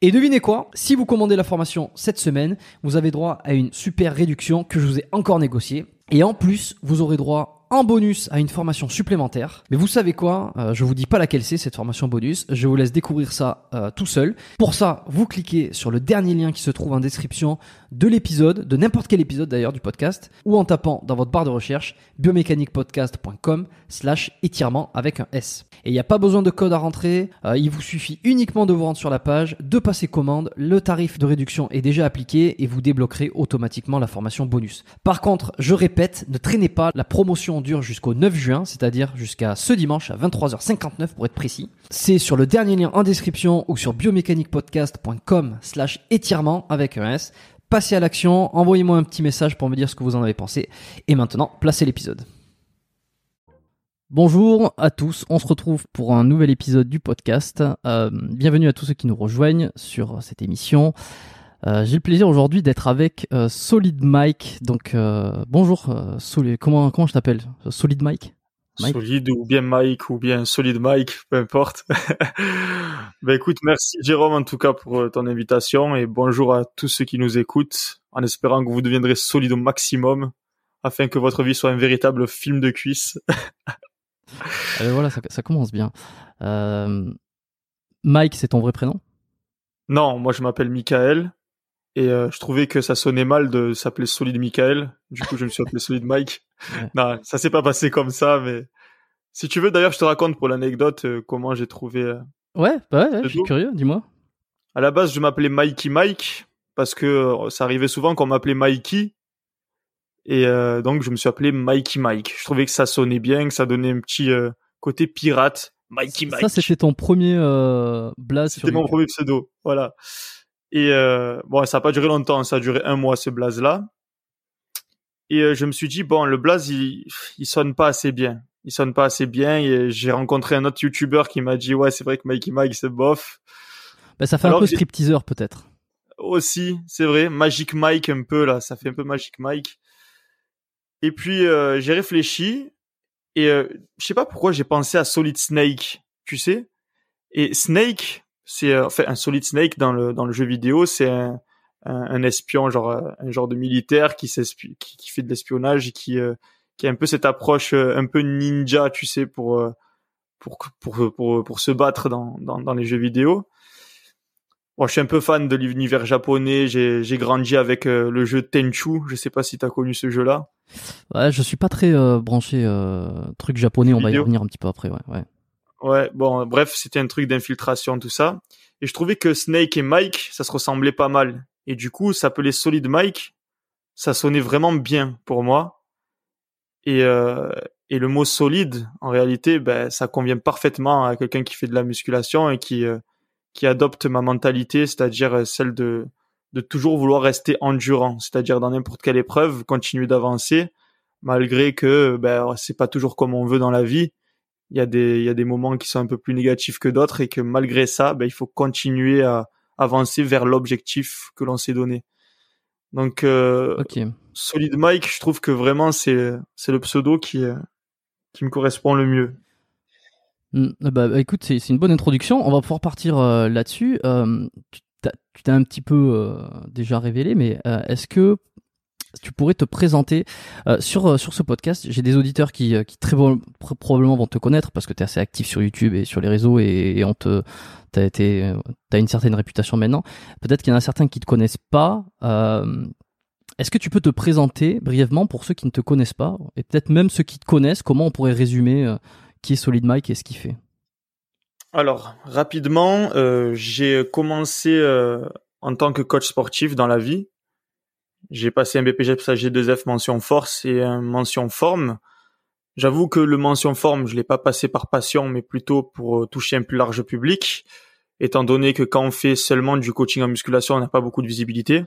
et devinez quoi Si vous commandez la formation cette semaine, vous avez droit à une super réduction que je vous ai encore négociée. Et en plus, vous aurez droit en bonus à une formation supplémentaire. Mais vous savez quoi euh, Je vous dis pas laquelle c'est cette formation bonus. Je vous laisse découvrir ça euh, tout seul. Pour ça, vous cliquez sur le dernier lien qui se trouve en description de l'épisode, de n'importe quel épisode d'ailleurs du podcast, ou en tapant dans votre barre de recherche biomécaniquepodcast.com slash étirement avec un S. Et il n'y a pas besoin de code à rentrer, euh, il vous suffit uniquement de vous rendre sur la page, de passer commande, le tarif de réduction est déjà appliqué et vous débloquerez automatiquement la formation bonus. Par contre, je répète, ne traînez pas, la promotion dure jusqu'au 9 juin, c'est-à-dire jusqu'à ce dimanche à 23h59 pour être précis. C'est sur le dernier lien en description ou sur biomécaniquepodcast.com slash étirement avec un S. Passez à l'action, envoyez-moi un petit message pour me dire ce que vous en avez pensé. Et maintenant, placez l'épisode. Bonjour à tous, on se retrouve pour un nouvel épisode du podcast. Euh, bienvenue à tous ceux qui nous rejoignent sur cette émission. Euh, J'ai le plaisir aujourd'hui d'être avec euh, Solid Mike. Donc bonjour, Solid, comment comment je t'appelle? Solid Mike? Mike? Solide ou bien Mike ou bien Solid Mike, peu importe. ben écoute, merci Jérôme en tout cas pour euh, ton invitation et bonjour à tous ceux qui nous écoutent en espérant que vous deviendrez solide au maximum afin que votre vie soit un véritable film de cuisse. Euh, Voilà, ça, ça commence bien. Euh, Mike, c'est ton vrai prénom? Non, moi je m'appelle Michael et euh, je trouvais que ça sonnait mal de s'appeler Solid Michael. Du coup, je me suis appelé Solid Mike. Non, ça s'est pas passé comme ça, mais si tu veux, d'ailleurs, je te raconte pour l'anecdote euh, comment j'ai trouvé. euh, Ouais, bah ouais, je suis curieux, dis-moi. À la base, je m'appelais Mikey Mike parce que euh, ça arrivait souvent qu'on m'appelait Mikey. Et euh, donc, je me suis appelé Mikey Mike. Je trouvais que ça sonnait bien, que ça donnait un petit euh, côté pirate. Mikey Mike. Ça, c'était ton premier euh, sur C'était mon premier pseudo. Voilà. Et euh, bon, ça a pas duré longtemps. Ça a duré un mois, ce blaze-là. Et euh, je me suis dit, bon, le blaze, il, il sonne pas assez bien. Il sonne pas assez bien. Et j'ai rencontré un autre YouTuber qui m'a dit, ouais, c'est vrai que Mikey Mike, c'est bof. Bah, ça fait un peu stripteaser peut-être. aussi, c'est vrai. Magic Mike un peu là, ça fait un peu Magic Mike. Et puis euh, j'ai réfléchi et je sais pas pourquoi j'ai pensé à Solid Snake, tu sais. Et Snake, c'est euh, enfin un Solid Snake dans le dans le jeu vidéo, c'est un, un, un espion genre euh, un genre de militaire qui qui, qui fait de l'espionnage et qui euh, qui a un peu cette approche euh, un peu ninja, tu sais, pour pour pour pour pour se battre dans dans, dans les jeux vidéo. Bon, je suis un peu fan de l'univers japonais. J'ai, j'ai grandi avec euh, le jeu Tenchu. Je sais pas si t'as connu ce jeu-là. Ouais, je suis pas très euh, branché euh, truc japonais. On va y revenir un petit peu après. Ouais, ouais. Ouais, bon, bref, c'était un truc d'infiltration, tout ça. Et je trouvais que Snake et Mike, ça se ressemblait pas mal. Et du coup, s'appeler Solid Mike, ça sonnait vraiment bien pour moi. Et, euh, et le mot solide, en réalité, ben, ça convient parfaitement à quelqu'un qui fait de la musculation et qui, euh, qui adopte ma mentalité, c'est-à-dire euh, celle de, de toujours vouloir rester endurant, c'est-à-dire dans n'importe quelle épreuve, continuer d'avancer, malgré que ben, c'est pas toujours comme on veut dans la vie il y a des il y a des moments qui sont un peu plus négatifs que d'autres et que malgré ça ben il faut continuer à avancer vers l'objectif que l'on s'est donné donc euh. Solid Mike je trouve que vraiment c'est c'est le pseudo qui euh, qui me correspond le mieux Hmm, bah, bah, écoute, c'est c'est une bonne introduction. On va pouvoir partir euh, là-dessus. Euh, tu t'as un petit peu déjà révélé, mais est-ce que tu pourrais te présenter euh, sur euh, sur ce podcast J'ai des auditeurs qui euh, qui très probablement vont te connaître parce que tu es assez actif sur YouTube et sur les réseaux et, et on te t'as été t'as une certaine réputation maintenant. Peut-être qu'il y en a certains qui te connaissent pas. Est-ce que tu peux te présenter brièvement pour ceux qui ne te connaissent pas et peut-être même ceux qui te connaissent? Comment on pourrait résumer qui est Solid Mike et ce qu'il fait? Alors rapidement j'ai commencé en tant que coach sportif dans la vie j'ai passé un BPGEPS G2F mention force et un mention forme J'avoue que le mention forme, je l'ai pas passé par passion, mais plutôt pour euh, toucher un plus large public, étant donné que quand on fait seulement du coaching en musculation, on n'a pas beaucoup de visibilité.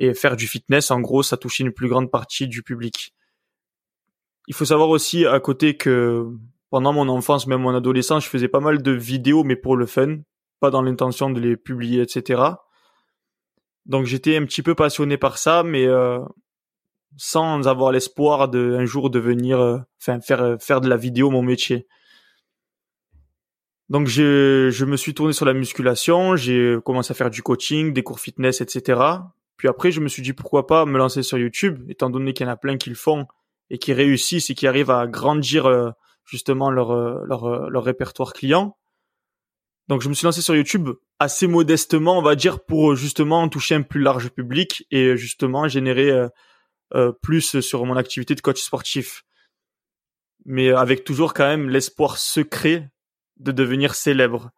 Et faire du fitness, en gros, ça touche une plus grande partie du public. Il faut savoir aussi à côté que pendant mon enfance, même mon adolescence, je faisais pas mal de vidéos, mais pour le fun, pas dans l'intention de les publier, etc. Donc j'étais un petit peu passionné par ça, mais euh, sans avoir l'espoir de un jour devenir, euh, enfin faire euh, faire de la vidéo mon métier. Donc je je me suis tourné sur la musculation, j'ai commencé à faire du coaching, des cours fitness, etc. Puis après je me suis dit pourquoi pas me lancer sur YouTube, étant donné qu'il y en a plein qui le font et qui réussissent et qui arrivent à grandir euh, justement leur leur leur répertoire client. Donc je me suis lancé sur YouTube assez modestement, on va dire, pour euh, justement toucher un plus large public et euh, justement générer euh, euh, plus sur mon activité de coach sportif. Mais avec toujours quand même l'espoir secret de devenir célèbre.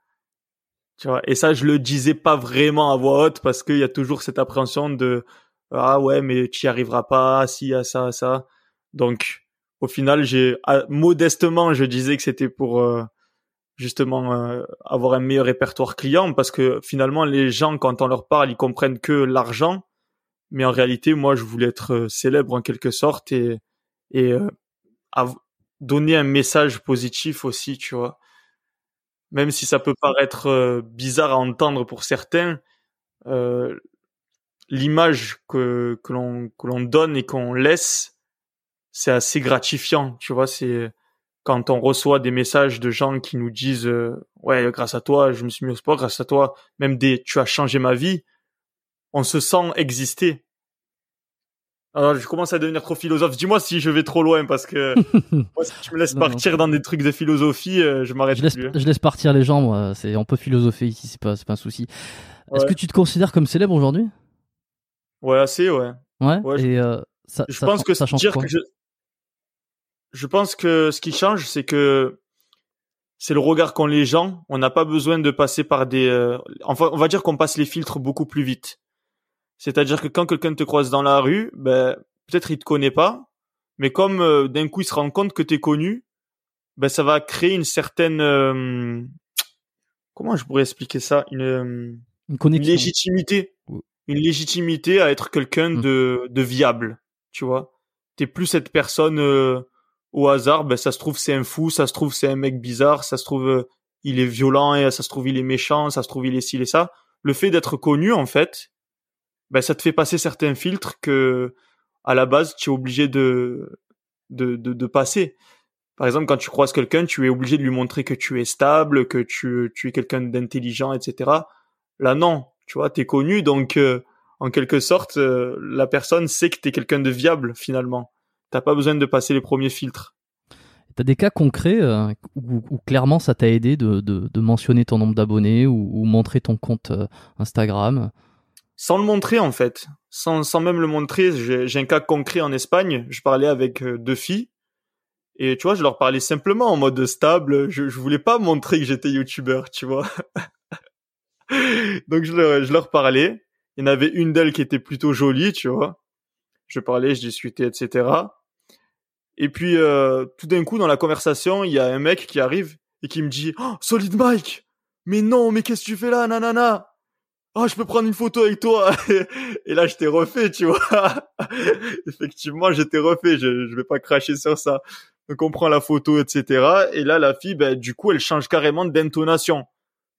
Tu vois, et ça, je le disais pas vraiment à voix haute parce qu'il y a toujours cette appréhension de ah ouais, mais tu y arriveras pas, si y a ça, ça. Donc, au final, j'ai ah, modestement, je disais que c'était pour euh, justement euh, avoir un meilleur répertoire client parce que finalement, les gens, quand on leur parle, ils comprennent que l'argent, mais en réalité, moi, je voulais être euh, célèbre en quelque sorte et et euh, donner un message positif aussi, tu vois même si ça peut paraître euh, bizarre à entendre pour certains, euh, l'image que, que l'on que l'on donne et qu'on laisse, c'est assez gratifiant. Tu vois, c'est quand on reçoit des messages de gens qui nous disent euh, ouais grâce à toi je me suis mis au sport, grâce à toi même des tu as changé ma vie, on se sent exister. Alors je commence à devenir trop philosophe. Dis-moi si je vais trop loin parce que moi, si tu me laisses Non, non. partir dans des trucs de philosophie, euh, je m'arrête je laisse, plus. hein. je laisse partir les gens, moi. C'est, on peut philosopher ici, c'est pas, c'est pas un souci. Est-ce que tu te considères comme célèbre aujourd'hui? Ouais, assez, ouais. Ouais. Ouais, je- euh, ça, Je ça pense que ça change dire quoi? que je, je pense que ce qui change, c'est que c'est le regard qu'ont les gens. On n'a pas besoin de passer par des, euh, enfin, on va dire qu'on passe les filtres beaucoup plus vite. C'est-à-dire que quand quelqu'un te croise dans la rue, ben, peut-être il te connaît pas, mais comme euh, d'un coup il se rend compte que t'es connu, ben, ça va créer une certaine, euh, comment je pourrais expliquer ça, une, Une légitimité une légitimité à être quelqu'un Mm. de de viable tu vois? T'es plus cette personne euh, au hasard ben ça se trouve c'est un fou ça se trouve c'est un mec bizarre ça se trouve euh, il est violent et ça se trouve il est méchant ça se trouve il est ci et ça le fait d'être connu en fait ben ça te fait passer certains filtres que à la base tu es obligé de de de, de passer par exemple, quand tu croises quelqu'un, tu es obligé de lui montrer que tu es stable, que tu, tu es quelqu'un d'intelligent, etc. Là, non. Tu vois, t'es connu, donc euh, en quelque sorte, euh, la personne sait que t'es quelqu'un de viable finalement. T'as pas besoin de passer les premiers filtres. T'as des cas concrets euh, où, où clairement ça t'a aidé de, de, de mentionner ton nombre d'abonnés ou, ou montrer ton compte euh, Instagram? Sans le montrer en fait, sans, sans même le montrer. J'ai j'ai un cas concret en Espagne. Je parlais avec euh, deux filles et tu vois, je leur parlais simplement en mode stable. Je, je voulais pas montrer que j'étais youtubeur, tu vois. Donc je leur, je leur parlais. Il y en avait une d'elles qui était plutôt jolie, tu vois. Je parlais, je discutais, etc. Et puis euh, tout d'un coup dans la conversation, il y a un mec qui arrive et qui me dit oh, "Solid Mike, mais non, mais qu'est-ce que tu fais là, nanana? Oh, je peux prendre une photo avec toi. Et là, je t'ai refait, tu vois. Effectivement, j'étais refait. Je, je vais pas cracher sur ça. Donc, on prend la photo, etc. Et là, la fille, ben, du coup, elle change carrément d'intonation.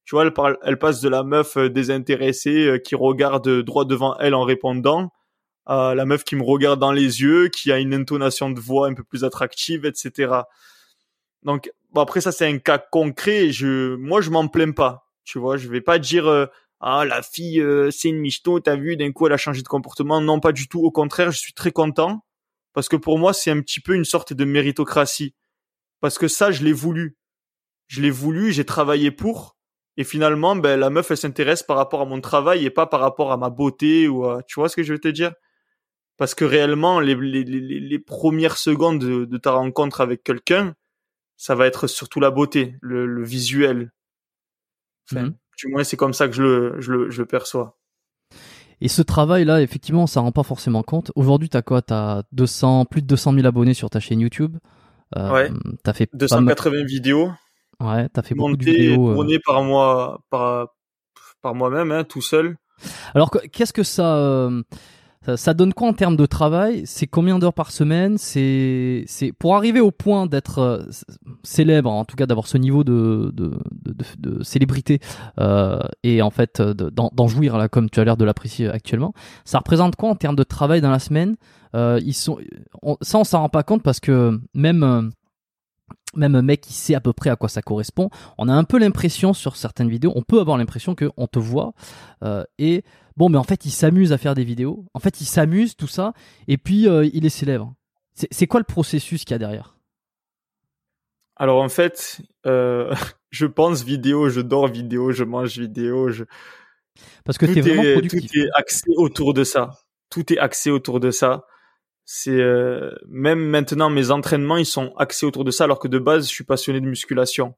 Tu vois, elle parle, elle passe de la meuf euh, désintéressée euh, qui regarde droit devant elle en répondant à la meuf qui me regarde dans les yeux, qui a une intonation de voix un peu plus attractive, etc. Donc, bon, après, ça, c'est un cas concret. Et je, moi, je m'en plains pas. Tu vois, je vais pas dire, euh, ah la fille euh, c'est une michto, t'as vu d'un coup elle a changé de comportement. Non, pas du tout. Au contraire, je suis très content parce que pour moi c'est un petit peu une sorte de méritocratie parce que ça je l'ai voulu, je l'ai voulu, j'ai travaillé pour et finalement ben la meuf elle s'intéresse par rapport à mon travail et pas par rapport à ma beauté ou à tu vois ce que je veux te dire? Parce que réellement les les, les, les premières secondes de, de ta rencontre avec quelqu'un ça va être surtout la beauté, le, le visuel. Enfin, Mhm. du moins c'est comme ça que je le, je le, je le perçois. Et ce travail-là, effectivement, ça rend pas forcément compte. Aujourd'hui, t'as quoi? T'as 200, plus de 200 000 abonnés sur ta chaîne YouTube. Euh, Ouais. T'as fait pas mal- 280 vidéos Ouais, t'as fait beaucoup de vidéos. euh. tournées par moi, par, par moi-même, hein, tout seul. Alors, que- qu'est-ce que ça, euh, ça, ça donne quoi en termes de travail? C'est combien d'heures par semaine? C'est, pour arriver au point d'être euh, célèbre, en tout cas d'avoir ce niveau de de, de, de- célébrité euh, et en fait de- d'en, jouir là, comme tu as l'air de l'apprécier actuellement. Ça représente quoi en termes de travail dans la semaine? Euh, Ils sont, on, ça on s'en rend pas compte parce que même euh, même un mec qui sait à peu près à quoi ça correspond, on a un peu l'impression sur certaines vidéos, on peut avoir l'impression que on te voit euh, et bon, mais en fait il s'amuse à faire des vidéos. En fait il s'amuse tout ça et puis euh, il est célèbre. C'est, quoi le processus qu'il y a derrière? Alors en fait, euh, je pense vidéo, je dors vidéo, je mange vidéo, je... Parce que tout, t'es vraiment productif. tout est axé autour de ça. Tout est axé autour de ça. C'est euh, même maintenant mes entraînements ils sont axés autour de ça alors que de base je suis passionné de musculation.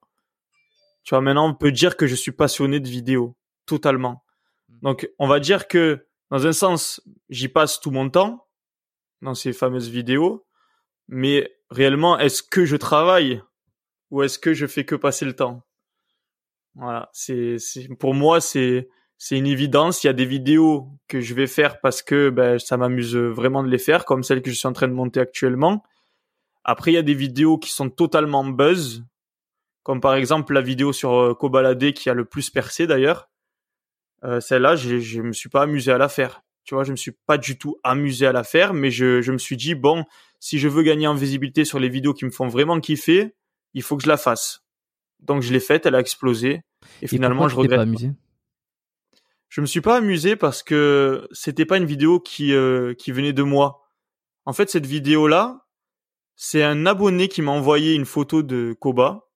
Tu vois maintenant on peut dire que je suis passionné de vidéo totalement. Donc on va dire que dans un sens j'y passe tout mon temps dans ces fameuses vidéos, mais réellement est-ce que je travaille ou est-ce que je fais que passer le temps? Voilà, c'est c'est pour moi c'est c'est une évidence. Il y a des vidéos que je vais faire parce que ben, ça m'amuse vraiment de les faire, comme celle que je suis en train de monter actuellement. Après, il y a des vidéos qui sont totalement buzz, comme par exemple la vidéo sur euh, Kobalade qui a le plus percé d'ailleurs. Euh, Celle-là, je, je me suis pas amusé à la faire. Tu vois, je me suis pas du tout amusé à la faire, mais je, je me suis dit bon, si je veux gagner en visibilité sur les vidéos qui me font vraiment kiffer, il faut que je la fasse. Donc je l'ai faite, elle a explosé, et, Et finalement je regrette. pas pas. amusé? Je me suis pas amusé parce que c'était pas une vidéo qui euh, qui venait de moi. En fait, cette vidéo là, c'est un abonné qui m'a envoyé une photo de Koba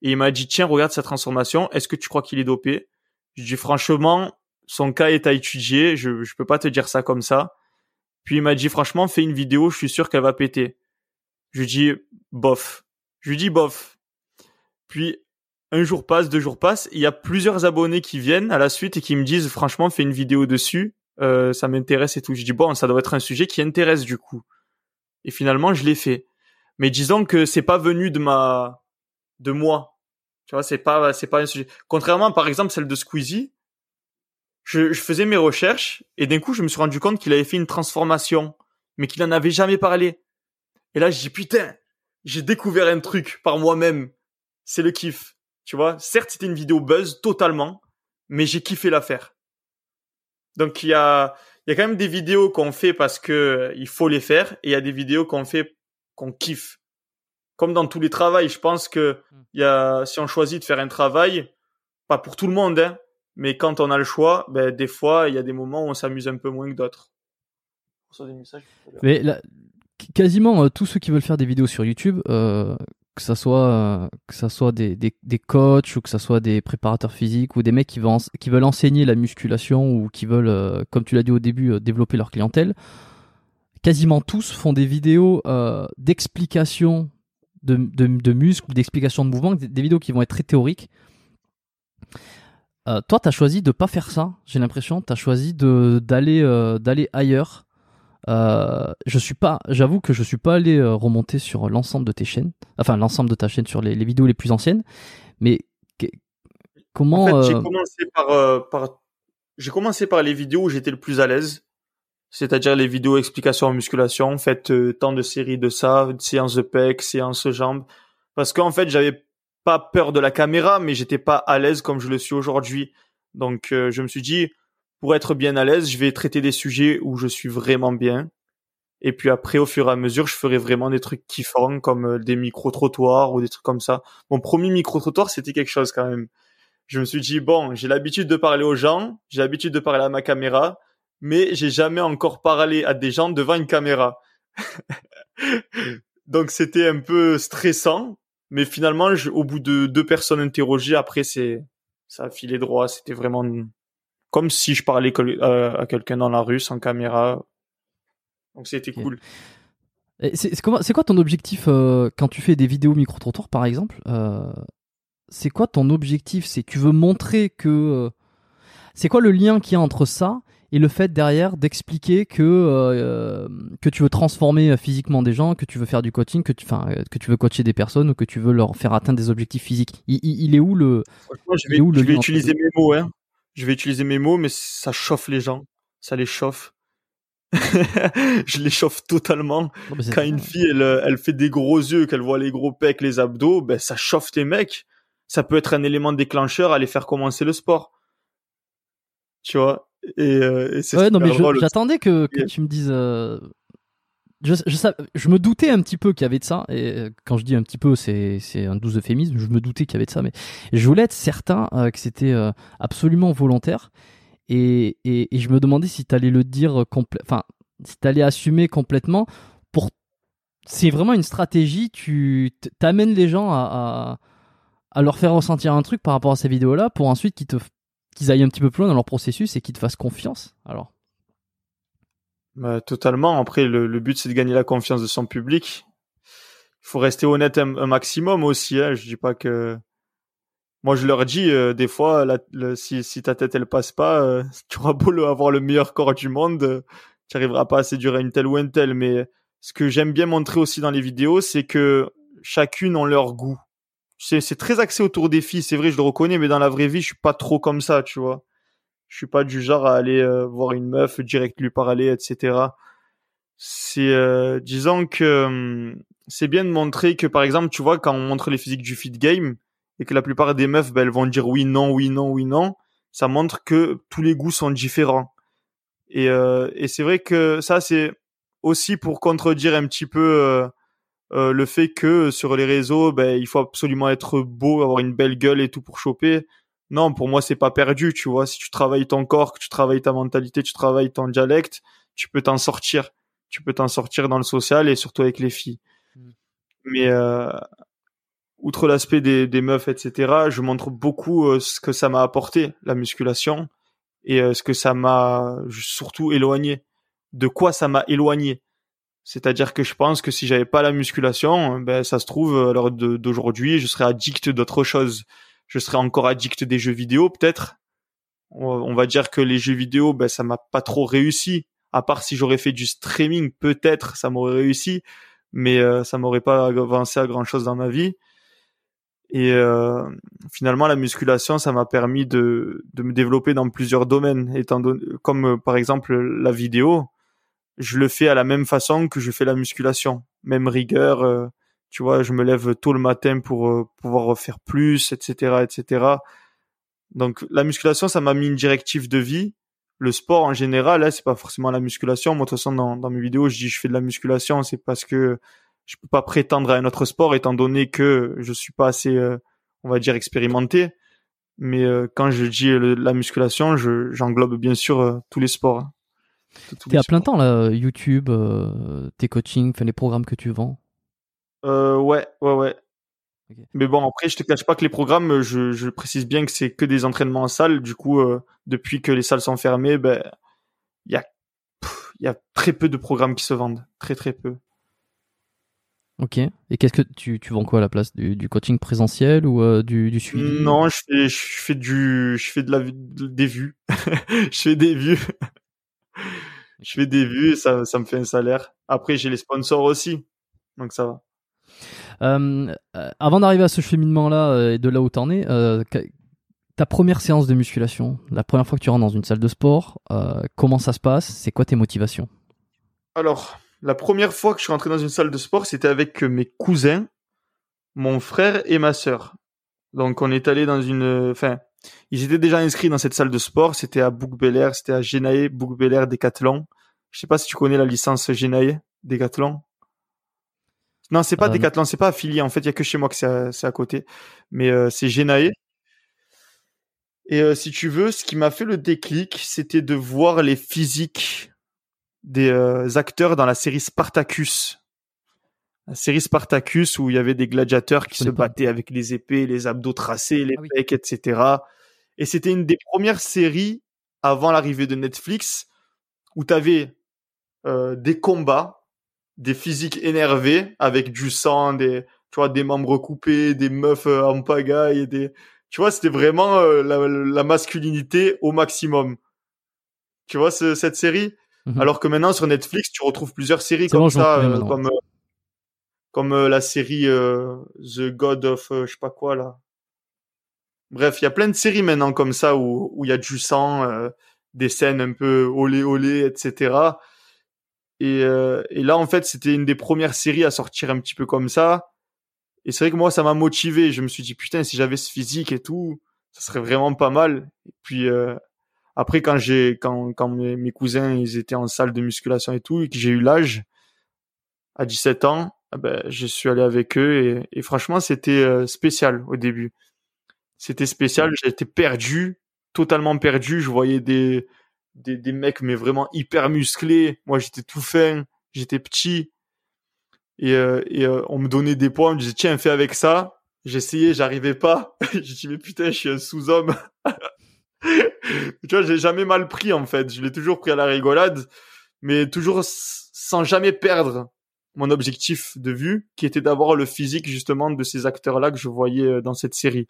et il m'a dit tiens regarde sa transformation. Est-ce que tu crois qu'il est dopé? Je dis franchement son cas est à étudier. Je je peux pas te dire ça comme ça. Puis il m'a dit franchement fais une vidéo. Je suis sûr qu'elle va péter. Je lui dis bof. Je lui dis bof. Puis un jour passe, deux jours passent, il y a plusieurs abonnés qui viennent à la suite et qui me disent franchement fais une vidéo dessus, euh, ça m'intéresse et tout. Je dis bon ça doit être un sujet qui intéresse du coup. Et finalement je l'ai fait. Mais disons que c'est pas venu de ma, de moi. Tu vois c'est pas c'est pas un sujet. Contrairement par exemple celle de Squeezie, je, je faisais mes recherches et d'un coup je me suis rendu compte qu'il avait fait une transformation, mais qu'il en avait jamais parlé. Et là je dis putain j'ai découvert un truc par moi-même. C'est le kiff. Tu vois, certes, c'était une vidéo buzz totalement, mais j'ai kiffé la faire. Donc il y a il y a quand même des vidéos qu'on fait parce que euh, il faut les faire et il y a des vidéos qu'on fait qu'on kiffe. Comme dans tous les travails, je pense que il y a si on choisit de faire un travail, pas pour tout le monde hein, mais quand on a le choix, ben des fois, il y a des moments où on s'amuse un peu moins que d'autres. Mais là, quasiment euh, tous ceux qui veulent faire des vidéos sur YouTube, euh, que ça soit que ça soit des, des, des coachs ou que ça soit des préparateurs physiques ou des mecs qui veulent, qui veulent enseigner la musculation ou qui veulent, euh, comme tu l'as dit au début, euh, développer leur clientèle, quasiment tous font des vidéos euh, d'explication de, de, de muscles d'explication de mouvements, des, vidéos qui vont être très théoriques. Toi, tu as choisi de pas faire ça, j'ai l'impression. Tu as choisi d'aller d'aller ailleurs. Euh, je suis pas, j'avoue que je suis pas allé euh, remonter sur l'ensemble de tes chaînes, enfin l'ensemble de ta chaîne sur les, les vidéos les plus anciennes. Mais que- comment En fait, j'ai euh, commencé par, par j'ai commencé par les vidéos où j'étais le plus à l'aise, c'est-à-dire les vidéos explications en musculation, faites euh, tant de séries de ça, séances de pec, séances jambes, parce qu'en fait j'avais pas peur de la caméra, mais j'étais pas à l'aise comme je le suis aujourd'hui. Donc euh, je me suis dit pour être bien à l'aise, je vais traiter des sujets où je suis vraiment bien. Et puis après, au fur et à mesure, je ferai vraiment des trucs kiffants comme euh, des micro-trottoirs ou des trucs comme ça. Mon premier micro-trottoir, c'était quelque chose quand même je me suis dit bon, j'ai l'habitude de parler aux gens, j'ai l'habitude de parler à ma caméra, mais j'ai jamais encore parlé à des gens devant une caméra. Donc c'était un peu stressant, mais finalement, au bout de deux personnes interrogées, après c'est ça a filé droit. C'était vraiment comme si je parlais euh, à quelqu'un dans la rue sans caméra. Donc c'était cool. C'est quoi ton objectif euh, quand tu fais des vidéos micro-trottoirs par exemple euh, C'est quoi ton objectif? C'est tu veux montrer que euh, c'est quoi le lien qu'il y a entre ça et le fait derrière d'expliquer que que tu veux transformer physiquement des gens, que tu veux faire du coaching, que tu enfin que tu veux coacher des personnes ou que tu veux leur faire atteindre des objectifs physiques? Il, il- il est où le Franchement, je vais, le utiliser mes mots, hein. Je vais utiliser mes mots, mais ça chauffe les gens. Ça les chauffe. je les chauffe totalement. Non, Quand une fille, elle, euh, elle fait des gros yeux, qu'elle voit les gros pecs, les abdos, ben, ça chauffe tes mecs. Ça peut être un élément déclencheur à les faire commencer le sport. Tu vois? Et, euh, et c'est Ouais, non, mais j'attendais que, tu me dises. euh, Je, me doutais un petit peu qu'il y avait de ça, et euh, quand je dis un petit peu, c'est un doux euphémisme, je me doutais qu'il y avait de ça, mais je voulais être certain euh, que c'était euh, absolument volontaire, et, je me demandais si tu allais le dire enfin, si tu allais assumer complètement pour. C'est vraiment une stratégie, tu t'amènes les gens à, leur faire ressentir un truc par rapport à ces vidéos-là pour ensuite qu'ils qu'ils aillent un petit peu plus loin dans leur processus et qu'ils te fassent confiance. Alors. Bah, totalement. Après, le, le but, c'est de gagner la confiance de son public. Il faut rester honnête un, maximum aussi. Hein. Je dis pas que. Moi, je leur dis euh, des fois, la- si, si ta tête elle passe pas, euh, tu auras beau avoir le meilleur corps du monde, euh, tu arriveras pas à séduire une telle ou une telle. Mais ce que j'aime bien montrer aussi dans les vidéos, c'est que chacune ont leur goût. C'est très axé autour des filles, c'est vrai, je le reconnais, mais dans la vraie vie, je suis pas trop comme ça, tu vois. Je suis pas du genre à aller euh, voir une meuf, direct lui parler, etc. C'est, euh, disons que hum, c'est bien de montrer que, par exemple, tu vois, quand on montre les physiques du fit game et que la plupart des meufs, ben, elles vont dire oui, non, oui, non, oui, non, ça montre que tous les goûts sont différents. Et, euh, et c'est vrai que ça, c'est aussi pour contredire un petit peu euh, euh, le fait que sur les réseaux, ben, il faut absolument être beau, avoir une belle gueule et tout pour choper. Non, pour moi, c'est pas perdu, tu vois. Si tu travailles ton corps, que tu travailles ta mentalité, tu travailles ton dialecte, tu peux t'en sortir. Tu peux t'en sortir dans le social et surtout avec les filles. Mm. Mais euh, outre l'aspect des, des meufs, etc., je montre beaucoup euh, ce que ça m'a apporté, la musculation, et euh, ce que ça m'a surtout éloigné. De quoi ça m'a éloigné? C'est-à-dire que je pense que si j'avais pas la musculation, ben ça se trouve à l'heure d'aujourd'hui, je serais addict d'autre chose. Je serais encore addict des jeux vidéo peut-être. On va dire que les jeux vidéo, ben ça m'a pas trop réussi. À part si j'aurais fait du streaming, peut-être ça m'aurait réussi, mais euh, ça m'aurait pas avancé à grand chose dans ma vie. Et euh, finalement, la musculation, ça m'a permis de, de me développer dans plusieurs domaines, étant comme euh, par exemple la vidéo je le fais à la même façon que je fais la musculation, même rigueur. Tu vois, je me lève tôt le matin pour euh, pouvoir faire plus, etc., etc. Donc la musculation, ça m'a mis une directive de vie. Le sport en général, là, c'est pas forcément la musculation. Moi, de toute façon, dans, dans mes vidéos, je dis je fais de la musculation, c'est parce que je peux pas prétendre à un autre sport étant donné que je suis pas assez, euh, on va dire, expérimenté. Mais euh, quand je dis le- la musculation, je, j'englobe bien sûr euh, tous les sports. hein. T'es à plein temps là, YouTube, tes coachings, les programmes que tu vends. Euh, ouais, ouais, ouais. Mais bon, après, je te cache pas que les programmes, je, je précise bien que c'est que des entraînements en salle. Du coup, euh, depuis que les salles sont fermées, ben, il y a, il y a très peu de programmes qui se vendent. Très, très peu. Ok. Et qu'est-ce que tu, tu vends quoi à la place? Du, du coaching présentiel ou euh, du, du suivi? Non, je fais, je fais du, je fais de la, des vues. je fais des vues. je fais des vues et ça, ça me fait un salaire. Après, j'ai les sponsors aussi. Donc ça va. Euh, euh, avant d'arriver à ce cheminement-là euh, et de là où t'en es, ta première séance de musculation, la première fois que tu rentres dans une salle de sport, comment ça se passe? C'est quoi tes motivations? Alors, la première fois que je suis rentré dans une salle de sport, c'était avec mes cousins, mon frère et ma sœur. Donc on est allé dans une, enfin, ils étaient déjà inscrits dans cette salle de sport. C'était à Bouc c'était à Genaé, Bouc Décathlon. Je sais pas si tu connais la licence Genaé, Décathlon. Non, c'est pas Euh, Décathlon, c'est pas affilié. En fait, il y a que chez moi que c'est à, c'est à côté. Mais euh, c'est Genaé. Et euh, si tu veux, ce qui m'a fait le déclic, c'était de voir les physiques des acteurs dans la série Spartacus. La série Spartacus où il y avait des gladiateurs qui se pas. battaient avec les épées, les abdos tracés, les Ah oui. pecs, etc. Et c'était une des premières séries avant l'arrivée de Netflix où tu avais des combats, des physiques énervés avec du sang, des tu vois des membres coupés, des meufs euh, en pagaille, et des tu vois c'était vraiment euh, la, la masculinité au maximum. Tu vois ce- cette série? Mhm. alors que maintenant sur Netflix, tu retrouves plusieurs séries comme bon, ça, euh, comme euh, comme la série euh, The God of je sais pas quoi là. Bref, il y a plein de séries maintenant comme ça où où il y a du sang, euh, des scènes un peu olé olé, etc. Et, euh, et là en fait c'était une des premières séries à sortir un petit peu comme ça. Et c'est vrai que moi ça m'a motivé. Je me suis dit putain si j'avais ce physique et tout, ça serait vraiment pas mal. Et puis euh, après, quand j'ai, quand, quand mes, mes cousins, ils étaient en salle de musculation et tout, et que j'ai eu l'âge, à 17 ans, ah ben, je suis allé avec eux et, et franchement, c'était euh, spécial au début. C'était spécial. J'étais perdu, totalement perdu. Je voyais des, des, des mecs, mais vraiment hyper musclés. Moi, j'étais tout fin, j'étais petit. Et, euh, et euh, on me donnait des poids, on me disait, tiens, fais avec ça. J'essayais, j'arrivais pas. j'ai dit, mais putain, je suis un sous-homme. tu vois, j'ai jamais mal pris en fait. Je l'ai toujours pris à la rigolade, mais toujours sans jamais perdre mon objectif de vue, qui était d'avoir le physique justement de ces acteurs-là que je voyais euh, dans cette série.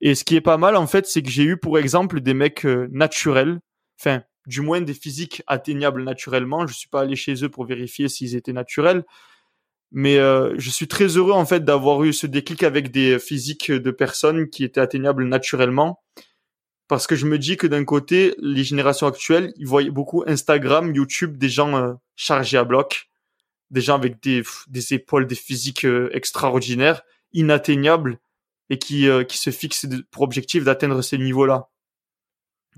Et ce qui est pas mal en fait, c'est que j'ai eu pour exemple des mecs euh, naturels, enfin du moins des physiques atteignables naturellement. Je suis pas allé chez eux pour vérifier s'ils étaient naturels, mais euh, je suis très heureux en fait d'avoir eu ce déclic avec des physiques de personnes qui étaient atteignables naturellement parce que je me dis que d'un côté, les générations actuelles, ils voient beaucoup Instagram, YouTube, des gens euh, chargés à bloc, des gens avec des, épaules, des physiques euh, extraordinaires, inatteignables, et qui, qui se fixent pour objectif d'atteindre ces niveaux-là.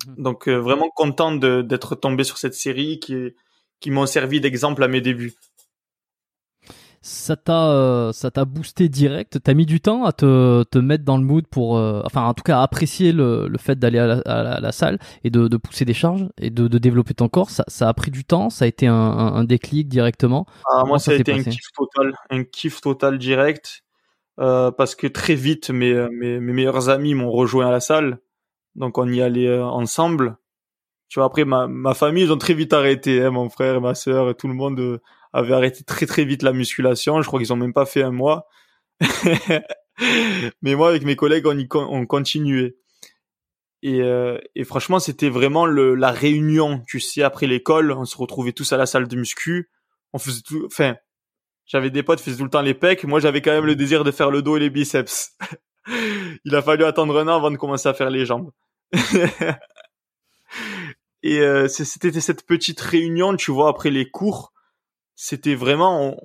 Mhm. Donc euh, vraiment content de- d'être tombé sur cette série qui, qui m'ont servi d'exemple à mes débuts. Ça t'a, euh, ça t'a boosté direct? T'as mis du temps à te, te mettre dans le mood pour, euh, enfin, en tout cas, à apprécier le, le fait d'aller à la, à la- à la salle et de, de pousser des charges et de, de développer ton corps? Ça, ça a pris du temps? Ça a été un, un, un déclic directement? Ah, moi, ça ça a été un kiff total, un kiff total direct, euh, parce que très vite, mes, mes, mes meilleurs amis m'ont rejoint à la salle, donc on y allait euh, ensemble. Tu vois, après, ma, ma famille, ils ont très vite arrêté, hein, mon frère, ma sœur, tout le monde euh, avait arrêté très très vite la musculation. Je crois qu'ils ont même pas fait un mois. Mais moi, avec mes collègues, on y on continuait. Et, euh, et franchement, c'était vraiment le, la réunion, tu sais, après l'école, on se retrouvait tous à la salle de muscu. On faisait tout, enfin, j'avais des potes qui faisaient tout le temps les pecs. Moi, j'avais quand même le désir de faire le dos et les biceps. Il a fallu attendre un an avant de commencer à faire les jambes. et euh, c'était cette petite réunion, tu vois, après les cours. C'était vraiment,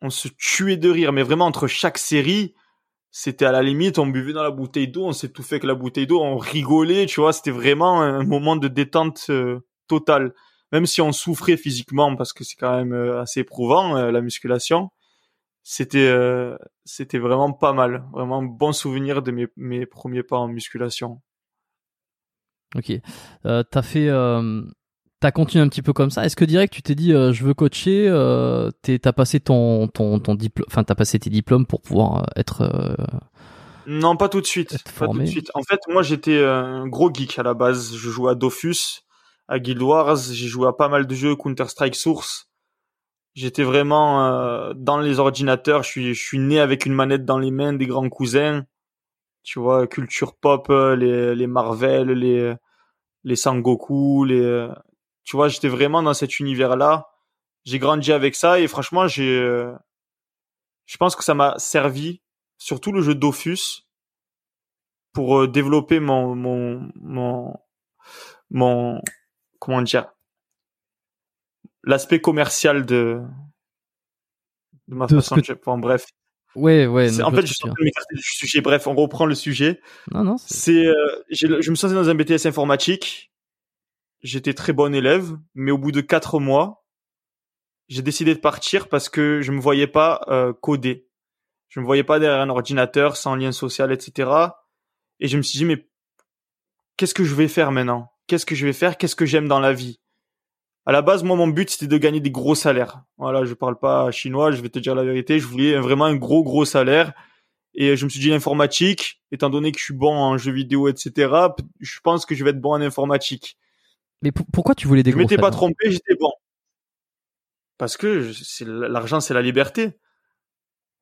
on, se tuait de rire, mais vraiment entre chaque série, c'était à la limite, on buvait dans la bouteille d'eau, on s'étouffait avec la bouteille d'eau, on rigolait, tu vois, c'était vraiment un moment de détente euh, totale. Même si on souffrait physiquement, parce que c'est quand même euh, assez éprouvant, euh, la musculation, c'était c'était vraiment pas mal. Vraiment bon souvenir de mes, mes premiers pas en musculation. Ok. Euh, t'as fait, euh, T'as continué un petit peu comme ça. Est-ce que direct tu t'es dit euh, je veux coacher euh, t'es- T'as passé ton ton ton diplôme, enfin t'as passé tes diplômes pour pouvoir euh, être. euh, Non, pas tout de suite. Pas tout formé? de suite. En fait, moi, j'étais un gros geek à la base. Je jouais à Dofus, à Guild Wars. J'ai joué à pas mal de jeux, Counter Strike Source. J'étais vraiment euh, dans les ordinateurs. Je suis, je suis né avec une manette dans les mains des grands cousins. Tu vois, culture pop, euh, les, les Marvel, les, les Sangoku, les. euh, Tu vois, j'étais vraiment dans cet univers-là. J'ai grandi avec ça et franchement, j'ai. euh, Je pense que ça m'a servi, surtout le jeu Dofus, pour développer mon mon mon mon comment dire l'aspect commercial de de ma De façon enfin, bref Ouais, ouais. Donc en fait je suis en train de m'écarter du sujet bref on reprend le sujet. Non, non. c'est- euh, je me suis dans un BTS informatique j'étais très bon élève mais au bout de quatre mois j'ai décidé de partir parce que je me voyais pas euh, coder je me voyais pas derrière un ordinateur sans lien social etc et je me suis dit mais qu'est-ce que je vais faire maintenant? Qu'est-ce que je vais faire? Qu'est-ce que j'aime dans la vie? À la base, moi, mon but, c'était de gagner des gros salaires. Voilà, je parle pas chinois, je vais te dire la vérité. Je voulais vraiment un gros, gros salaire. Et je me suis dit, l'informatique, étant donné que je suis bon en jeux vidéo, etc., je pense que je vais être bon en informatique. Mais pour- pourquoi tu voulais des je gros m'étais pas salaires trompé, j'étais bon. Parce que je- l'argent, c'est la liberté.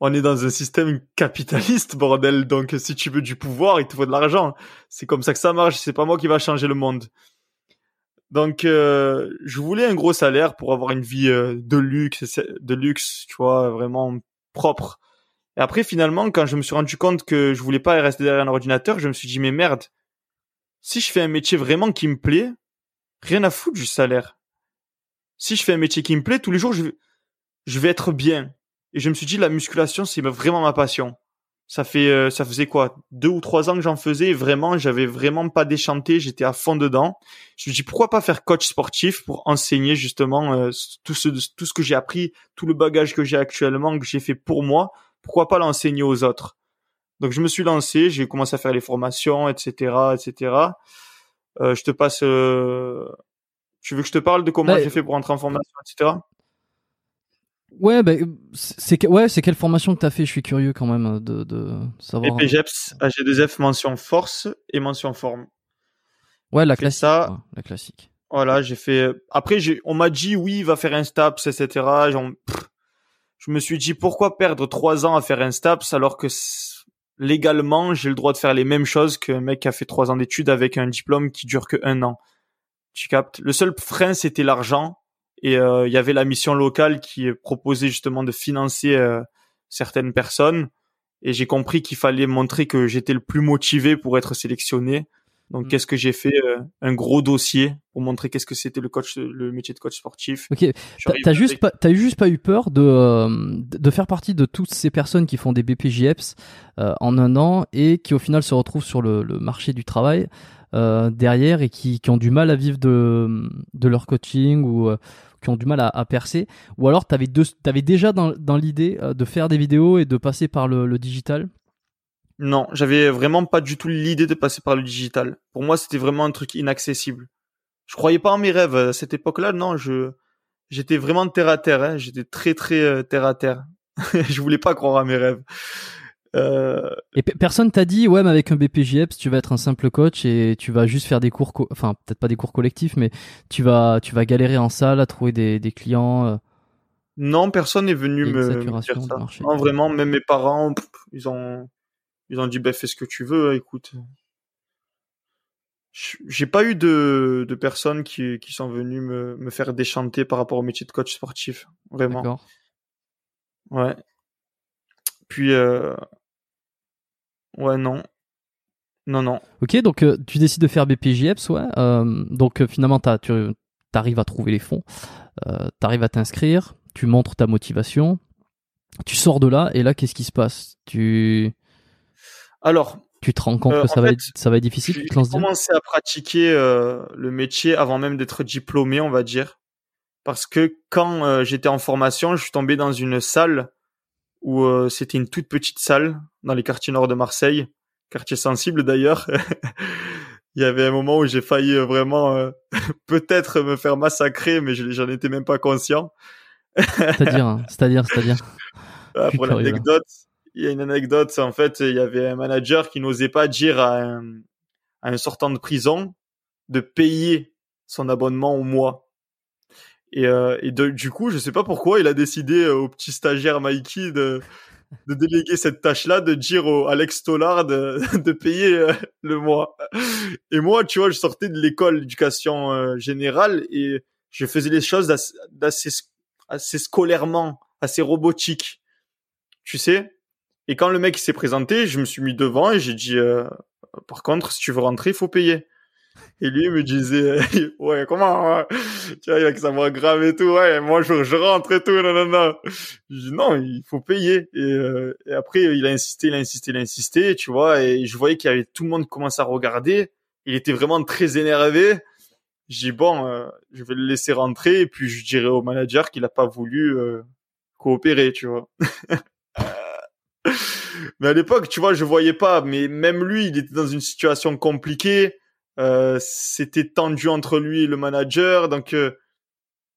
On est dans un système capitaliste, bordel. Donc, si tu veux du pouvoir, il te faut de l'argent. C'est comme ça que ça marche. C'est pas moi qui va changer le monde. Donc, euh, je voulais un gros salaire pour avoir une vie euh, de luxe, de luxe, tu vois, vraiment propre. Et après, finalement, quand je me suis rendu compte que je voulais pas rester derrière un ordinateur, je me suis dit, mais merde, si je fais un métier vraiment qui me plaît, rien à foutre du salaire. Si je fais un métier qui me plaît, tous les jours, je je vais être bien. Et je me suis dit, la musculation, c'est vraiment ma passion. Ça fait, euh, ça faisait quoi, deux ou trois ans que j'en faisais. Vraiment, j'avais vraiment pas déchanté. J'étais à fond dedans. Je me dis, pourquoi pas faire coach sportif pour enseigner justement euh, tout ce, tout ce que j'ai appris, tout le bagage que j'ai actuellement, que j'ai fait pour moi. Pourquoi pas l'enseigner aux autres? Donc, je me suis lancé. J'ai commencé à faire les formations, etc., etc. Euh, je te passe. euh, Tu veux que je te parle de comment Bah, j'ai fait pour entrer en formation, etc. Ouais, bah, c'est ouais, c'est quelle formation que t'as fait? Je suis curieux quand même euh, de, de savoir. EPGEPS, AG2F, mention force et mention forme. Ouais, la classique. ça. la classique. Voilà, j'ai fait. Après, j'ai, on m'a dit oui, va faire un STAPS, etc. Pff, Je me suis dit pourquoi perdre trois ans à faire un STAPS alors que légalement j'ai le droit de faire les mêmes choses qu'un mec qui a fait trois ans d'études avec un diplôme qui dure que un an? Tu captes? Le seul frein c'était l'argent et euh, il y avait la mission locale qui proposait justement de financer euh, certaines personnes et j'ai compris qu'il fallait montrer que j'étais le plus motivé pour être sélectionné. Donc Mm. qu'est-ce que j'ai fait Euh, Un gros dossier pour montrer qu'est-ce que c'était le coach, le métier de coach sportif. Ok. T'as juste avec- pas, t'as juste pas eu peur de euh, de faire partie de toutes ces personnes qui font des BPJEPS euh, en un an et qui au final se retrouvent sur le, le marché du travail euh, derrière et qui, qui ont du mal à vivre de de leur coaching ou qui ont du mal à, percer ou alors deux t'avais déjà dans, l'idée euh, de faire des vidéos et de passer par le, le digital? Non, j'avais vraiment pas du tout l'idée de passer par le digital. Pour moi, c'était vraiment un truc inaccessible. Je croyais pas en mes rêves à cette époque-là. Non, je j'étais vraiment terre à terre. Hein. J'étais très très euh, terre à terre. je voulais pas croire à mes rêves. Euh, et pe- personne t'a dit ouais mais avec un BPJEPS tu vas être un simple coach et tu vas juste faire des cours co- enfin peut-être pas des cours collectifs mais tu vas tu vas galérer en salle à trouver des, des clients euh, non, personne n'est venu me, dire ça. Non, vraiment, même mes parents, pff, ils ont ils ont dit bah fais ce que tu veux. Écoute, j'ai pas eu de de personnes qui qui sont venues me me faire déchanter par rapport au métier de coach sportif. Vraiment. Ouais. Puis, euh... ouais, non. Non, non. Ok, donc euh, tu décides de faire BPJEPS, ouais. Euh, donc euh, finalement, t'as- tu arrives à trouver les fonds, tu arrives à t'inscrire, tu montres ta motivation, tu sors de là, et là, qu'est-ce qui se passe? Tu Alors, tu te rends compte que ça va, être, ça va être difficile, j'ai commencé à pratiquer le métier avant même d'être diplômé, on va dire. Parce que quand euh, j'étais en formation, je suis tombé dans une salle où euh, c'était une toute petite salle dans les quartiers nord de Marseille, quartier sensible d'ailleurs. il y avait un moment où j'ai failli vraiment euh, peut-être me faire massacrer, mais je- j'en étais même pas conscient. C'est-à-dire, hein, c'est-à-dire, c'est-à-dire. Ah, pour l'anecdote, il y a une anecdote, en fait, il y avait un manager qui n'osait pas dire à un, à un sortant de prison de payer son abonnement au mois. Et, euh, et de- du coup, je sais pas pourquoi, il a décidé euh, au petit stagiaire Mikey de, de déléguer cette tâche-là, de dire au Alex Tollard de, de payer euh, le mois. Et moi, tu vois, je sortais de l'école d'éducation euh, générale et je faisais les choses d'assez- assez scolairement, assez robotique, tu sais? Et quand le mec s'est présenté, je me suis mis devant et j'ai dit, euh, par contre, si tu veux rentrer, il faut payer. Et lui il me disait, ouais, comment, ouais tu vois, avec sa voix grave et tout, ouais, moi je, rentre et tout, non, non, non. Je dis, non, il faut payer. Et, euh, et après, il a insisté, il a insisté, il a insisté, tu vois, et je voyais qu'il y avait tout le monde commençait à regarder. Il était vraiment très énervé. Je dis, bon, euh, je vais le laisser rentrer, et puis je dirai au manager qu'il a pas voulu euh, coopérer, tu vois. mais à l'époque, tu vois, je voyais pas, mais même lui, il était dans une situation compliquée. Euh, c'était tendu entre lui et le manager, donc euh,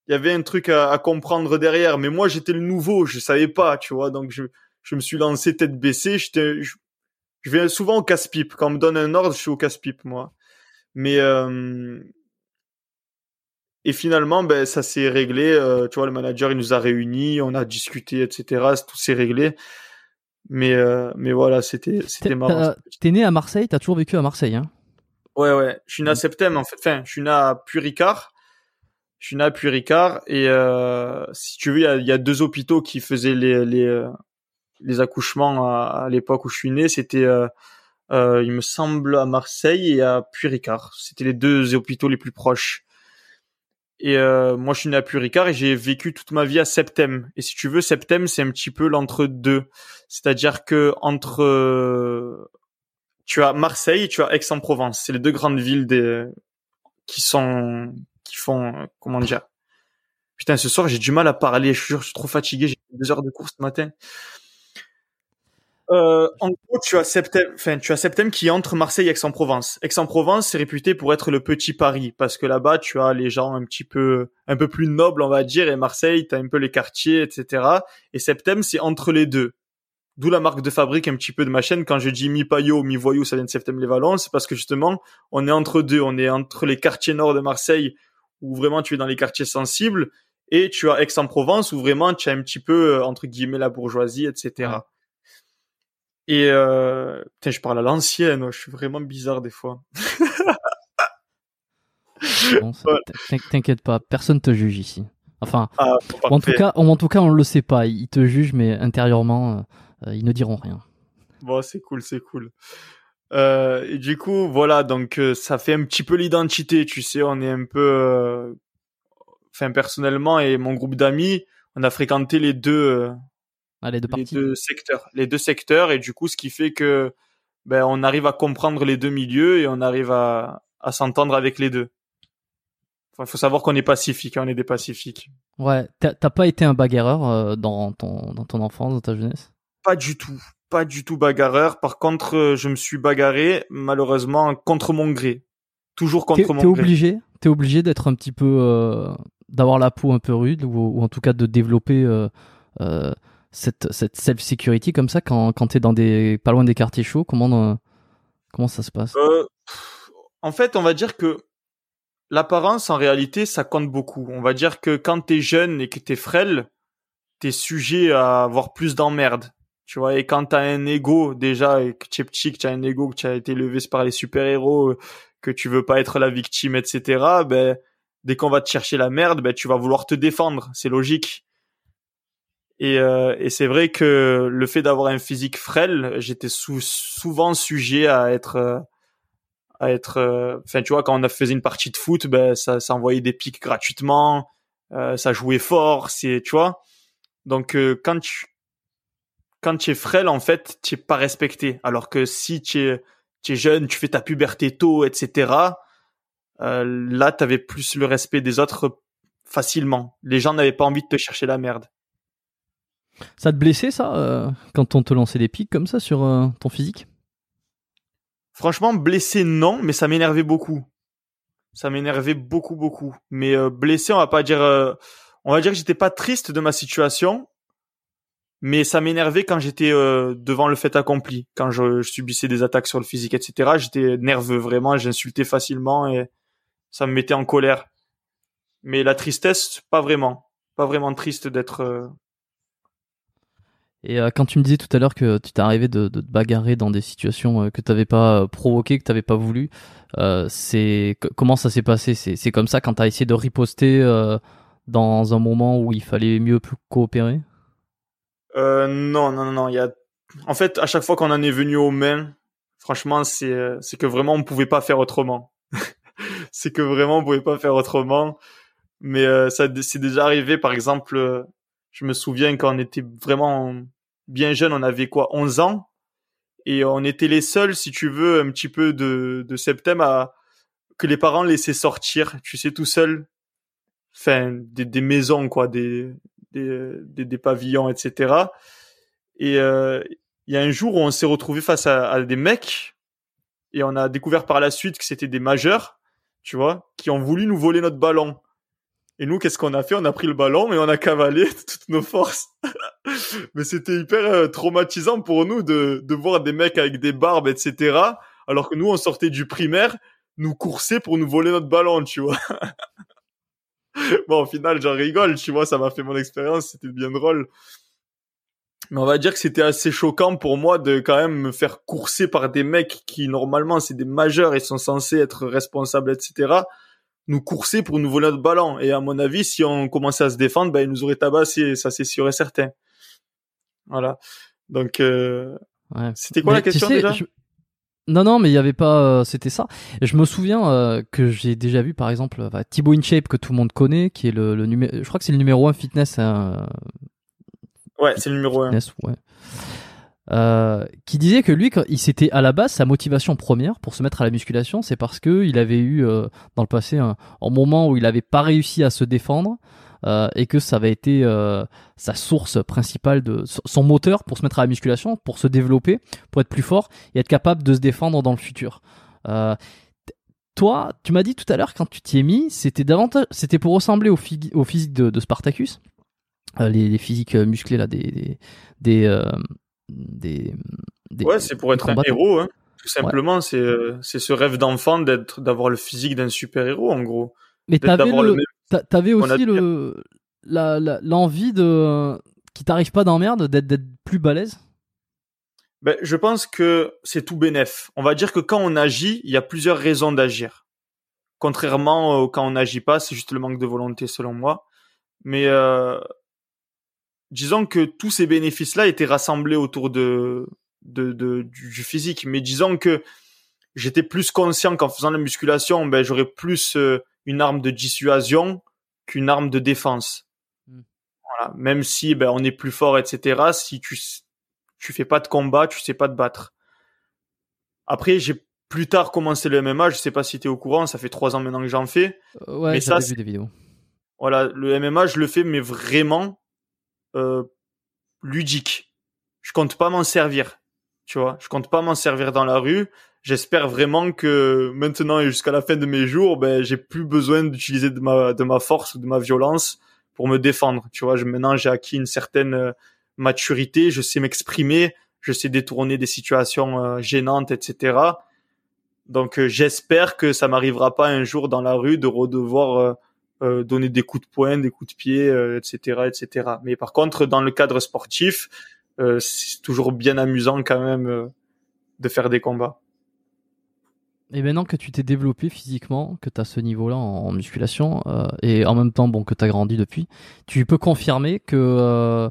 il y avait un truc à, à comprendre derrière. Mais moi, j'étais le nouveau, je savais pas, tu vois, donc je, je me suis lancé tête baissée. J'étais, je, je vais souvent au casse-pipe. Quand on me donne un ordre, je suis au casse-pipe, moi. Mais euh, et finalement, ben ça s'est réglé. euh, tu vois, le manager, il nous a réunis, on a discuté, etc. Tout s'est réglé. Mais euh, mais voilà, c'était c'était marrant. T'es né à Marseille, t'as toujours vécu à Marseille, hein? Ouais, ouais. Je suis né à Mm. Septem, en fait. Enfin, je suis né à Puy-Ricard. Je suis né à Puy-Ricard. Et euh, si tu veux, il y a, il y a deux hôpitaux qui faisaient les, les, euh, les accouchements à, à l'époque où je suis né. C'était, euh, euh, il me semble, à Marseille et à Puy-Ricard. C'était les deux hôpitaux les plus proches. Et euh, moi, je suis né à Puy-Ricard et j'ai vécu toute ma vie à Septem. Et si tu veux, Septem, c'est un petit peu l'entre-deux. C'est-à-dire que entre euh, tu as Marseille et tu as Aix-en-Provence. C'est les deux grandes villes des qui sont qui font euh, comment dire? Putain, ce soir j'ai du mal à parler. Je suis, trop fatigué. J'ai deux heures de course ce matin. Euh, en gros, tu as Septem, enfin, tu as Septem qui est entre Marseille et Aix-en-Provence. Aix-en-Provence, c'est réputé pour être le petit Paris parce que là-bas, tu as les gens un petit peu, un peu plus nobles, on va dire, et Marseille, t'as un peu les quartiers, etc. Et Septem, c'est entre les deux. D'où la marque de fabrique un petit peu de ma chaîne. Quand je dis mi-paillot, mi-voyou, ça vient de Septem les Vallons, c'est parce que justement, on est entre deux. On est entre les quartiers nord de Marseille, où vraiment tu es dans les quartiers sensibles, et tu as Aix-en-Provence, où vraiment tu as un petit peu, euh, entre guillemets, la bourgeoisie, etc. Ouais. Et, euh, putain, je parle à l'ancienne, je suis vraiment bizarre des fois. Bon, T'inquiète pas, personne te juge ici. Enfin, Ah, en tout cas, en tout cas, on le sait pas. Ils te jugent, mais intérieurement, euh, ils ne diront rien. Bon, c'est cool, c'est cool. Euh, et du coup, voilà, donc euh, ça fait un petit peu l'identité, tu sais, on est un peu, euh, enfin personnellement et mon groupe d'amis, on a fréquenté les deux, euh, Allez, de les deux secteurs, les deux secteurs, et du coup, ce qui fait que ben on arrive à comprendre les deux milieux et on arrive à, à s'entendre avec les deux. Enfin, faut savoir qu'on est pacifique, hein, on est des pacifiques. Ouais, t'as pas été un bagarreur euh, dans ton dans ton enfance, dans ta jeunesse? Pas du tout, pas du tout bagarreur. Par contre, euh, je me suis bagarré malheureusement contre mon gré, toujours T'es contre mon t'es gré. obligé, t'es obligé d'être un petit peu, euh, d'avoir la peau un peu rude ou, ou en tout cas de développer euh, euh, cette cette self security comme ça quand quand t'es dans des pas loin des quartiers chauds. Comment comment ça se passe? Euh, en fait, on va dire que l'apparence, en réalité, ça compte beaucoup. On va dire que quand t'es jeune et que t'es frêle, t'es sujet à avoir plus d'emmerdes. Tu vois, et quand t'as un ego, déjà, et que tu es petit, que tu as un ego, que tu as été élevé par les super-héros, euh, que tu veux pas être la victime, etc., ben, dès qu'on va te chercher la merde, ben, tu vas vouloir te défendre. C'est logique. Et, euh, et c'est vrai que le fait d'avoir un physique frêle, j'étais sou- souvent sujet à être, euh, à être, euh, enfin, tu vois, quand on a faisait une partie de foot, ben, ça, ça envoyait des pics gratuitement, ça jouait fort, c'est, tu vois. Donc, euh, quand tu, quand tu es frêle, en fait, tu es pas respecté. Alors que si tu es, jeune, tu fais ta puberté tôt, etc., euh, là, tu avais plus le respect des autres facilement. Les gens n'avaient pas envie de te chercher la merde. Ça te blessait ça euh, quand on te lançait des pics comme ça sur euh, ton physique? Franchement, blessé non, mais ça m'énervait beaucoup. Ça m'énervait beaucoup beaucoup. Mais blessé, on va pas dire, on va dire que j'étais pas triste de ma situation, mais ça m'énervait quand j'étais euh, devant le fait accompli, quand je, je, subissais des attaques sur le physique, etc. J'étais nerveux vraiment, j'insultais facilement et ça me mettait en colère. Mais la tristesse, pas vraiment, pas vraiment triste d'être et euh, quand tu me disais tout à l'heure que tu t'es arrivé de, de, te bagarrer dans des situations euh, que tu n'avais pas euh, provoquées, que tu n'avais pas voulu, c'est comment ça s'est passé? C'est comme ça quand tu as essayé de riposter dans un moment où il fallait mieux coopérer? Non, non, non, non. Il y a... En fait, à chaque fois qu'on en est venu aux mains, franchement, c'est c'est que vraiment on pouvait pas faire autrement. c'est que vraiment on pouvait pas faire autrement. Mais ça c'est déjà arrivé, par exemple, je me souviens quand on était vraiment bien jeune, on avait quoi, 11 ans, et on était les seuls, si tu veux, un petit peu de, de septembre à que les parents laissaient sortir, tu sais, tout seul, enfin, des, des maisons, quoi, des, des, des, pavillons, etc. Et euh, il y a un jour où on s'est retrouvé face à, des mecs, et on a découvert par la suite que c'était des majeurs, tu vois, qui ont voulu nous voler notre ballon. Et nous, qu'est-ce qu'on a fait? On a pris le ballon et on a cavalé toutes nos forces. Mais c'était hyper euh, traumatisant pour nous de, de voir des mecs avec des barbes, etc. Alors que nous, on sortait du primaire, nous courser pour nous voler notre ballon, tu vois. bon, au final, j'en rigole, tu vois, ça m'a fait mon expérience, c'était bien drôle. Mais on va dire que c'était assez choquant pour moi de quand même me faire courser par des mecs qui normalement c'est des majeurs et sont censés être responsables, etc nous courser pour nous voler notre ballon. Et à mon avis, si on commençait à se défendre, ben, ils nous auraient tabassé, ça c'est sûr et certain. Voilà. Donc, euh... ouais. c'était quoi la question déjà? Non, non, mais il y avait pas. Euh, c'était ça. je me souviens euh, que j'ai déjà vu, par exemple, euh, Thibaut InShape que tout le monde connaît, qui est le, le numéro. Je crois que c'est le numéro 1 fitness. Hein, ouais, c'est le numéro 1. Fitness, ouais. Euh, qui disait que lui, il s'était à la base sa motivation première pour se mettre à la musculation, c'est parce que il avait eu euh, dans le passé un, moment où il avait pas réussi à se défendre euh, et que ça avait été euh, sa source principale de son moteur pour se mettre à la musculation, pour se développer, pour être plus fort et être capable de se défendre dans le futur. toi, tu m'as dit tout à l'heure quand tu t'y es mis, c'était davantage, c'était pour ressembler au, au physique de, de Spartacus, les, les, physiques musclés là, des, des, des des, ouais c'est pour être un héros hein. tout simplement c'est euh, c'est ce rêve d'enfant d'être d'avoir le physique d'un super héros en gros mais t'avais le, t'avais aussi le l'envie de qui t'arrive pas d'emmerde d'être d'être plus balèze? Ben, je pense que c'est tout bénef. On va dire que quand on agit, il y a plusieurs raisons d'agir. Contrairement quand on n'agit pas, c'est juste le manque de volonté selon moi. Mais euh, disons que tous ces bénéfices-là étaient rassemblés autour de, de, de du, physique. Mais disons que j'étais plus conscient qu'en faisant la musculation, ben, j'aurais plus euh, une arme de dissuasion qu'une arme de défense. Hmm. Voilà. Même si ben, on est plus fort, etc. Si tu tu fais pas de combat, tu sais pas te battre. Après, j'ai plus tard commencé le MMA. Je sais pas si tu es au courant. Ça fait trois ans maintenant que j'en fais. Euh, ouais, mais ça, vu des vidéos. Voilà, le MMA, je le fais, mais vraiment euh, ludique. Je compte pas m'en servir, tu vois. Je compte pas m'en servir dans la rue. J'espère vraiment que maintenant et jusqu'à la fin de mes jours, ben j'ai plus besoin d'utiliser de ma de ma force ou de ma violence pour me défendre. Tu vois, je, maintenant j'ai acquis une certaine euh, maturité, je sais m'exprimer, je sais détourner des situations euh, gênantes, etc. Donc j'espère que ça m'arrivera pas un jour dans la rue de redevoir euh, donner des coups de poing, des coups de pied, etc., euh, etc. Mais par contre, dans le cadre sportif, euh, c'est toujours bien amusant quand même de faire des combats. Et maintenant que tu t'es développé physiquement, que tu as ce niveau-là en, musculation, et en même temps bon, que tu as grandi depuis, tu peux confirmer que,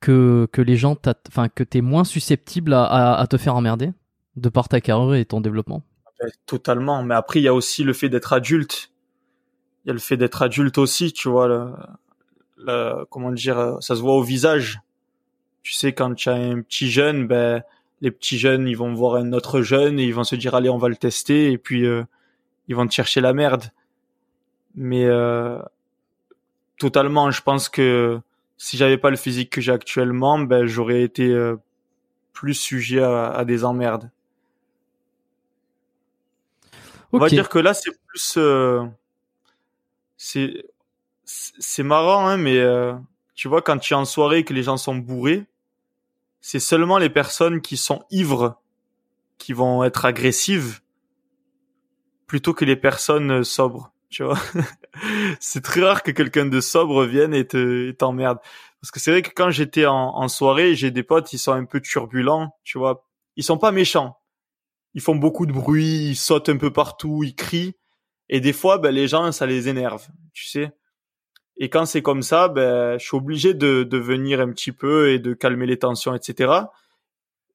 que, que les gens, tu es moins susceptible à, te faire emmerder de par ta carrière et ton développement? Totalement, mais après il y a aussi le fait d'être adulte il y a le fait d'être adulte aussi, tu vois. Le, comment dire, ça se voit au visage. Tu sais, quand tu as un petit jeune, ben les petits jeunes, ils vont voir un autre jeune et ils vont se dire allez, on va le tester et puis euh, ils vont te chercher la merde. Mais euh, totalement, je pense que si j'avais pas le physique que j'ai actuellement, ben j'aurais été euh, plus sujet à, à, des emmerdes. On va dire que là, c'est plus, euh, c'est, c'est marrant, hein, mais euh, tu vois, quand tu es en soirée et que les gens sont bourrés, c'est seulement les personnes qui sont ivres qui vont être agressives plutôt que les personnes euh, sobres, tu vois. c'est très rare que quelqu'un de sobre vienne et te et t'emmerde. Parce que c'est vrai que quand j'étais en, en soirée, j'ai des potes, ils sont un peu turbulents, tu vois. Ils sont pas méchants. Ils font beaucoup de bruit, ils sautent un peu partout, ils crient. Et des fois, ben, les gens, ça les énerve, tu sais. Et quand c'est comme ça, ben, je suis obligé de, de venir un petit peu et de calmer les tensions, etc.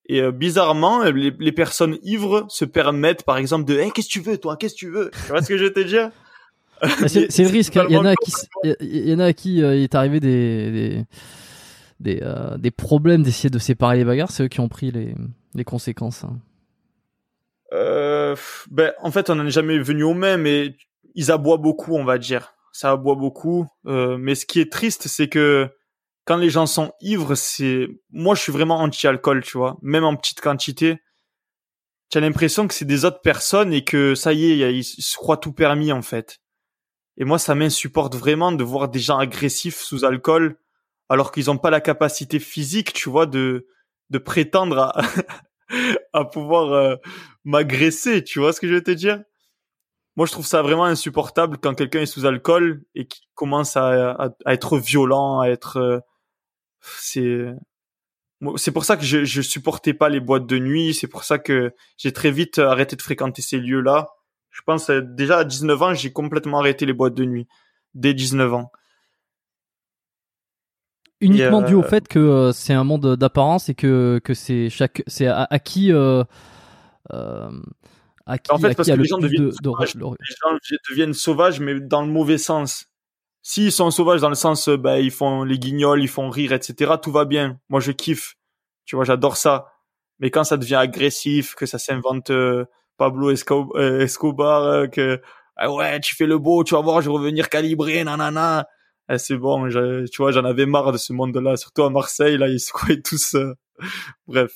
Et euh, bizarrement, les, les personnes ivres se permettent, par exemple, de hey, « qu'est-ce que tu veux, toi? Qu'est-ce que tu veux ?» Tu vois ce que je veux te dire? C'est le risque. hein. Il y en a à qui, il y en a à qui euh, il est arrivé des des des, euh, des problèmes d'essayer de séparer les bagarres. C'est eux qui ont pris les les conséquences. hein. Euh, ben, en fait, on n'en est jamais venu au même, mais ils aboient beaucoup, on va dire. Ça aboie beaucoup. Euh, mais ce qui est triste, c'est que quand les gens sont ivres, c'est, moi, je suis vraiment anti-alcool, tu vois. Même en petite quantité. Tu as l'impression que c'est des autres personnes et que ça y est, ils se croient tout permis, en fait. Et moi, ça m'insupporte vraiment de voir des gens agressifs sous alcool, alors qu'ils n'ont pas la capacité physique, tu vois, de, de prétendre à, à pouvoir euh, m'agresser, tu vois ce que je veux te dire? Moi, je trouve ça vraiment insupportable quand quelqu'un est sous alcool et qui commence à, à, à être violent, à être... euh, c'est... C'est pour ça que je, je supportais pas les boîtes de nuit, c'est pour ça que j'ai très vite arrêté de fréquenter ces lieux-là. Je pense euh, déjà à 19 ans, j'ai complètement arrêté les boîtes de nuit. Dès 19 ans. Uniquement euh, dû au fait que euh, c'est un monde d'apparence et que que c'est chaque c'est à, à qui En fait, à parce qui que le les gens deviennent de, de- sauvages. de- les gens deviennent sauvages, mais dans le mauvais sens. S'ils sont sauvages dans le sens, bah, ils font les guignols, ils font rire, etc., tout va bien. Moi, je kiffe. Tu vois, j'adore ça. Mais quand ça devient agressif, que ça s'invente euh, Pablo euh, Escobar, euh, que ah ouais, tu fais le beau, tu vas voir, je vais revenir calibrer, nanana. Eh, c'est bon, je- tu vois, j'en avais marre de ce monde-là, surtout à Marseille, là, ils se croyaient tous. Bref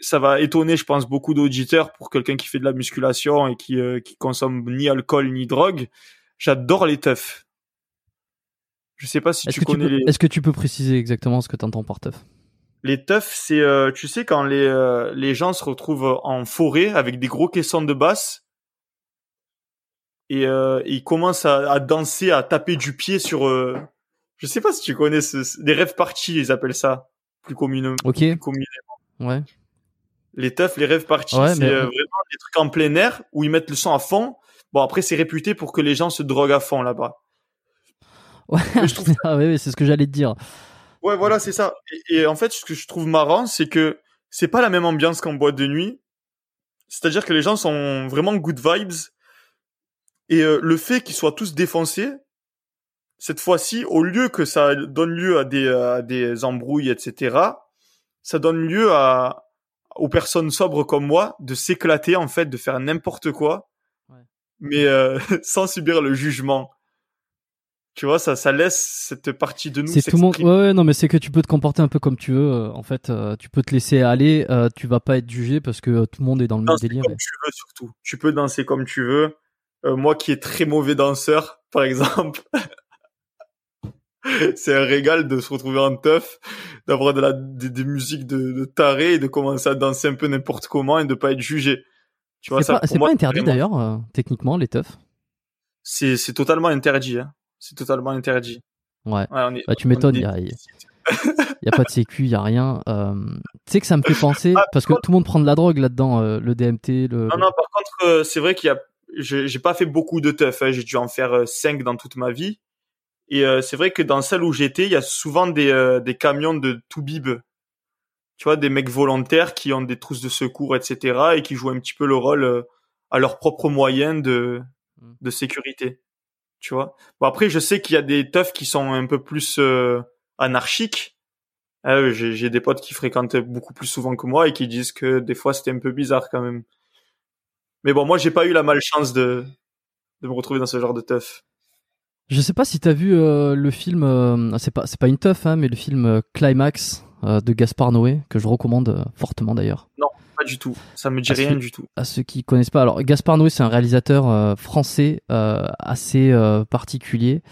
ça va étonner, je pense, beaucoup d'auditeurs pour quelqu'un qui fait de la musculation et qui euh, qui consomme ni alcool ni drogue. J'adore les teufs. Je sais pas si tu connais peux, les est-ce que tu peux préciser exactement ce que tu entends par teuf? Les teufs. C'est euh, tu sais quand les euh, les gens se retrouvent en forêt avec des gros caissons de basse et euh, ils commencent à, à danser, à taper du pied sur. Euh, je sais pas si tu connais ce, des rêves parties, ils appellent ça plus communément. Ok, plus communément. ouais. Les teufs, les rêves parties, Ouais, c'est mais- euh, vraiment des trucs en plein air où ils mettent le son à fond. Bon, après, c'est réputé pour que les gens se droguent à fond là-bas. Ouais, je trouve ah ouais, c'est ce que j'allais te dire. Ouais, voilà, c'est ça. Et, et en fait, ce que je trouve marrant, c'est que c'est pas la même ambiance qu'en boîte de nuit. C'est-à-dire que les gens sont vraiment good vibes. Et euh, le fait qu'ils soient tous défoncés, cette fois-ci, au lieu que ça donne lieu à des, à des embrouilles, etc., ça donne lieu à, aux personnes sobres comme moi de s'éclater, en fait, de faire n'importe quoi, Ouais. mais euh, sans subir le jugement. Tu vois, ça, ça laisse cette partie de nous C'est tout le monde. s'exprimer. Ouais, ouais, non, mais c'est que tu peux te comporter un peu comme tu veux. euh, En fait, euh, tu peux te laisser aller. euh, tu vas pas être jugé parce que euh, tout le monde est dans le même délire. comme tu veux surtout. Tu peux danser comme tu veux. Euh, moi qui est très mauvais danseur, par exemple, c'est un régal de se retrouver en teuf, d'avoir de la des, des musiques de, de taré et de commencer à danser un peu n'importe comment et de pas être jugé. Tu vois C'est ça pas, interdit vraiment- d'ailleurs, euh, techniquement, les teufs. C'est c'est totalement interdit. Hein. C'est totalement interdit. Ouais. Ouais, on est, Bah, tu on m'étonnes, est- il y a, il y a pas de sécu, il y a rien. Euh, tu sais que ça me fait penser, Ah, parce que tout le monde prend de la drogue là-dedans, euh, le DMT, le. Non, non, par contre, euh, c'est vrai qu'il y a, j'ai pas fait beaucoup de teuf, hein. j'ai dû en faire euh, cinq dans toute ma vie. Et euh, c'est vrai que dans celle où j'étais, il y a souvent des, euh, des camions de Toubib. Tu vois, des mecs volontaires qui ont des trousses de secours, etc. et qui jouent un petit peu le rôle euh, à leurs propres moyens de, Mm. de sécurité. Tu vois? Bon, après, je sais qu'il y a des teufs qui sont un peu plus euh, anarchiques. Ah, j'ai j'ai des potes qui fréquentent beaucoup plus souvent que moi et qui disent que des fois c'était un peu bizarre quand même. Mais bon, moi j'ai pas eu la malchance de de me retrouver dans ce genre de teuf. Je sais pas si t'as vu euh, le film, euh, c'est pas c'est pas une teuf, hein, mais le film euh, Climax euh, de Gaspard Noé que je recommande euh, fortement d'ailleurs. Non, pas du tout. Ça me dit Ah, rien du tout. À ceux qui connaissent pas, alors Gaspard Noé c'est un réalisateur euh, français euh, assez euh, particulier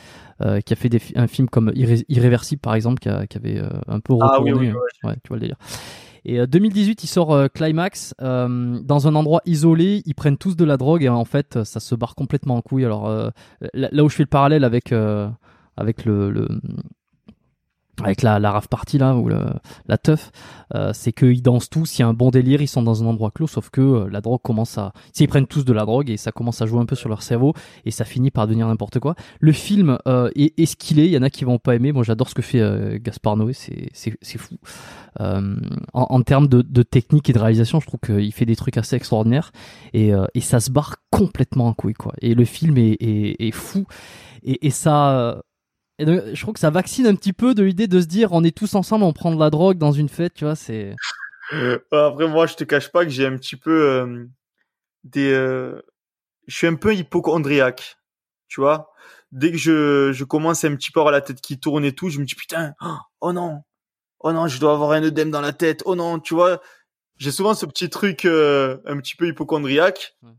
euh, qui a fait des un film comme Irré- Irréversible par exemple qui, a- qui avait euh, un peu Ah retourné. oui, oui, euh, ouais, tu vois le délire. Et euh, 2018, il sort euh, Climax euh, dans un endroit isolé. Ils prennent tous de la drogue et en fait, ça se barre complètement en couille. Alors euh, là, où je fais le parallèle avec euh, avec le avec la, la rave party là ou le, la teuf, euh, c'est qu'ils dansent tous, il y a un bon délire, ils sont dans un endroit clos, sauf que euh, la drogue commence à, ils prennent tous de la drogue et ça commence à jouer un peu sur leur cerveau et ça finit par devenir n'importe quoi. Le film euh, est, ce qu'il est, il y en a qui vont pas aimer. Moi, j'adore ce que fait euh, Gaspard Noé, c'est c'est fou. En, en termes de, de technique et de réalisation, je trouve qu'il fait des trucs assez extraordinaires et, et ça se barre complètement en couille quoi. Et le film est, est, est fou et, et ça. Euh, et donc, je trouve que ça vaccine un petit peu de l'idée de se dire on est tous ensemble, on prend de la drogue dans une fête, tu vois, c'est. Ouais, Après, moi, je te cache pas que j'ai un petit peu euh, des. euh, Je suis un peu hypochondriaque, tu vois. Dès que je, je commence un petit peu à avoir la tête qui tourne et tout, je me dis putain, oh non, oh non, je dois avoir un œdème dans la tête, oh non, tu vois. J'ai souvent ce petit truc euh, un petit peu hypochondriaque. Ouais.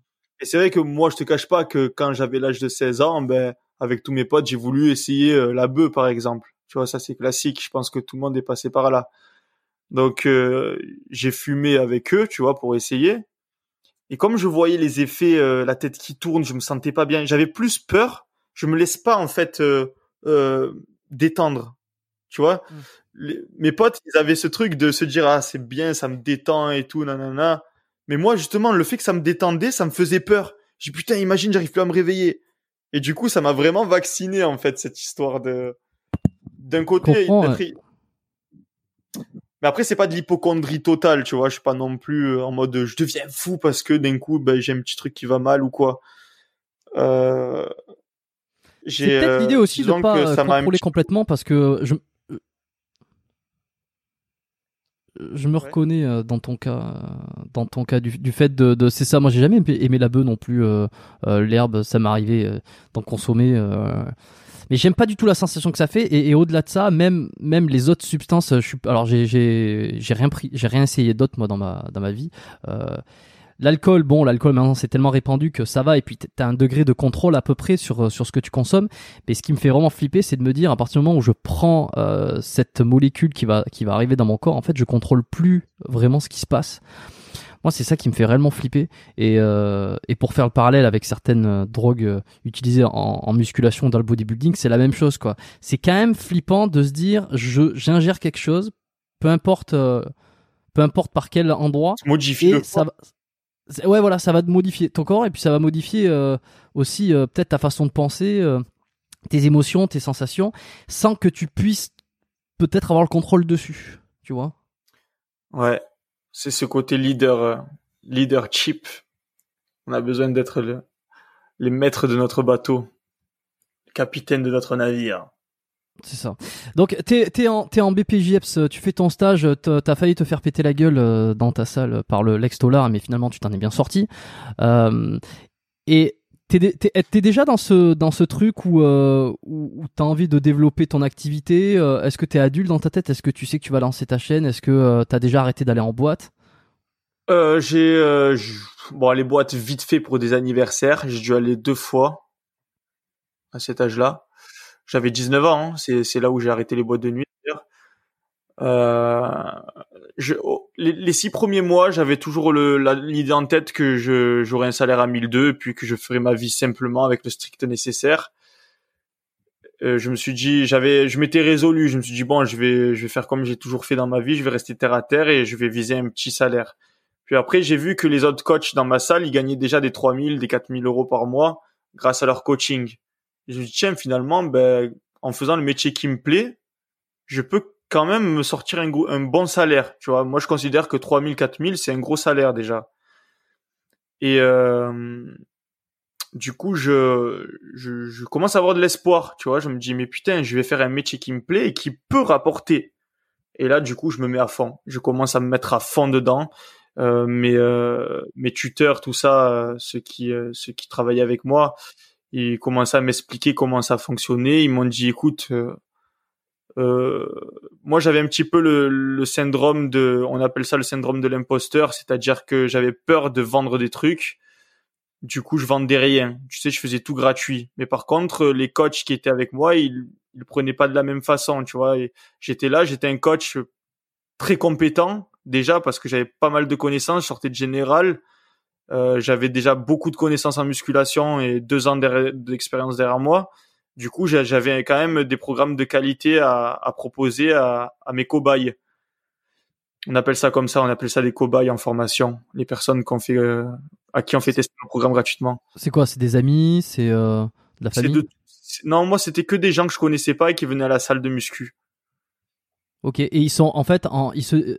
Et c'est vrai que moi, je te cache pas que quand j'avais l'âge de 16 ans, ben, avec tous mes potes, j'ai voulu essayer euh, la bœuf, par exemple. Tu vois, ça c'est classique. Je pense que tout le monde est passé par là. Donc euh, j'ai fumé avec eux, tu vois, pour essayer. Et comme je voyais les effets, euh, la tête qui tourne, je me sentais pas bien. J'avais plus peur. Je me laisse pas en fait euh, euh, détendre, tu vois? Mm. Les- mes potes, ils avaient ce truc de se dire ah c'est bien, ça me détend et tout, nanana. Mais moi justement, le fait que ça me détendait, ça me faisait peur. J'ai putain, imagine, j'arrive plus à me réveiller. Et du coup, ça m'a vraiment vacciné en fait cette histoire de d'un côté Comprends, d'être- mais après, c'est pas de l'hypochondrie totale, tu vois. Je suis pas non plus euh, en mode je deviens fou parce que d'un coup, ben, j'ai un petit truc qui va mal ou quoi. Euh... C'est j'ai, peut-être euh, l'idée aussi de pas que euh, ça m'a un contrôler petit- complètement parce que je je me Ouais. reconnais euh, dans ton cas euh, dans ton cas du, du fait de, de c'est ça moi j'ai jamais aimé, aimé la bœuf non plus euh, euh, l'herbe ça m'est arrivé euh, d'en consommer euh, mais j'aime pas du tout la sensation que ça fait et, et au-delà de ça même même les autres substances je suis alors j'ai rien pris j'ai rien essayé d'autre moi dans ma dans ma vie euh, L'alcool, bon, l'alcool maintenant c'est tellement répandu que ça va et puis t'as un degré de contrôle à peu près sur euh, sur ce que tu consommes. Mais ce qui me fait vraiment flipper, c'est de me dire à partir du moment où je prends euh, cette molécule qui va qui va arriver dans mon corps, en fait, je contrôle plus vraiment ce qui se passe. Moi, c'est ça qui me fait réellement flipper. Et euh, et pour faire le parallèle avec certaines drogues utilisées en, en musculation dans le bodybuilding, c'est la même chose quoi. C'est quand même flippant de se dire je j'ingère quelque chose, peu importe euh, peu importe par quel endroit et ça ouais voilà ça va te modifier ton corps et puis ça va modifier euh, aussi euh, peut-être ta façon de penser euh, tes émotions tes sensations sans que tu puisses peut-être avoir le contrôle dessus tu vois Ouais, c'est ce côté leader, euh, leadership. On a besoin d'être le, les maîtres de notre bateau, capitaine de notre navire. C'est ça donc t'es t'es en t'es en BPJEPS tu fais ton stage t'as t'as failli te faire péter la gueule euh, dans ta salle par le Lex Tolar mais finalement tu t'en es bien sorti euh, et T'es, dé- t'es, t'es déjà dans ce dans ce truc où euh, où, t'as envie de développer ton activité. euh, est-ce que t'es adulte dans ta tête? Est-ce que tu sais que tu vas lancer ta chaîne? Est-ce que euh, t'as déjà arrêté d'aller en boîte? Euh, j'ai euh, bon les boîtes vite fait pour des anniversaires. J'ai dû aller deux fois à cet âge-là. J'avais 19 ans. hein. C'est là où j'ai arrêté les boîtes de nuit. Euh, oh, les, six premiers mois, j'avais toujours l'idée en tête que je j'aurais un salaire à 1002 et puis que je ferais ma vie simplement avec le strict nécessaire. Euh, je me suis dit, j'avais, je m'étais résolu. Je me suis dit bon, je vais, je vais faire comme j'ai toujours fait dans ma vie. Je vais rester terre à terre et je vais viser un petit salaire. Puis après, j'ai vu que les autres coachs dans ma salle, ils gagnaient déjà des 3000, des 4000 euros par mois grâce à leur coaching. Je me dis, tiens, finalement, ben, en faisant le métier qui me plaît, je peux quand même me sortir un bon salaire. Tu vois, moi, je considère que 3000, 4000, c'est un gros salaire déjà. Et euh, du coup, je, je, je commence à avoir de l'espoir. Tu vois, je me dis, mais putain, je vais faire un métier qui me plaît et qui peut rapporter. Et là, du coup, je me mets à fond. Je commence à me mettre à fond dedans. Euh, mes, euh, mes tuteurs, tout ça, euh, ceux qui, euh, ceux qui travaillaient avec moi, ils commençaient à m'expliquer comment ça fonctionnait. Ils m'ont dit, écoute, euh, Euh, moi, j'avais un petit peu le, syndrome de, on appelle ça le syndrome de l'imposteur, c'est-à-dire que j'avais peur de vendre des trucs. Du coup, je vendais rien. Tu sais, je faisais tout gratuit. Mais par contre, les coachs qui étaient avec moi, ils, ils prenaient pas de la même façon, tu vois. J'étais là, j'étais un coach très compétent déjà parce que j'avais pas mal de connaissances, je sortais de général. Euh, j'avais déjà beaucoup de connaissances en musculation et deux ans d'expérience derrière moi. Du coup, j'avais quand même des programmes de qualité à, à proposer à, à, mes cobayes. On appelle ça comme ça, on appelle ça des cobayes en formation, les personnes qu'on fait, euh, à qui on fait tester le programme gratuitement. C'est quoi C'est des amis C'est euh, de la famille? Non, moi c'était que des gens que je connaissais pas et qui venaient à la salle de muscu. Ok, et ils sont en fait, en, ils se,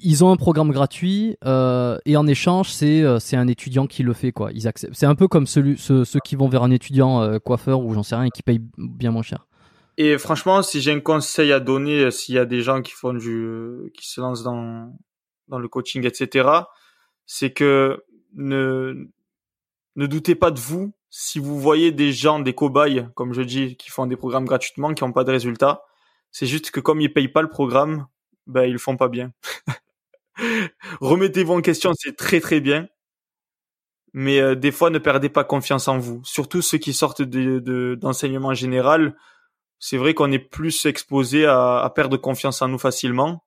ils ont un programme gratuit euh, et en échange c'est euh, c'est un étudiant qui le fait quoi. Ils acceptent. C'est un peu comme ceux, ceux qui vont vers un étudiant euh, coiffeur ou j'en sais rien et qui payent bien moins cher. Et franchement, si j'ai un conseil à donner, euh, s'il y a des gens qui font du, qui se lancent dans dans le coaching, etc., c'est que ne ne doutez pas de vous si vous voyez des gens, des cobayes, comme je dis, qui font des programmes gratuitement, qui n'ont pas de résultats. C'est juste que comme ils payent pas le programme, ben ils le font pas bien. Remettez-vous en question, c'est très très bien. Mais euh, des fois, ne perdez pas confiance en vous. Surtout ceux qui sortent de, d'enseignement général, c'est vrai qu'on est plus exposé à, à, perdre confiance en nous facilement.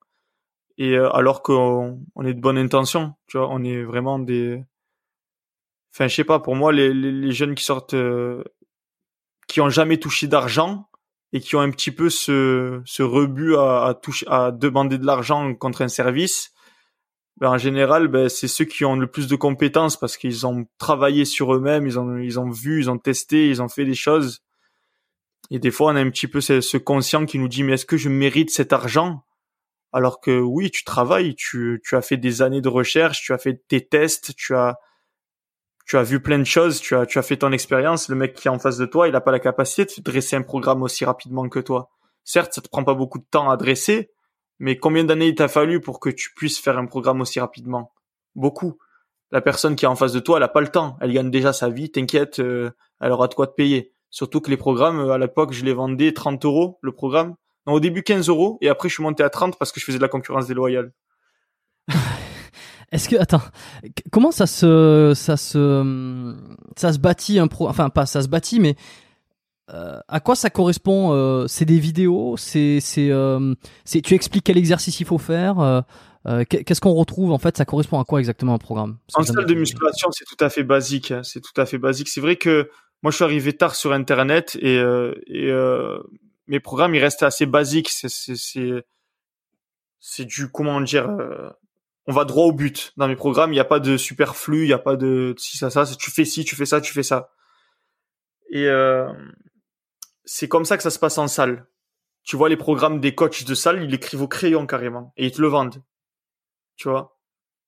Et euh, alors qu'on on est de bonne intention, tu vois, on est vraiment des. Enfin, je sais pas. Pour moi, les, les, jeunes qui sortent, euh, qui ont jamais touché d'argent et qui ont un petit peu ce, ce rebut à, à, toucher, à demander de l'argent contre un service, ben, en général, ben, c'est ceux qui ont le plus de compétences parce qu'ils ont travaillé sur eux-mêmes, ils ont, ils ont vu, ils ont testé, ils ont fait des choses. Et des fois, on a un petit peu ce, ce conscient qui nous dit, mais est-ce que je mérite cet argent? Alors que oui, tu travailles, tu, tu as fait des années de recherche, tu as fait tes tests, tu as, tu as vu plein de choses, tu as, tu as fait ton expérience. Le mec qui est en face de toi, il n'a pas la capacité de dresser un programme aussi rapidement que toi. Certes, ça te prend pas beaucoup de temps à dresser, mais combien d'années il t'a fallu pour que tu puisses faire un programme aussi rapidement? Beaucoup. La personne qui est en face de toi, elle a pas le temps. Elle gagne déjà sa vie. T'inquiète, euh, elle aura de quoi te payer. Surtout que les programmes, euh, à l'époque, je les vendais 30 euros le programme. Non, au début 15 euros et après je suis monté à 30 parce que je faisais de la concurrence déloyale. Est-ce que attends, comment ça se ça se ça se bâtit un pro enfin pas ça se bâtit mais euh, à quoi ça correspond euh, C'est des vidéos C'est c'est euh, c'est tu expliques quel exercice il faut faire Qu'est-ce qu'on retrouve en fait Ça correspond à quoi exactement un programme? En salle de musculation, c'est tout à fait basique. Hein, c'est tout à fait basique. C'est vrai que moi, je suis arrivé tard sur Internet et, et mes programmes ils restent assez basiques. C'est c'est c'est du comment dire on va droit au but. Dans mes programmes, il n'y a pas de superflu, il n'y a pas de si ça ça. Tu fais ci, tu fais ça, tu fais ça. Et euh, c'est comme ça que ça se passe en salle. Tu vois les programmes des coachs de salle, ils écrivent au crayon carrément et ils te le vendent. Tu vois?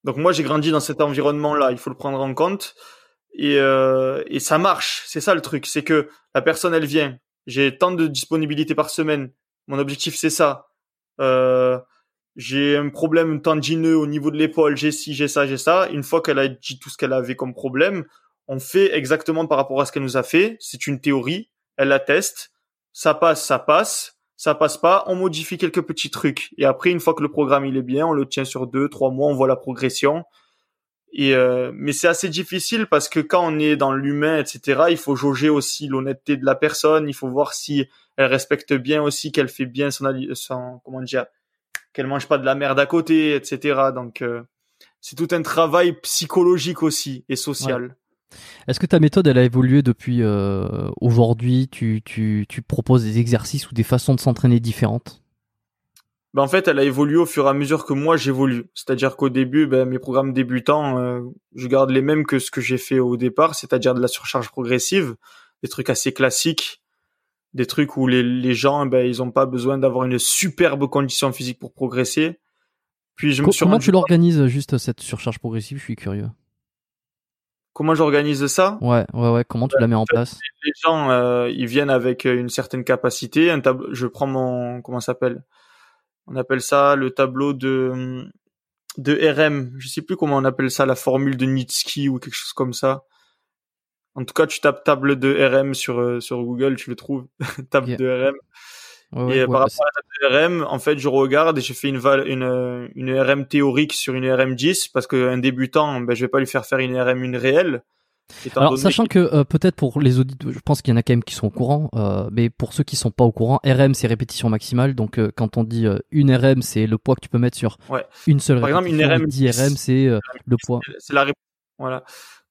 Donc moi j'ai grandi dans cet environnement-là, il faut le prendre en compte et euh, et ça marche. C'est ça le truc, c'est que la personne elle vient, j'ai tant de disponibilité par semaine, mon objectif c'est ça. Euh, j'ai un problème tendineux au niveau de l'épaule, j'ai ci, j'ai ça, j'ai ça. Une fois qu'elle a dit tout ce qu'elle avait comme problème, on fait exactement par rapport à ce qu'elle nous a fait. C'est une théorie, elle la teste, ça passe, ça passe, ça passe pas, on modifie quelques petits trucs. Et après, une fois que le programme il est bien, on le tient sur deux, trois mois, on voit la progression. Et euh, mais c'est assez difficile parce que quand on est dans l'humain, etc., il faut jauger aussi l'honnêteté de la personne. Il faut voir si elle respecte bien aussi, qu'elle fait bien son, son comment dire, qu'elle mange pas de la merde à côté, etc. Donc euh, c'est tout un travail psychologique aussi et social. Est-ce que ta méthode, elle a évolué depuis euh, aujourd'hui? Tu, tu, tu proposes des exercices ou des façons de s'entraîner différentes? Ben en fait, elle a évolué au fur et à mesure que moi j'évolue. C'est-à-dire qu'au début, ben, mes programmes débutants, euh, je garde les mêmes que ce que j'ai fait au départ, c'est-à-dire de la surcharge progressive, des trucs assez classiques, des trucs où les, les gens, ben, ils ont pas besoin d'avoir une superbe condition physique pour progresser. Puis je me Comment tu l'organises juste cette surcharge progressive? Je suis curieux. Comment j'organise ça? Ouais, ouais, ouais. Comment tu la mets en place? Les gens, euh, ils viennent avec une certaine capacité. Un tableau, je prends mon, comment ça s'appelle? On appelle ça le tableau de de RM. Je sais plus comment on appelle ça, la formule de Nitsky ou quelque chose comme ça. En tout cas, tu tapes table de RM sur euh, sur Google, tu le trouves. table de RM. Ouais, ouais, et ouais, par bah, rapport à la RM, en fait, je regarde et je fais une, val- une, une RM théorique sur une RM 10 parce qu'un débutant, ben, je vais pas lui faire faire une RM 1 réelle. Alors, sachant que euh, peut-être pour les auditeurs, je pense qu'il y en a quand même qui sont au courant, euh, mais pour ceux qui sont pas au courant, RM c'est répétition maximale. Donc, euh, quand on dit une RM, c'est le poids que tu peux mettre sur Ouais. une seule Par exemple, une. RM et 10 RM, c'est le poids. c'est la voilà.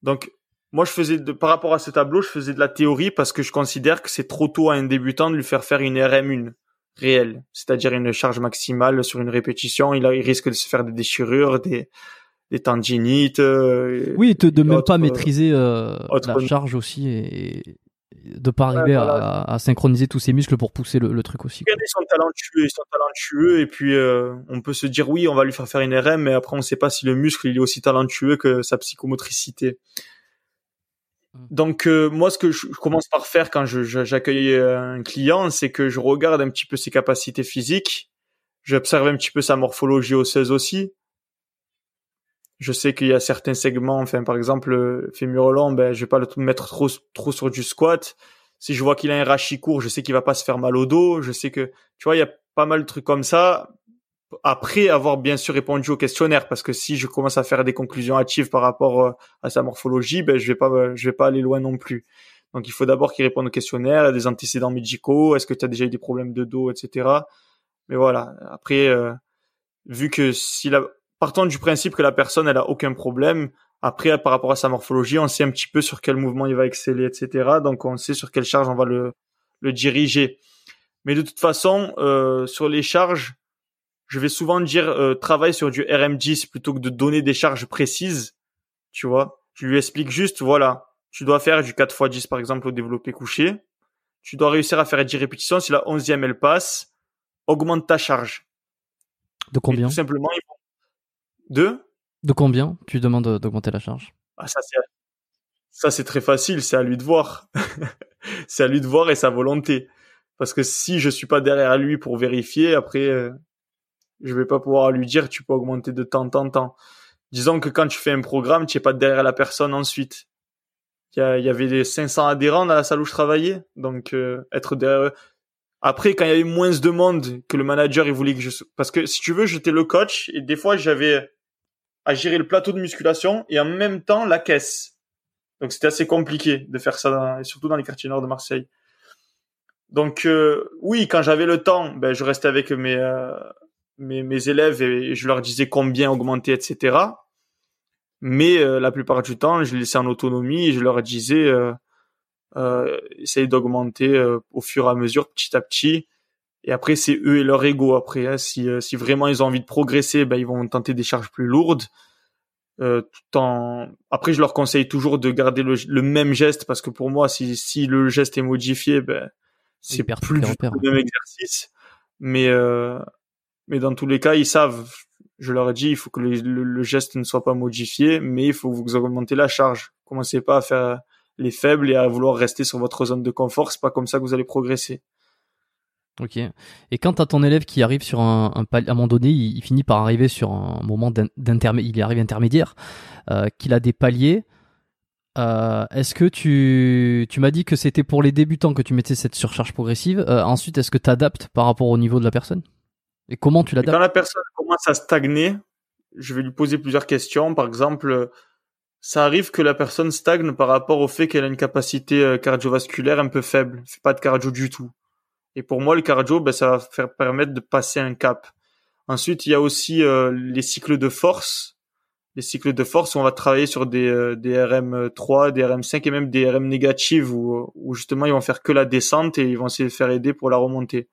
Donc, moi, je faisais de, par rapport à ce tableau, je faisais de la théorie parce que je considère que c'est trop tôt à un débutant de lui faire faire une RM1 réelle, c'est-à-dire une charge maximale sur une répétition. Il, a, il risque de se faire des déchirures, des, des tendinites. euh, Oui, de, de même pas euh, maîtriser euh, la charge aussi et, de pas arriver voilà. à, à synchroniser tous ses muscles pour pousser le, le truc aussi. Regardez, ils sont talentueux, ils sont talentueux, et puis euh, on peut se dire oui, on va lui faire faire une RM, mais après on ne sait pas si le muscle il est aussi talentueux que sa psychomotricité. Mm. Donc euh, moi, ce que je, commence par faire quand j'accueille euh, un client, c'est que je regarde un petit peu ses capacités physiques, j'observe un petit peu sa morphologie osseuse aussi. Je sais qu'il y a certains segments, enfin par exemple le fémur long, ben je vais pas le mettre trop trop sur du squat. Si je vois qu'il a un rachis court, je sais qu'il va pas se faire mal au dos. Je sais que tu vois, il y a pas mal de trucs comme ça. Après avoir bien sûr répondu au questionnaire, parce que si je commence à faire des conclusions hâtives par rapport euh, à sa morphologie, ben je vais pas, je vais pas aller loin non plus. Donc il faut d'abord qu'il réponde au questionnaire, des antécédents médicaux, est-ce que tu as déjà eu des problèmes de dos, etc. Mais voilà. Après, euh, vu que si la, partant du principe que la personne elle a aucun problème, après par rapport à sa morphologie, on sait un petit peu sur quel mouvement il va exceller, etc. Donc on sait sur quelle charge on va le, le diriger. Mais de toute façon, euh, sur les charges, je vais souvent dire euh, travaille sur du RM10 plutôt que de donner des charges précises. Tu vois, je lui explique juste, voilà, tu dois faire du 4 x 10 par exemple au développé couché. Tu dois réussir à faire 10 répétitions. Si la 11e elle passe, augmente ta charge. De Et combien? tout simplement. Deux De? Combien tu demandes euh, d'augmenter la charge? Ah, ça, c'est, ça, c'est très facile. C'est à lui de voir. c'est à lui de voir et sa volonté. Parce que si je suis pas derrière lui pour vérifier, après, euh, je vais pas pouvoir lui dire, tu peux augmenter de temps en temps. Disons que quand tu fais un programme, tu es pas derrière la personne ensuite. Il y, y avait des 500 adhérents dans la salle où je travaillais. Donc, euh, être derrière eux. Après, quand il y avait moins de monde que le manager, il voulait que je... Parce que si tu veux, j'étais le coach et des fois, j'avais à gérer le plateau de musculation et en même temps la caisse. Donc c'était assez compliqué de faire ça, dans- et surtout dans les quartiers nord de Marseille. Donc euh, oui, quand j'avais le temps, ben, je restais avec mes, euh, mes, mes élèves et je leur disais combien augmenter, etc. Mais euh, la plupart du temps, je les laissais en autonomie et je leur disais euh, euh, essaye d'augmenter euh, au fur et à mesure, petit à petit. Et après, c'est eux et leur ego. Après, hein. si, euh, si vraiment ils ont envie de progresser, ben, ils vont tenter des charges plus lourdes. Euh, tout en... Après, je leur conseille toujours de garder le, le même geste parce que pour moi, si, si le geste est modifié, ben, c'est plus du tout le même exercice. Mais, euh, mais dans tous les cas, ils savent. Je leur ai dit, il faut que le, geste ne soit pas modifié, mais il faut que vous augmentez la charge. Commencez pas à faire les faibles et à vouloir rester sur votre zone de confort. C'est pas comme ça que vous allez progresser. Ok. Et quand t'as ton élève qui arrive sur un, un à un moment donné, il, finit par arriver sur un moment d'in- d'intermédiaire, il arrive intermédiaire, euh, qu'il a des paliers. euh, est-ce que tu, tu m'as dit que c'était pour les débutants que tu mettais cette surcharge progressive. euh, ensuite, est-ce que tu adaptes par rapport au niveau de la personne? Et comment tu Et quand l'adaptes la personne commence à stagner, je vais lui poser plusieurs questions. Par exemple, ça arrive que la personne stagne par rapport au fait qu'elle a une capacité euh, cardiovasculaire un peu faible, elle fait pas de cardio du tout. Et pour moi, le cardio, ben, ça va faire permettre de passer un cap. Ensuite, il y a aussi euh, les cycles de force. Les cycles de force, où on va travailler sur des, euh, des RM3, des RM5 et même des RM négatives où, où justement ils vont faire que la descente et ils vont essayer de faire aider pour la remontée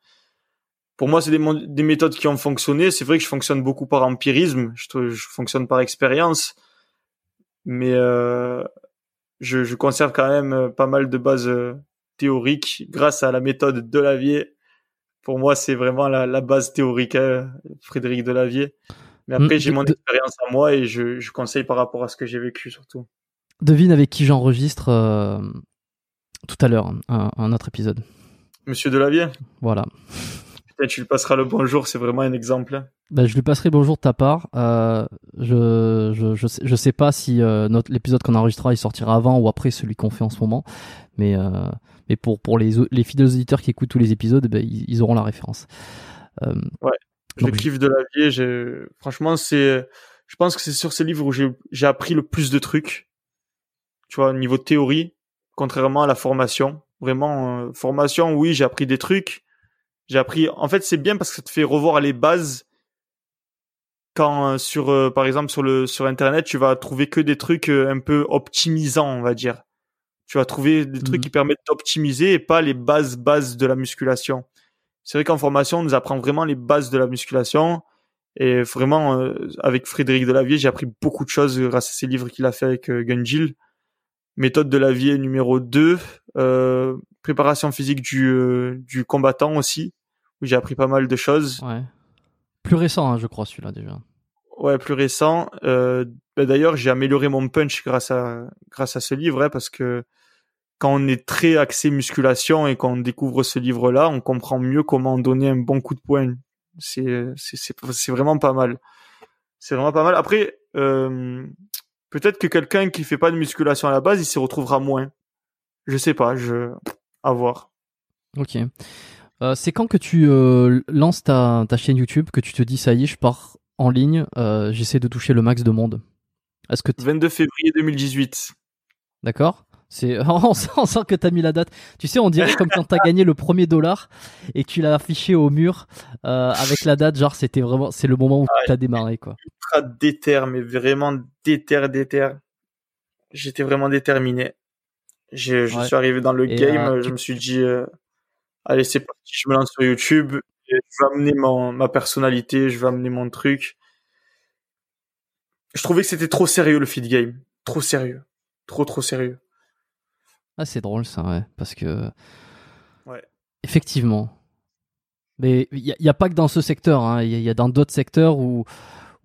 pour moi, c'est des, méthodes qui ont fonctionné. C'est vrai que je fonctionne beaucoup par empirisme. Je, fonctionne par expérience. Mais euh, je, je conserve quand même euh, pas mal de bases euh, théoriques grâce à la méthode Delavier. Pour moi, c'est vraiment la, la base théorique, hein, Frédéric Delavier. Mais après, Mm, j'ai mon de- expérience à moi et je, je conseille par rapport à ce que j'ai vécu surtout. Devine avec qui j'enregistre euh, tout à l'heure un, un autre épisode. Monsieur Delavier, Voilà. Tu lui passeras le bonjour. C'est vraiment un exemple. Bah, je lui passerai bonjour de ta part. Euh, je, je, je, sais, je sais pas si euh, notre l'épisode qu'on enregistrera il sortira avant ou après celui qu'on fait en ce moment, mais euh, mais pour pour les les fidèles auditeurs qui écoutent tous les épisodes, ben, ils, ils auront la référence. Euh, Je Donc, kiffe de la vie. j'ai- Franchement, c'est, je pense que c'est sur ces livres où j'ai, j'ai appris le plus de trucs. Tu vois, au niveau théorie, contrairement à la formation. Vraiment, euh, formation, oui, j'ai appris des trucs. J'ai appris, en fait, c'est bien parce que ça te fait revoir les bases. Quand, euh, sur, euh, par exemple, sur le, sur Internet, tu vas trouver que des trucs euh, un peu optimisants, on va dire. Tu vas trouver des trucs Mhm. qui permettent d'optimiser et pas les bases, bases de la musculation. C'est vrai qu'en formation, on nous apprend vraiment les bases de la musculation. Et vraiment, euh, avec Frédéric Delavier, j'ai appris beaucoup de choses grâce à ces livres qu'il a fait avec euh, Gunjil. Méthode de la vie numéro 2, euh, préparation physique du, euh, du combattant aussi, où j'ai appris pas mal de choses. ouais. Plus récent, hein, je crois, celui-là déjà. Ouais, plus récent. Euh, bah, D'ailleurs, j'ai amélioré mon punch grâce à grâce à ce livre, hein, parce que quand on est très axé musculation et qu'on découvre ce livre-là, on comprend mieux comment donner un bon coup de poing. C'est c'est c'est c'est vraiment pas mal. C'est vraiment pas mal. Après, euh, peut-être que quelqu'un qui fait pas de musculation à la base, il s'y retrouvera moins. Je sais pas. Je à voir. Ok. Euh, c'est quand que tu euh, lances ta, ta chaîne YouTube que tu te dis ça y est, je pars en ligne, euh, j'essaie de toucher le max de monde. Est-ce que tu 22 février 2018. d'accord C'est on sent, on sent que t'as mis la date. Tu sais, on dirait comme quand t'as gagné le premier dollar et que tu l'as affiché au mur euh, avec la date. Genre, c'était vraiment, c'est le moment où t'as démarré quoi. ultra déter, mais vraiment déter, déter. J'étais vraiment déterminé. Je, je Ouais. suis arrivé dans le Et, game, je me suis dit, euh, allez, c'est parti, je me lance sur YouTube, et je vais amener mon, ma personnalité, je vais amener mon truc. Je trouvais que c'était trop sérieux le feed game. Trop sérieux. Trop, trop sérieux. Ah, c'est drôle ça, ouais, parce que Ouais. effectivement. Mais il y, a- pas que dans ce secteur. hein. Il y, a- il y a dans d'autres secteurs où,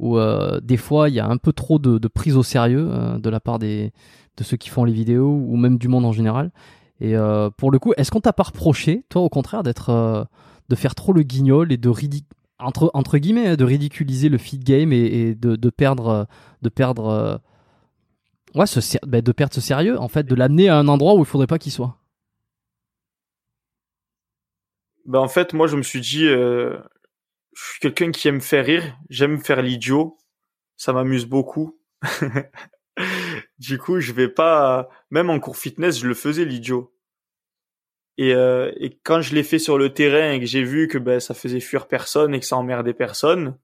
où euh, des fois il y a un peu trop de, de prise au sérieux euh, de la part des de ceux qui font les vidéos ou même du monde en général. Et euh, pour le coup, est-ce qu'on t'a pas reproché, toi, au contraire, d'être euh, de faire trop le guignol et de entre entre guillemets hein, de ridiculiser le feed game et, de, perdre euh, de perdre ouais ce bah, de perdre ce sérieux en fait de l'amener à un endroit où il faudrait pas qu'il soit? Ben, en fait, moi, je me suis dit, je suis quelqu'un qui aime faire rire, j'aime faire l'idiot, ça m'amuse beaucoup. du coup, je vais pas, même en cours fitness, je le faisais l'idiot. Et, euh, et quand je l'ai fait sur le terrain et que j'ai vu que ben, ça faisait fuir personne et que ça emmerdait personne,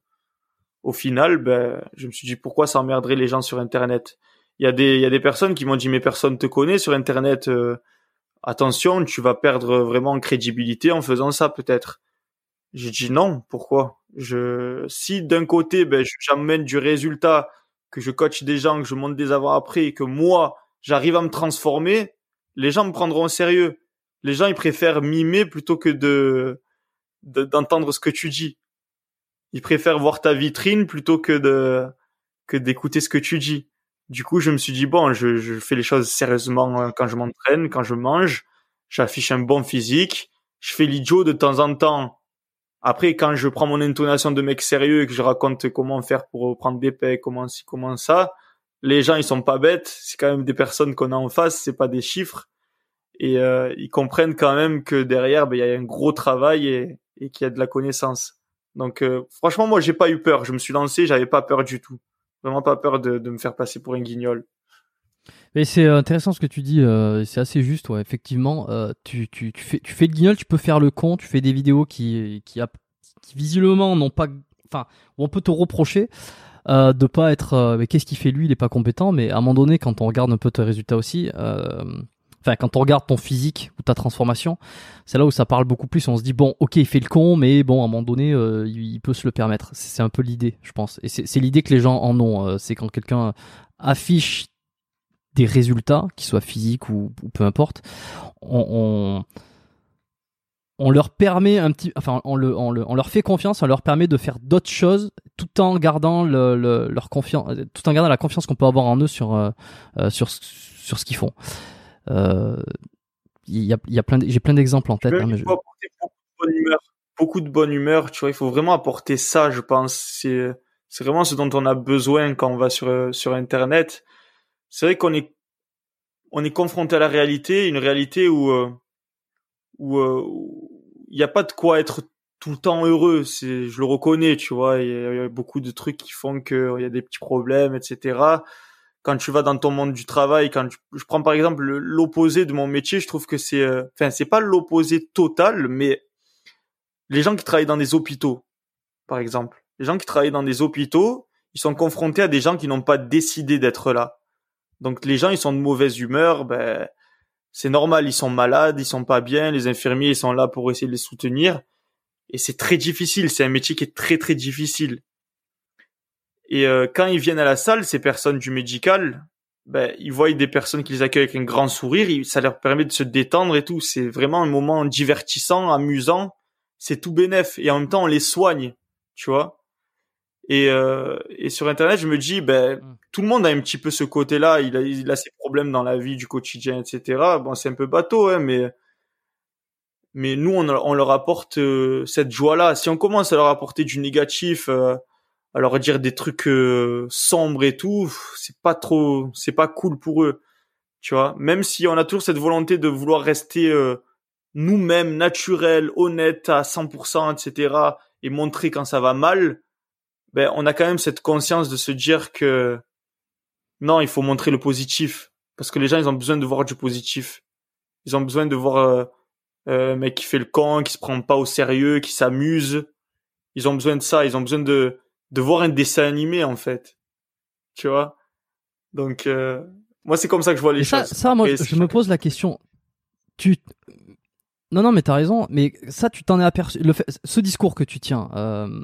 au final, ben, je me suis dit pourquoi ça emmerderait les gens sur Internet? Il y a des, il y a des personnes qui m'ont dit mais personne te connaît sur Internet. euh, attention, tu vas perdre vraiment en crédibilité en faisant ça peut-être. J'ai dit non, pourquoi? Je si d'un côté ben j'amène du résultat, que je coach des gens, que je monte des avant-après et que moi j'arrive à me transformer, les gens me prendront au sérieux. Les gens ils préfèrent mimer plutôt que de de- d'entendre ce que tu dis. Ils préfèrent voir ta vitrine plutôt que de que d'écouter ce que tu dis. Du coup, je me suis dit bon, je, je fais les choses sérieusement euh, quand je m'entraîne, quand je mange, j'affiche un bon physique, je fais l'idiot de temps en temps. Après, quand je prends mon intonation de mec sérieux et que je raconte comment faire pour prendre des pecs, comment ci, comment ça, les gens ils sont pas bêtes, c'est quand même des personnes qu'on a en face, c'est pas des chiffres, et euh, ils comprennent quand même que derrière, ben, il y a un gros travail et, et qu'il y a de la connaissance. Donc, euh, franchement, moi, j'ai pas eu peur. Je me suis lancé, j'avais pas peur du tout. Vraiment pas peur de, de me faire passer pour un guignol. Mais c'est intéressant ce que tu dis, euh, c'est assez juste, ouais. Effectivement, euh, tu, tu, tu, fais, tu fais le guignol, tu peux faire le con, tu fais des vidéos qui, qui, qui visiblement n'ont pas, enfin, on peut te reprocher euh, de pas être, euh, mais qu'est-ce qu'il fait lui, il est pas compétent. Mais à un moment donné, quand on regarde un peu tes résultats aussi, euh, enfin, quand on regarde ton physique ou ta transformation, c'est là où ça parle beaucoup plus. On se dit bon, ok, il fait le con, mais bon, à un moment donné, euh, il, il peut se le permettre. C'est un peu l'idée, je pense. Et c'est l'idée que les gens en ont. c'est quand quelqu'un affiche des résultats, qu'ils soient physiques ou, ou peu importe, on, on, on leur permet un petit, enfin, on, le, on, le- on leur fait confiance, on leur permet de faire d'autres choses tout en gardant le, le- leur confiance, tout en gardant la confiance qu'on peut avoir en eux sur, euh, euh, sur, sur ce qu'ils font. Euh, Il y a, y a plein, j'ai plein d'exemples en tête. Hein, mais je- apporter beaucoup de bonne humeur. Beaucoup de bonne humeur, tu vois. Il faut vraiment apporter ça, je pense. C'est, c'est vraiment ce dont on a besoin quand on va sur, sur Internet. C'est vrai qu'on est, on est confronté à la réalité, une réalité où, euh, où il n'y a pas de quoi être tout le temps heureux. C'est, je le reconnais, tu vois. Il y, a beaucoup de trucs qui font qu'il y a des petits problèmes, etc. Quand tu vas dans ton monde du travail, quand je prends par exemple l'opposé de mon métier, je trouve que c'est, euh, enfin, c'est pas l'opposé total, mais les gens qui travaillent dans des hôpitaux, par exemple, les gens qui travaillent dans des hôpitaux, ils sont confrontés à des gens qui n'ont pas décidé d'être là. Donc les gens, ils sont de mauvaise humeur, ben c'est normal, ils sont malades, ils sont pas bien, les infirmiers, ils sont là pour essayer de les soutenir et c'est très difficile. C'est un métier qui est très très difficile. Et euh, quand ils viennent à la salle, ces personnes du médical, ben, ils voient des personnes qui les accueillent avec un grand sourire, ça leur permet de se détendre et tout. C'est vraiment un moment divertissant, amusant. C'est tout bénef. Et en même temps, on les soigne, tu vois. Et, euh, et sur Internet, je me dis, ben, mm. tout le monde a un petit peu ce côté-là. Il a, il a ses problèmes dans la vie du quotidien, etc. Bon, c'est un peu bateau, hein, mais mais nous on, on leur apporte euh, cette joie-là. Si on commence à leur apporter du négatif, euh, à leur dire des trucs euh, sombres et tout, c'est pas trop, c'est pas cool pour eux, tu vois? Même si on a toujours cette volonté de vouloir rester nous-mêmes naturels, honnêtes à 100%, etc. et montrer quand ça va mal, ben on a quand même cette conscience de se dire que non, il faut montrer le positif parce que les gens ils ont besoin de voir du positif. Ils ont besoin de voir euh, mec qui fait le camp, qui se prend pas au sérieux, qui s'amuse. Ils ont besoin de ça, ils ont besoin de de voir un dessin animé en fait. Tu vois? Donc euh, moi c'est comme ça que je vois les ça, choses. Ça moi je me pose la question. Tu Non non mais t'as raison, mais ça tu t'en es aperçu le fait... ce discours que tu tiens euh,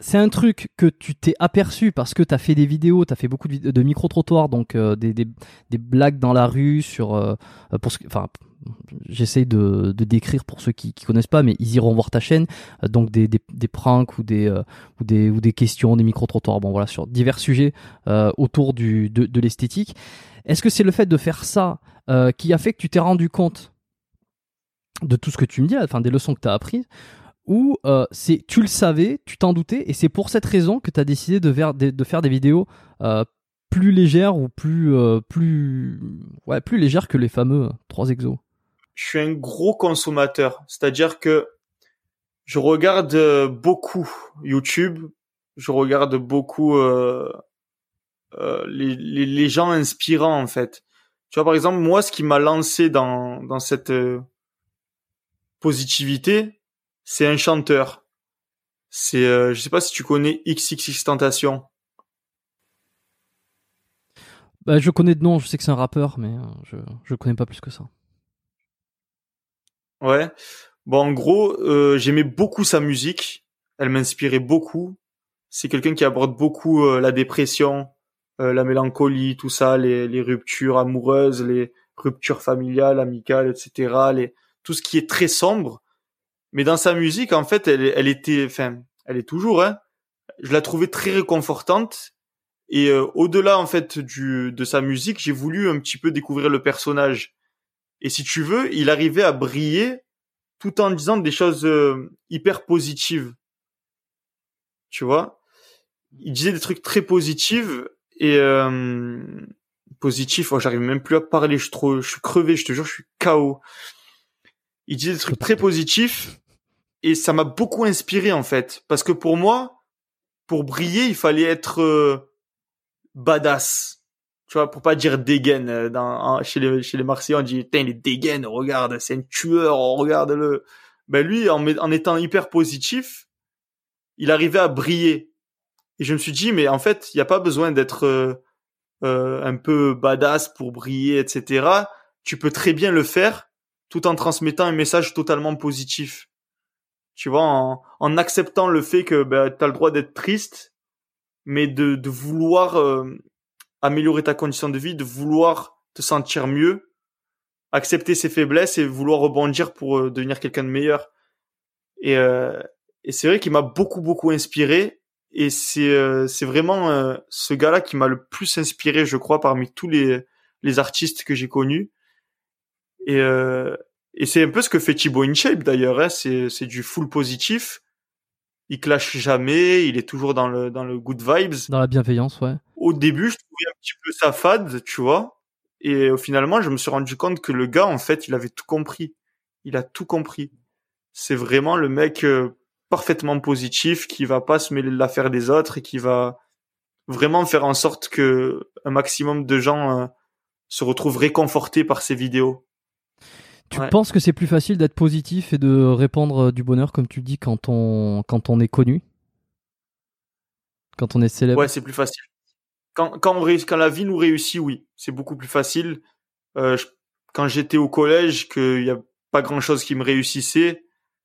c'est un truc que tu t'es aperçu parce que tu as fait des vidéos, tu as fait beaucoup de, micro-trottoirs, donc euh, des, blagues dans la rue sur... Euh, enfin, j'essaye de, décrire pour ceux qui, qui connaissent pas, mais ils iront voir ta chaîne, euh, donc des, pranks ou des, ou des, questions, des micro-trottoirs, bon voilà, sur divers sujets autour de l'esthétique. Est-ce que c'est le fait de faire ça qui a fait que tu t'es rendu compte de tout ce que tu me dis, enfin des leçons que tu as apprises ou euh, c'est tu le savais, tu t'en doutais, et c'est pour cette raison que tu as décidé de faire, de, faire des vidéos euh, plus légères ou plus, euh, plus, ouais, plus légères que les fameux 3 exos Je suis un gros consommateur, c'est-à-dire que je regarde beaucoup YouTube, je regarde beaucoup les, les, les, gens inspirants en fait. Tu vois par exemple moi ce qui m'a lancé dans, dans cette positivité, c'est un chanteur. C'est, euh, je sais pas si tu connais XXX Tentation. Bah, je connais de nom, je sais que c'est un rappeur, mais euh, je je connais pas plus que ça. Ouais. Bon, en gros, euh, j'aimais beaucoup sa musique. Elle m'inspirait beaucoup. C'est quelqu'un qui aborde beaucoup la dépression, la mélancolie, tout ça, les, les ruptures amoureuses, les ruptures familiales, amicales, etc. Les, tout ce qui est très sombre mais dans sa musique, en fait, elle, elle était, enfin, elle est toujours, hein. Je la trouvais très réconfortante. Et euh, au-delà, en fait, du de sa musique, j'ai voulu un petit peu découvrir le personnage. Et si tu veux, il arrivait à briller tout en disant des choses euh, hyper positives. Tu vois? Il disait des trucs très positifs et euh, positifs. Oh, j'arrive même plus à parler. Je suis trop, je suis crevé. Je te jure, je suis KO. Il disait des trucs très positifs et ça m'a beaucoup inspiré en fait. Parce que pour moi pour briller il fallait être euh, badass. Tu vois pour pas dire dégaine euh, dans chez les chez les Marseillais on dit il est dégaine regarde c'est un tueur regarde le ben lui en, en étant hyper positif il arrivait à briller. Et je me suis dit mais en fait il y a pas besoin d'être euh, euh, un peu badass pour briller etc tu peux très bien le faire tout en transmettant un message totalement positif tu vois, en, en acceptant le fait que ben, tu as le droit d'être triste, mais de, de vouloir euh, améliorer ta condition de vie, de vouloir te sentir mieux, accepter ses faiblesses et vouloir rebondir pour euh, devenir quelqu'un de meilleur. Et, euh, et c'est vrai qu'il m'a beaucoup, beaucoup inspiré. Et c'est c'est vraiment ce gars-là qui m'a le plus inspiré, je crois, parmi tous les, les artistes que j'ai connus. Et, et c'est un peu ce que fait Thibaut InShape d'ailleurs, hein. c'est, c'est du full positif. Il clash jamais, il est toujours dans le, dans le good vibes. Dans la bienveillance, ouais. Au début, je trouvais un petit peu sa fade, tu vois. Et finalement, je me suis rendu compte que le gars, en fait, il avait tout compris. Il a tout compris. C'est vraiment le mec euh, parfaitement positif qui va pas se mêler de l'affaire des autres et qui va vraiment faire en sorte que un maximum de gens euh, se retrouvent réconfortés par ses vidéos. Tu penses que c'est plus facile d'être positif et de répandre du bonheur, comme tu dis, quand on, quand on est connu? Quand on est célèbre? Ouais, c'est plus facile. Quand, quand, on, quand la vie nous réussit, oui, c'est beaucoup plus facile. Euh, quand j'étais au collège, qu'il y a pas grand chose qui me réussissait,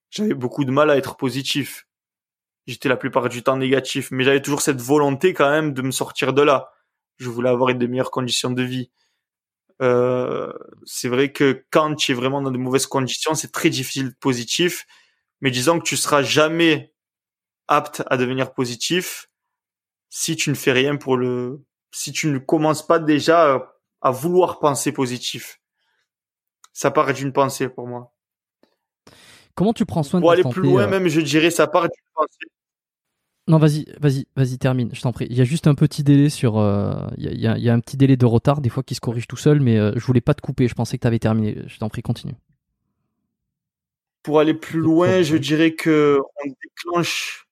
j'avais beaucoup de mal à être positif. J'étais la plupart du temps négatif, mais j'avais toujours cette volonté quand même de me sortir de là. Je voulais avoir de meilleures conditions de vie. Euh, c'est vrai que quand tu es vraiment dans de mauvaises conditions, c'est très difficile de positif. Mais disons que tu seras jamais apte à devenir positif si tu ne fais rien pour le, si tu ne commences pas déjà à vouloir penser positif. Ça part d'une pensée pour moi. Comment tu prends soin de Pour aller plus loin, euh même, je dirais, ça part d'une pensée. Non, vas-y, vas-y, vas-y, termine, je t'en prie. Il y a juste un petit délai sur. Euh, il, y a, un petit délai de retard, des fois, qui se corrige tout seul, mais euh, je voulais pas te couper, je pensais que tu avais terminé. Je t'en prie, continue. Pour aller plus loin, je dirais que on déclenche.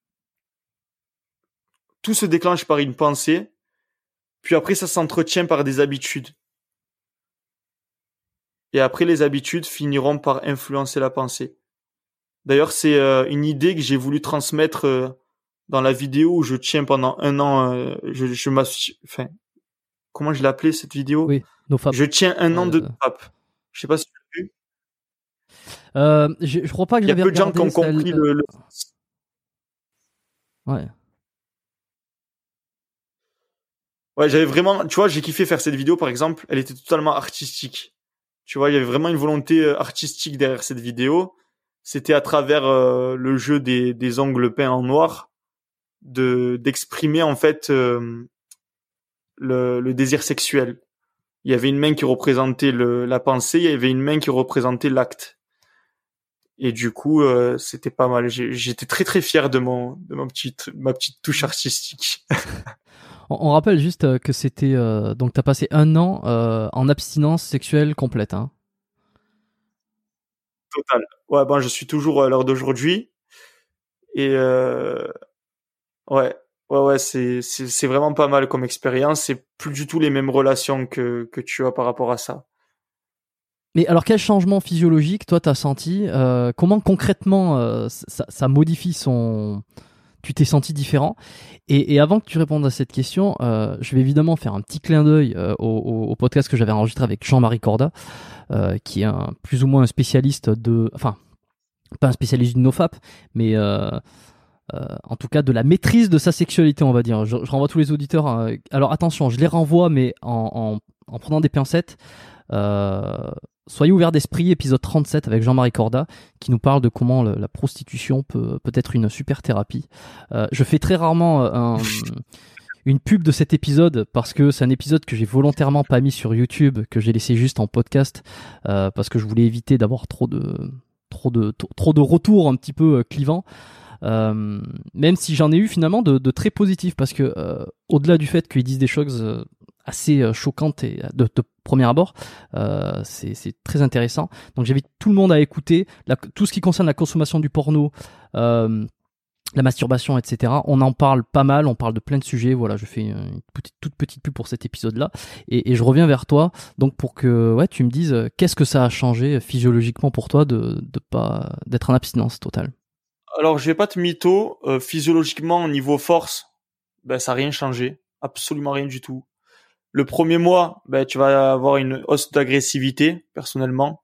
Tout se déclenche par une pensée, puis après, ça s'entretient par des habitudes. Et après, les habitudes finiront par influencer la pensée. D'ailleurs, c'est euh, une idée que j'ai voulu transmettre euh, dans la vidéo où je tiens pendant un an. Euh, je, je enfin, comment je l'ai appelé cette vidéo? Oui, Je tiens un an de pape. Je sais pas si tu l'as vu. Euh, je, je, crois pas que Il y a peu de gens qui ont compris le, le... Ouais. Ouais, j'avais vraiment, tu vois, j'ai kiffé faire cette vidéo par exemple. Elle était totalement artistique. Tu vois, il y avait vraiment une volonté artistique derrière cette vidéo c'était à travers euh, le jeu des, des ongles peints en noir de d'exprimer en fait euh, le, le, désir sexuel. Il y avait une main qui représentait le, la pensée, il y avait une main qui représentait l'acte. Et du coup, euh, c'était pas mal. J'étais très très fier de mon de ma petite ma petite touche artistique. on, rappelle juste que c'était euh, donc t'as passé un an en abstinence sexuelle complète. Hein. Total. Ouais, ben je suis toujours à l'heure d'aujourd'hui. Et euh, ouais, ouais, ouais, c'est c'est vraiment pas mal comme expérience. C'est plus du tout les mêmes relations que que tu as par rapport à ça. Mais alors, quel changement physiologique, toi, t'as senti euh, Comment concrètement euh, ça, ça, modifie son Tu t'es senti différent? Et, avant que tu répondes à cette question, euh, je vais évidemment faire un petit clin d'œil au, podcast que j'avais enregistré avec Jean-Marie Corda, qui est un, plus ou moins un spécialiste de, enfin, pas un spécialiste du nofap, mais euh, euh, en tout cas de la maîtrise de sa sexualité, on va dire. Je, renvoie tous les auditeurs. Hein. alors attention, je les renvoie, mais en, en, en prenant des pincettes. Euh, soyez ouverts d'esprit, épisode 37 avec Jean-Marie Corda, qui nous parle de comment la prostitution peut, peut être une super thérapie. Euh, je fais très rarement un, une pub de cet épisode parce que c'est un épisode que j'ai volontairement pas mis sur YouTube, que j'ai laissé juste en podcast euh, parce que je voulais éviter d'avoir trop de trop de trop de retours un petit peu euh, clivants. Euh, même si j'en ai eu finalement de, de, très positifs parce que euh, au-delà du fait qu'ils disent des choses euh, assez euh, choquantes et de, de premier abord, c'est très intéressant. Donc j'invite tout le monde à écouter la, tout ce qui concerne la consommation du porno. Euh, la masturbation, etc. On en parle pas mal, on parle de plein de sujets. Voilà, je fais une toute petite pub pour cet épisode-là. Et, et, je reviens vers toi, donc pour que ouais, tu me dises euh, qu'est-ce que ça a changé physiologiquement pour toi de, de pas d'être en abstinence totale? Alors, je vais pas te mytho. Euh, physiologiquement, au niveau force, ben ça a rien changé, absolument rien du tout. Le premier mois, ben tu vas avoir une hausse d'agressivité personnellement.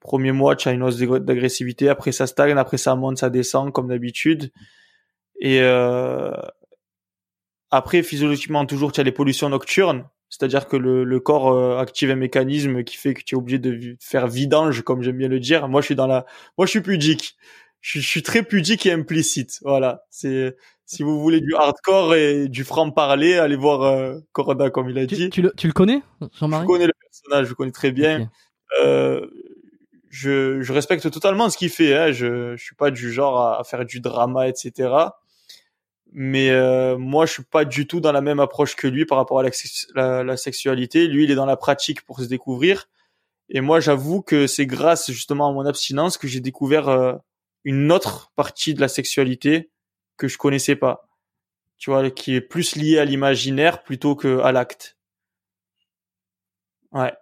Premier mois, tu as une hausse d'agressivité, après ça stagne, après ça monte, ça descend comme d'habitude. Et euh, après, physiologiquement, toujours, tu as les pollutions nocturnes, c'est-à-dire que le, le corps euh, active un mécanisme qui fait que tu es obligé de faire vidange, comme j'aime bien le dire. Moi, je suis dans la, moi, je suis pudique. Je, je suis très pudique et implicite. Voilà. C'est si vous voulez du hardcore et du franc parler, allez voir euh, Corona, comme il a dit. Tu le, tu le connais, Jean-Marie Je connais le personnage, je le connais très bien. Euh, je, je respecte totalement ce qu'il fait. Hein. Je, je suis pas du genre à, faire du drama, etc. Mais euh, moi, je suis pas du tout dans la même approche que lui par rapport à la, la, sexualité. Lui, il est dans la pratique pour se découvrir, Et moi, j'avoue que c'est grâce justement à mon abstinence que j'ai découvert euh, une autre partie de la sexualité que je connaissais pas. Tu vois, qui est plus liée à l'imaginaire plutôt que à l'acte. Ouais.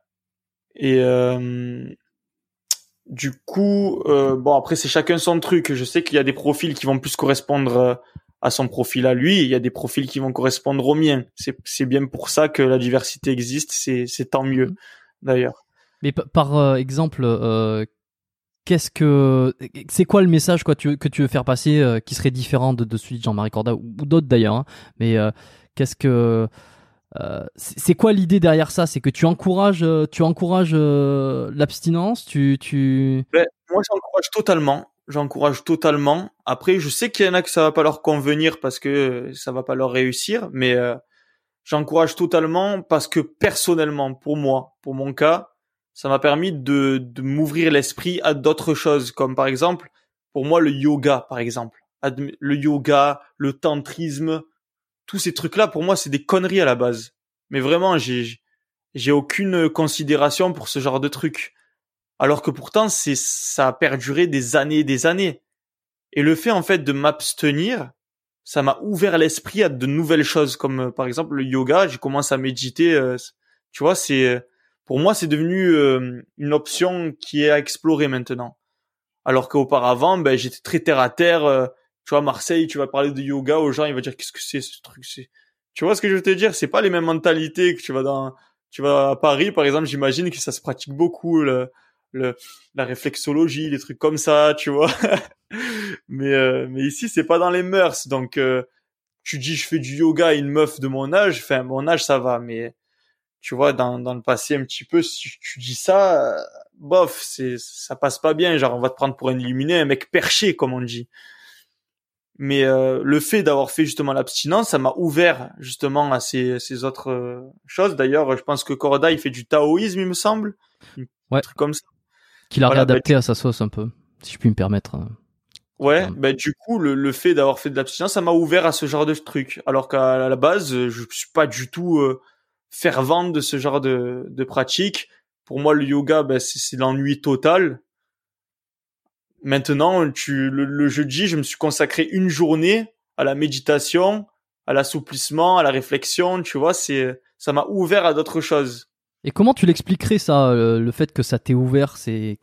Et euh, du coup, euh, bon après c'est chacun son truc. Je sais qu'il y a des profils qui vont plus correspondre euh, à son profil à lui. Il y a des profils qui vont correspondre au mien. C'est c'est bien pour ça que la diversité existe. C'est c'est tant mieux Mhm. d'ailleurs. Mais pa- par euh, exemple, euh, qu'est-ce que c'est quoi le message quoi que tu veux faire passer euh, qui serait différent de, celui de Jean-Marie Corda ou, d'autres d'ailleurs hein. Mais euh, qu'est-ce que euh, c'est quoi l'idée derrière ça? C'est que tu encourages, tu encourages l'abstinence, tu, tu. Ben, moi, j'encourage totalement. J'encourage totalement. Après, je sais qu'il y en a que ça va pas leur convenir parce que ça va pas leur réussir, mais j'encourage totalement parce que personnellement, pour moi, pour mon cas, ça m'a permis de, de m'ouvrir l'esprit à d'autres choses, comme par exemple, pour moi, le yoga, par exemple. Le yoga, le tantrisme, tous ces trucs-là, pour moi, c'est des conneries à la base. Mais vraiment, j'ai j'ai aucune considération pour ce genre de trucs alors que pourtant c'est ça a perduré des années et des années. Et le fait en fait de m'abstenir, ça m'a ouvert l'esprit à de nouvelles choses comme euh, par exemple le yoga, j'ai commencé à méditer euh, tu vois, c'est euh, pour moi c'est devenu euh, une option qui est à explorer maintenant. Alors qu'auparavant, ben j'étais très terre à terre, euh, tu vois Marseille, tu vas parler de yoga aux gens, ils vont dire qu'est-ce que c'est ce truc, c'est Tu vois ce que je veux te dire, c'est pas les mêmes mentalités que tu vas dans tu vas à Paris par exemple, j'imagine que ça se pratique beaucoup le le, la réflexologie, des trucs comme ça, tu vois? mais euh, mais ici c'est pas dans les mœurs, donc euh, tu dis je fais du yoga à une meuf de mon âge, enfin mon âge ça va, mais tu vois dans dans le passé un petit peu si tu dis ça, euh, bof, c'est ça passe pas bien, genre on va te prendre pour un illuminé, un mec perché comme on dit. Mais euh, le fait d'avoir fait justement l'abstinence, ça m'a ouvert justement à ces, ces autres euh, choses. D'ailleurs, je pense que Corda, il fait du taoïsme, il me semble. Un Ouais. truc comme ça. Qu'il a Voilà, réadapté à sa sauce un peu, si je puis me permettre. hein. Ouais, Ouais. ben du coup, le, le fait d'avoir fait de l'abstinence, ça m'a ouvert à ce genre de truc. Alors qu'à la base, je suis pas du tout euh, fervent de ce genre de, de pratique. Pour moi, le yoga, ben, c'est c'est l'ennui total. Maintenant, tu, le, le jeudi, je me suis consacré une journée à la méditation, à l'assouplissement, à la réflexion. Tu vois, c'est ça m'a ouvert à d'autres choses. Et comment tu l'expliquerais ça, euh, le fait que ça t'ait ouvert C'est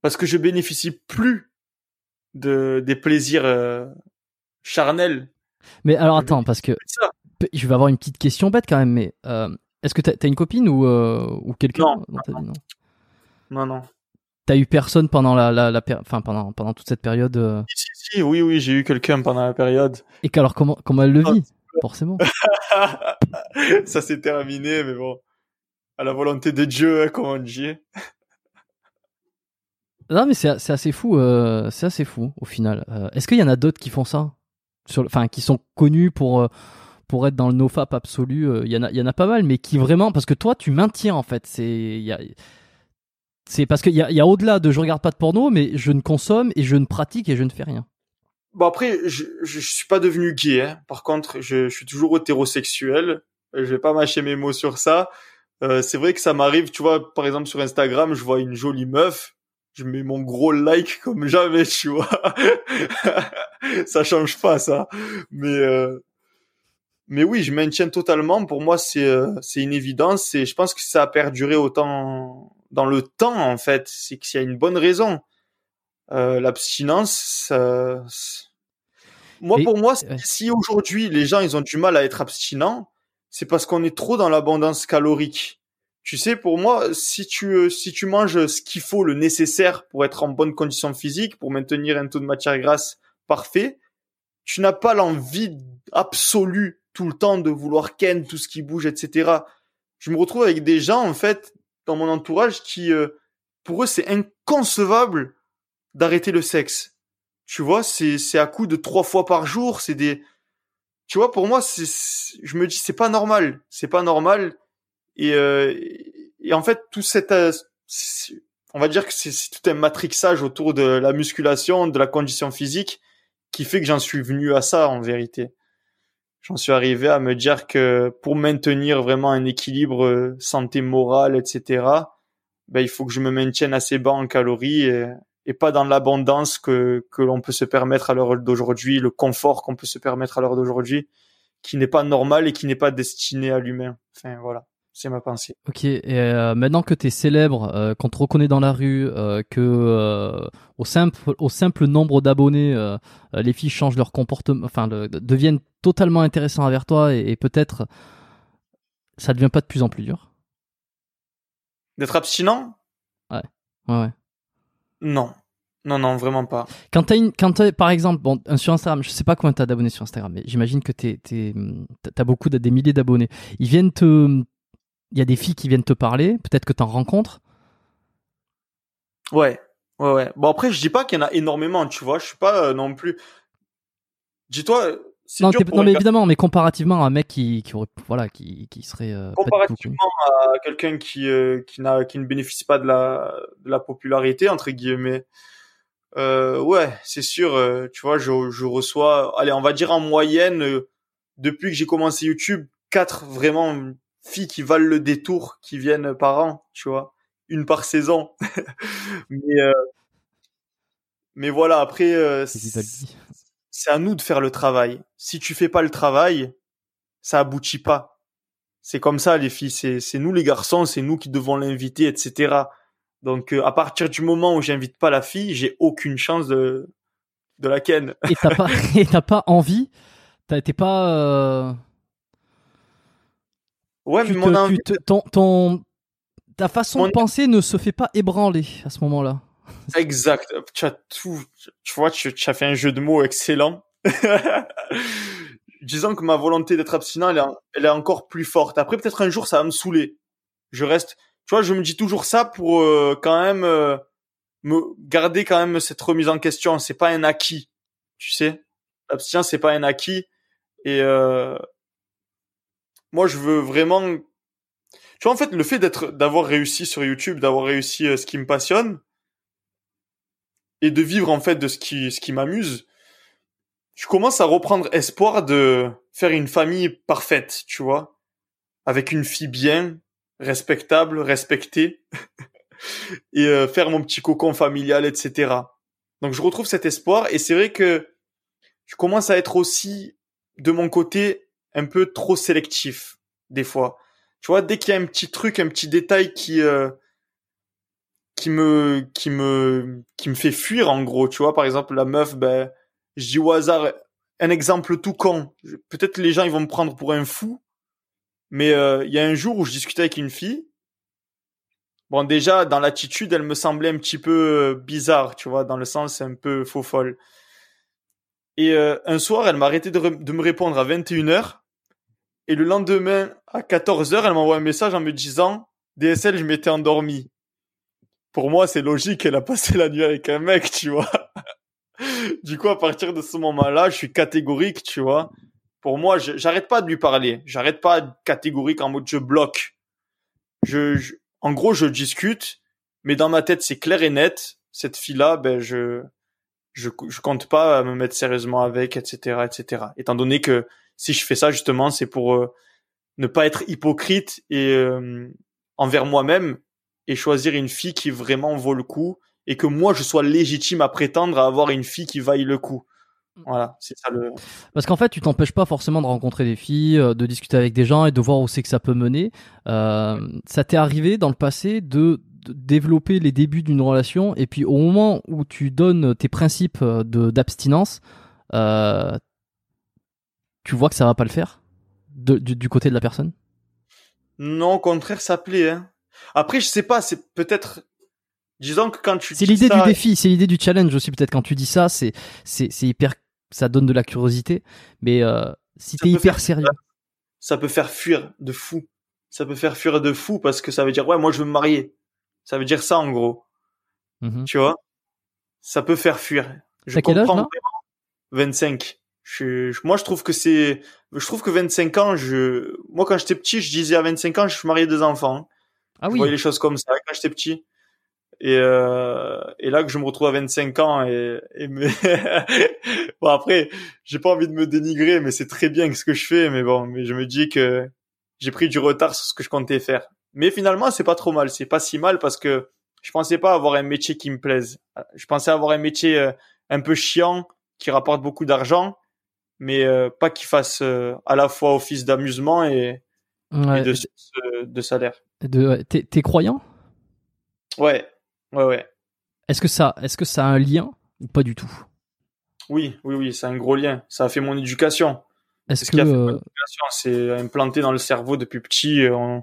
parce que je bénéficie plus de des plaisirs euh, charnels. Mais alors attends, parce que Je vais avoir une petite question bête quand même, mais euh, est-ce que t'as as une copine ou, euh, ou quelqu'un Non, dans ta vie non? Non, non. T'as eu personne pendant la, la, la enfin pendant pendant toute cette période euh, Si, si, si, oui, oui, j'ai eu quelqu'un pendant la période. et qu'alors comment comment elle le vit? Forcément. ça s'est terminé, mais bon. À la volonté de Dieu, hein, comme on dit. Non mais c'est c'est assez fou, euh, c'est assez fou au final. Euh, est-ce qu'il y en a d'autres qui font ça, enfin qui sont connus pour pour être dans le nofap absolu euh, Il y en a y en a pas mal, mais qui vraiment parce que toi tu maintiens en fait, c'est c'est parce qu'il y a, y a au-delà de je regarde pas de porno, mais je ne consomme et je ne pratique et je ne fais rien. Bon, après, je, je, suis pas devenu gay, hein. Par contre, je, je suis toujours hétérosexuel. Je vais pas mâcher mes mots sur ça. Euh, c'est vrai que ça m'arrive, tu vois, par exemple, sur Instagram, je vois une jolie meuf. Je mets mon gros like comme jamais, tu vois. ça change pas, ça. Mais, euh, mais oui, je maintiens totalement. Pour moi, c'est, euh, c'est une évidence et je pense que ça a perduré autant dans le temps, en fait. C'est qu'il y a une bonne raison. Euh, l'abstinence, ça- moi Et- pour moi, si aujourd'hui les gens ils ont du mal à être abstinents, c'est parce qu'on est trop dans l'abondance calorique. Tu sais, pour moi, si tu euh, si tu manges ce qu'il faut, le nécessaire pour être en bonne condition physique, pour maintenir un taux de matière grasse parfait, tu n'as pas l'envie absolue tout le temps de vouloir ken tout ce qui bouge, etc. Je me retrouve avec des gens en fait dans mon entourage qui, euh, pour eux, c'est inconcevable d'arrêter le sexe. Tu vois, c'est c'est à coup de trois fois par jour, c'est des tu vois pour moi c'est je me dis c'est pas normal, c'est pas normal et euh, et en fait tout cet on va dire que c'est c'est tout un matrixage autour de la musculation, de la condition physique qui fait que j'en suis venu à ça en vérité. J'en suis arrivé à me dire que pour maintenir vraiment un équilibre euh, santé morale, etc., ben, il faut que je me maintienne assez bas en calories et, et pas dans l'abondance que, que l'on peut se permettre à l'heure d'aujourd'hui, le confort qu'on peut se permettre à l'heure d'aujourd'hui, qui n'est pas normal et qui n'est pas destiné à l'humain. Enfin, voilà. C'est ma pensée. Ok, et euh, maintenant que tu es célèbre, euh, qu'on te reconnaît dans la rue, euh, que euh, au simple au simple nombre d'abonnés, les filles changent leur comportement, enfin le- deviennent totalement intéressants envers toi et, et peut-être ça devient pas de plus en plus dur? D'être abstinent? Ouais, ouais. Non. Non, non, vraiment pas. Quand t'as une, quand t'as, par exemple, bon, sur Instagram, je sais pas combien t'as d'abonnés sur Instagram, mais j'imagine que t'es, t'es, t'as- beaucoup, de- des milliers d'abonnés. Ils viennent te, il y a des filles qui viennent te parler, peut-être que t'en rencontres. Ouais, ouais, ouais. Bon après, je dis pas qu'il y en a énormément, tu vois. Je suis pas euh, non plus. Dis-toi, euh, Non, dur pour non, mais évidemment, mais comparativement à un mec qui, qui aurait, voilà, qui, qui serait euh, comparativement à quelqu'un qui euh, qui n'a qui ne bénéficie pas de la de la popularité entre guillemets. Ouais, c'est sûr. tu vois, je je reçois, allez, on va dire en moyenne depuis que j'ai commencé YouTube, quatre vraiment filles qui valent le détour qui viennent par an, tu vois, une par saison. mais euh, mais voilà, après euh, C'est à nous de faire le travail. Si tu fais pas le travail, ça aboutit pas. C'est comme ça, les filles. C'est, nous les garçons, c'est nous qui devons l'inviter, etc. Donc, euh, à partir du moment où j'invite pas la fille, j'ai aucune chance de, de la ken. Et t'as pas, et t'as pas envie, t'as, t'es pas, euh, Ouais, tu mais te- mon tu te- ton, ton, ta façon Mon- de penser ne se fait pas ébranler à ce moment-là. exact. Tu as tout, tu vois, tu, tu as fait un jeu de mots excellent. Disons que ma volonté d'être abstinent, elle est, en- elle est encore plus forte. Après, peut-être un jour, ça va me saouler. Je reste, tu vois, je me dis toujours ça pour euh, quand même euh, me garder quand même cette remise en question. C'est pas un acquis, tu sais. L'abstinence, c'est pas un acquis. Et euh, moi, je veux vraiment. Tu vois, en fait, le fait d'être, d'avoir réussi sur YouTube, d'avoir réussi euh, ce qui me passionne, et de vivre en fait de ce qui, ce qui m'amuse, je commence à reprendre espoir de faire une famille parfaite, tu vois, avec une fille bien, respectable, respectée, et euh, faire mon petit cocon familial, etc. Donc je retrouve cet espoir, et c'est vrai que je commence à être aussi, de mon côté, un peu trop sélectif, des fois. Tu vois, dès qu'il y a un petit truc, un petit détail qui... euh, qui me qui me qui me fait fuir en gros. Tu vois par exemple la meuf ben je dis au hasard un exemple tout con. Peut-être les gens ils vont me prendre pour un fou. Mais euh, il y a un jour où je discutais avec une fille. Bon déjà dans l'attitude elle me semblait un petit peu euh, bizarre tu vois dans le sens un peu faux folle. Et euh, un soir elle m'a arrêté de, de me répondre à 21h et le lendemain à 14h elle m'envoie un message en me disant DSL je m'étais endormi pour moi, c'est logique qu'elle a passé la nuit avec un mec, tu vois. du coup, à partir de ce moment-là, je suis catégorique, tu vois. Pour moi, j'arrête pas de lui parler. J'arrête pas de catégorique en mode je bloque. Je, je- en gros, je discute, mais dans ma tête, c'est clair et net. Cette fille-là, ben, je, je, je compte pas me mettre sérieusement avec, etc., etc. Étant donné que si je fais ça, justement, c'est pour euh, ne pas être hypocrite et euh, envers moi-même et choisir une fille qui vraiment vaut le coup et que moi je sois légitime à prétendre à avoir une fille qui vaille le coup. Voilà, c'est ça le. Parce qu'en fait, tu t'empêches pas forcément de rencontrer des filles, euh, de discuter avec des gens et de voir où c'est que ça peut mener. Euh, ça t'est arrivé dans le passé de, de développer les débuts d'une relation et puis au moment où tu donnes tes principes euh, de d'abstinence, euh, tu vois que ça va pas le faire de- du, du côté de la personne? Non, au contraire, ça plaît. Hein. Après, je sais pas, c'est peut-être. Disons que quand tu. C'est l'idée ça- du défi, c'est l'idée du challenge aussi. Peut-être quand tu dis ça, c'est c'est hyper, ça donne de la curiosité. Mais euh, si t'es hyper faire- sérieux, Ça peut faire fuir de fou. Ça peut faire fuir de fou parce que ça veut dire ouais, moi je veux me marier. Ça veut dire ça en gros. Mhm. Tu vois? Ça peut faire fuir. Je âge, comprends là? vraiment. 25. Je, je- moi, je trouve que c'est, je trouve que 25 ans, je, moi, quand j'étais petit, je disais à 25 ans, je suis marié deux enfants. ah Je oui, voyais les choses comme ça quand j'étais petit. Et, euh, et là que je me retrouve à 25 ans et, et me... bon après, j'ai pas envie de me dénigrer, mais c'est très bien ce que je fais. Mais bon, mais je me dis que j'ai pris du retard sur ce que je comptais faire. Mais finalement, c'est pas trop mal. C'est pas si mal parce que je pensais pas avoir un métier qui me plaise. Je pensais avoir un métier euh, un peu chiant qui rapporte beaucoup d'argent, mais euh, pas qui fasse euh, à la fois office d'amusement et, Ouais, et de, de salaire. de- T'es t'es croyant? Ouais, ouais, ouais. Est-ce que ça, est-ce que ça a un lien ou pas du tout? Oui, oui, oui, c'est un gros lien. Ça a fait mon éducation. Est-ce C'est ce que qui a fait euh, mon éducation. C'est implanté dans le cerveau depuis petit. euh, on-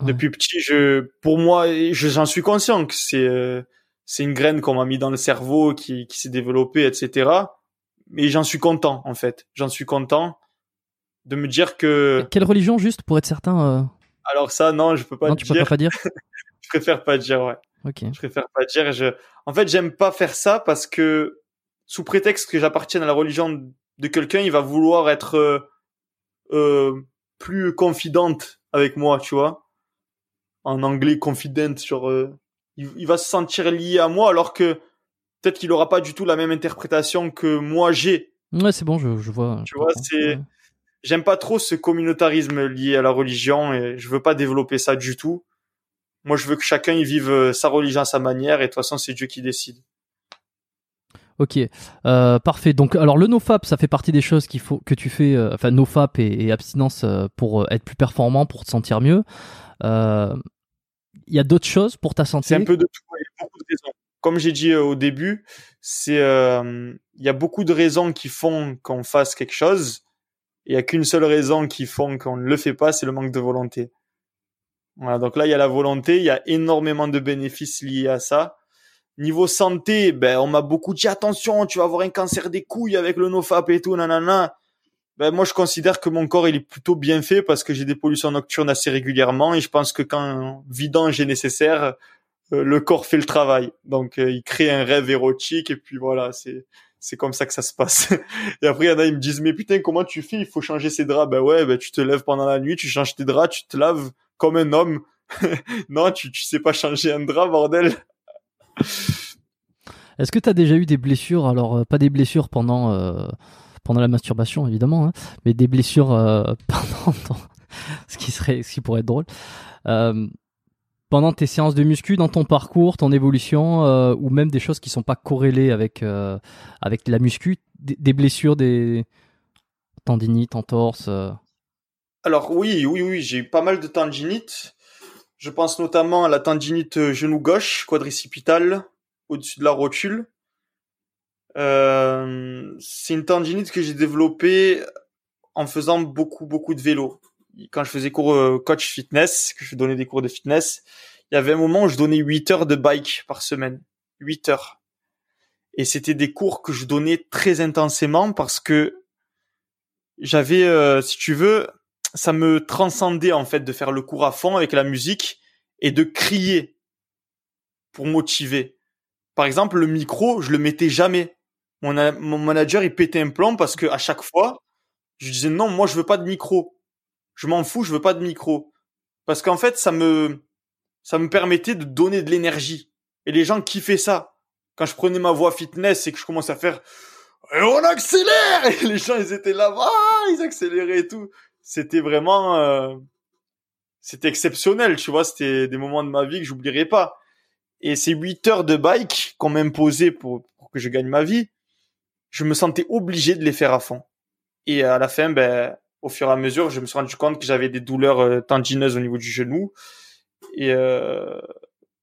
Ouais. Depuis petit, je, pour moi, je- j'en suis conscient que c'est, euh, c'est une graine qu'on m'a mis dans le cerveau, qui, qui s'est développée, etc. Mais j'en suis content, en fait. J'en suis content de me dire que, quelle religion juste pour être certain euh, alors ça, non, je peux pas Non, te tu peux dire. pas dire. Je préfère pas dire, ouais. Ok. Je préfère pas dire. Je... En fait, j'aime pas faire ça parce que sous prétexte que j'appartienne à la religion de quelqu'un, il va vouloir être euh, euh, plus confidente avec moi, tu vois. En anglais, confident, genre, euh, il, il va se sentir lié à moi alors que peut-être qu'il aura pas du tout la même interprétation que moi j'ai. Ouais, c'est bon, je, je vois. Tu je vois, c'est- Ouais. J'aime pas trop ce communautarisme lié à la religion et je veux pas développer ça du tout. Moi, je veux que chacun y vive euh, sa religion à sa manière et de toute façon, c'est Dieu qui décide. Ok, euh, parfait. Donc, alors le nofap, ça fait partie des choses qu'il faut que tu fais, euh, enfin nofap et, et abstinence euh, pour être plus performant, pour te sentir mieux. Il y a d'autres choses pour ta santé? C'est un peu de tout. Il y a beaucoup de raisons. Comme j'ai dit euh, au début, c'est euh, il y a beaucoup de raisons qui font qu'on fasse quelque chose. Il y a qu'une seule raison qui font qu'on ne le fait pas, c'est le manque de volonté. Voilà, donc là il y a la volonté, il y a énormément de bénéfices liés à ça. Niveau santé, ben on m'a beaucoup dit attention, tu vas avoir un cancer des couilles avec le nofap et tout, nanana. Ben moi je considère que mon corps il est plutôt bien fait parce que j'ai des pollutions nocturnes assez régulièrement et je pense que quand vidange est nécessaire, le corps fait le travail. Donc euh, il crée un rêve érotique et puis voilà, c'est c'est comme ça que ça se passe. et après il y en a ils me disent mais putain comment tu fais? Il faut changer ses draps. Ben ouais, ben tu te lèves pendant la nuit, tu changes tes draps, tu te laves comme un homme. non, tu tu sais pas changer un drap bordel. Est-ce que tu as déjà eu des blessures? Alors, euh, pas des blessures pendant, euh, pendant la masturbation, évidemment, hein, mais des blessures euh, pendant ce, qui serait, ce qui pourrait être drôle. Euh, pendant tes séances de muscu, dans ton parcours, ton évolution, euh, ou même des choses qui sont pas corrélées avec, euh, avec la muscu, des, blessures, des tendinites, entorses. euh? Alors oui, oui, oui, j'ai eu pas mal de tendinites. Je pense notamment à la tendinite genou gauche, quadricipitale, au-dessus de la rotule. C'est une tendinite que j'ai développée en faisant beaucoup, beaucoup de vélo. Quand je faisais cours euh, coach fitness, que je donnais des cours de fitness, il y avait un moment où je donnais 8 heures de bike par semaine. 8 heures. Et c'était des cours que je donnais très intensément parce que j'avais, euh, si tu veux, ça me transcendait en fait de faire le cours à fond avec la musique et de crier pour motiver. Par exemple, le micro, je le mettais jamais. Mon, mon manager, il pétait un plomb parce que à chaque fois, je disais non, moi je veux pas de micro. Je m'en fous, je veux pas de micro. Parce qu'en fait, ça me ça me permettait de donner de l'énergie. Et les gens kiffaient ça. Quand je prenais ma voix fitness et que je commençais à faire et on accélère et les gens ils étaient là, ah, ils accéléraient et tout. C'était vraiment euh, c'était exceptionnel, tu vois, c'était des moments de ma vie que j'oublierai pas. Et ces 8 heures de bike qu'on m'imposait pour, pour que je gagne ma vie, je me sentais obligé de les faire à fond. Et à la fin, ben, au fur et à mesure, je me suis rendu compte que j'avais des douleurs euh, tendineuses au niveau du genou. Et euh,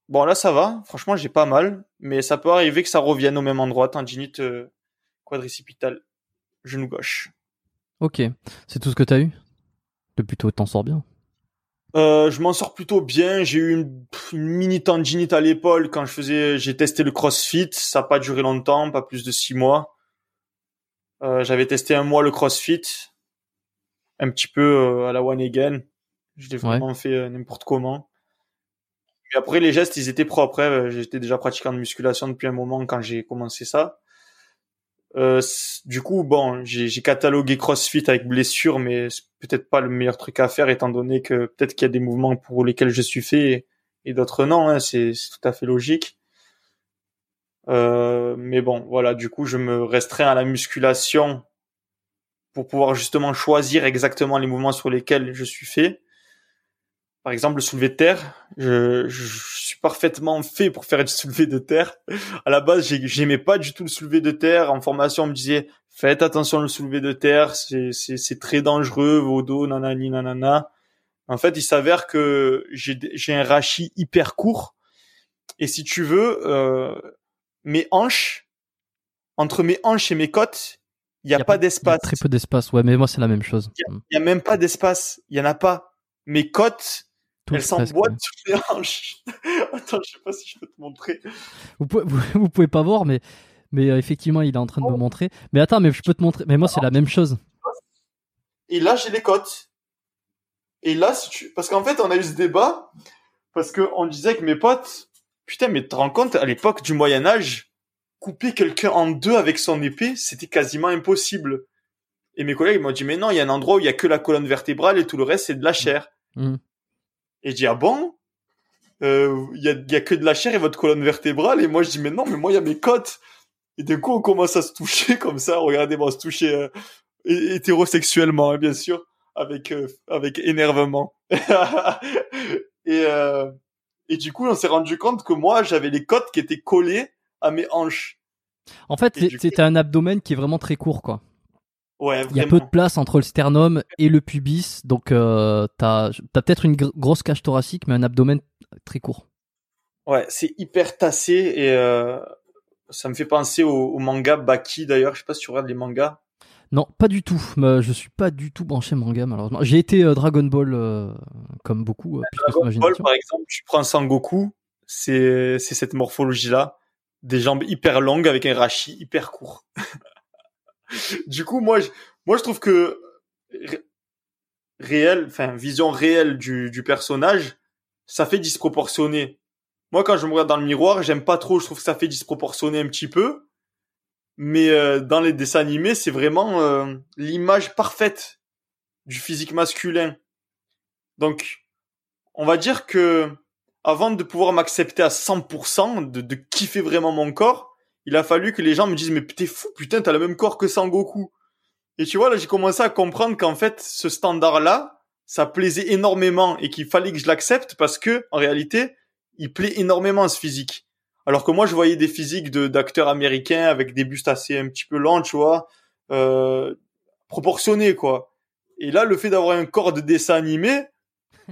bon, là, ça va. Franchement, j'ai pas mal. Mais ça peut arriver que ça revienne au même endroit, tendinite euh, quadricipitale, genou gauche. Ok, c'est tout ce que tu as eu? Depuis toi, t'en sors bien? Euh, je m'en sors plutôt bien. J'ai eu une mini tendinite à l'épaule quand je faisais, j'ai testé le CrossFit. Ça n'a pas duré longtemps, pas plus de six mois. Euh, J'avais testé un mois le CrossFit, un petit peu euh, à la one again. Je l'ai vraiment fait euh, n'importe comment. Mais après les gestes, ils étaient propres. hein. Euh, J'étais déjà pratiquant de musculation depuis un moment quand j'ai commencé ça. Euh, du coup, bon, j'ai j'ai catalogué CrossFit avec blessure, mais c'est peut-être pas le meilleur truc à faire étant donné que peut-être qu'il y a des mouvements pour lesquels je suis fait et, et d'autres non. Hein, c'est tout à fait logique. Euh, mais bon, voilà, du coup, je me restreins à la musculation pour pouvoir justement choisir exactement les mouvements sur lesquels je suis fait. Par exemple, le soulevé de terre, je, suis parfaitement fait pour faire du soulevé de terre. À la base, j'aimais pas du tout le soulevé de terre. En formation, on me disait faites attention le soulevé de terre, c'est très dangereux, vos dos, nanani, nanana. En fait, il s'avère que j'ai un rachis hyper court. Et si tu veux, euh, mes hanches, entre mes hanches et mes côtes, il n'y a, pas d'espace. Très peu d'espace, ouais, mais moi c'est la même chose. Il n'y a, même pas d'espace, il y en a pas. Mes côtes, elles s'emboîtent sur les hanches. Attends, je sais pas si je peux te montrer. Vous pouvez, vous, pouvez pas voir, mais, mais euh, effectivement, il est en train de me montrer. Mais attends, mais je peux te montrer. Mais moi, c'est la même chose. Et là, j'ai les côtes. Et là, si tu... parce qu'en fait, on a eu ce débat parce qu'on disait que mes potes, putain, mais tu te rends compte, à l'époque du Moyen Âge, couper quelqu'un en deux avec son épée, c'était quasiment impossible. Et mes collègues m'ont dit, mais non, il y a un endroit où il y a que la colonne vertébrale et tout le reste, c'est de la chair. Mmh. Et je dis, ah bon? Euh, Il y, a, y a que de la chair et votre colonne vertébrale? Et moi, je dis, mais non, mais moi, il y a mes côtes. Et du coup, on commence à se toucher comme ça. Regardez-moi, se toucher euh, hétérosexuellement, hein, bien sûr, avec euh, avec énervement. et et du coup, on s'est rendu compte que moi, j'avais les côtes qui étaient collées à mes hanches. En fait, c'était un abdomen qui est vraiment très court, quoi. Ouais, Il y a peu de place entre le sternum et le pubis, donc euh, t'as as, peut-être une grosse cage thoracique, mais un abdomen très court. Ouais, c'est hyper tassé et euh, ça me fait penser au, manga Baki d'ailleurs. Je sais pas si tu regardes les mangas. Non, pas du tout. Je suis pas du tout branché manga malheureusement. J'ai été euh, Dragon Ball euh, comme beaucoup. Dragon Ball par exemple, tu prends Sangoku, c'est c'est cette morphologie là, des jambes hyper longues avec un rachi hyper court. du coup, moi, je, moi, je trouve que réel, enfin, vision réelle du, du personnage, ça fait disproportionné. Moi, quand je me regarde dans le miroir, j'aime pas trop. Je trouve que ça fait disproportionné un petit peu. Mais euh, dans les dessins animés, c'est vraiment euh, l'image parfaite du physique masculin. Donc, on va dire que avant de pouvoir m'accepter à 100%, de, de kiffer vraiment mon corps, il a fallu que les gens me disent mais t'es fou, putain, t'as le même corps que Sangoku. Et tu vois, là, j'ai commencé à comprendre qu'en fait, ce standard-là, ça plaisait énormément et qu'il fallait que je l'accepte parce que, en réalité, il plaît énormément ce physique. Alors que moi, je voyais des physiques de d'acteurs américains avec des bustes assez un petit peu longs, tu vois, euh, proportionnés, quoi. Et là, le fait d'avoir un corps de dessin animé,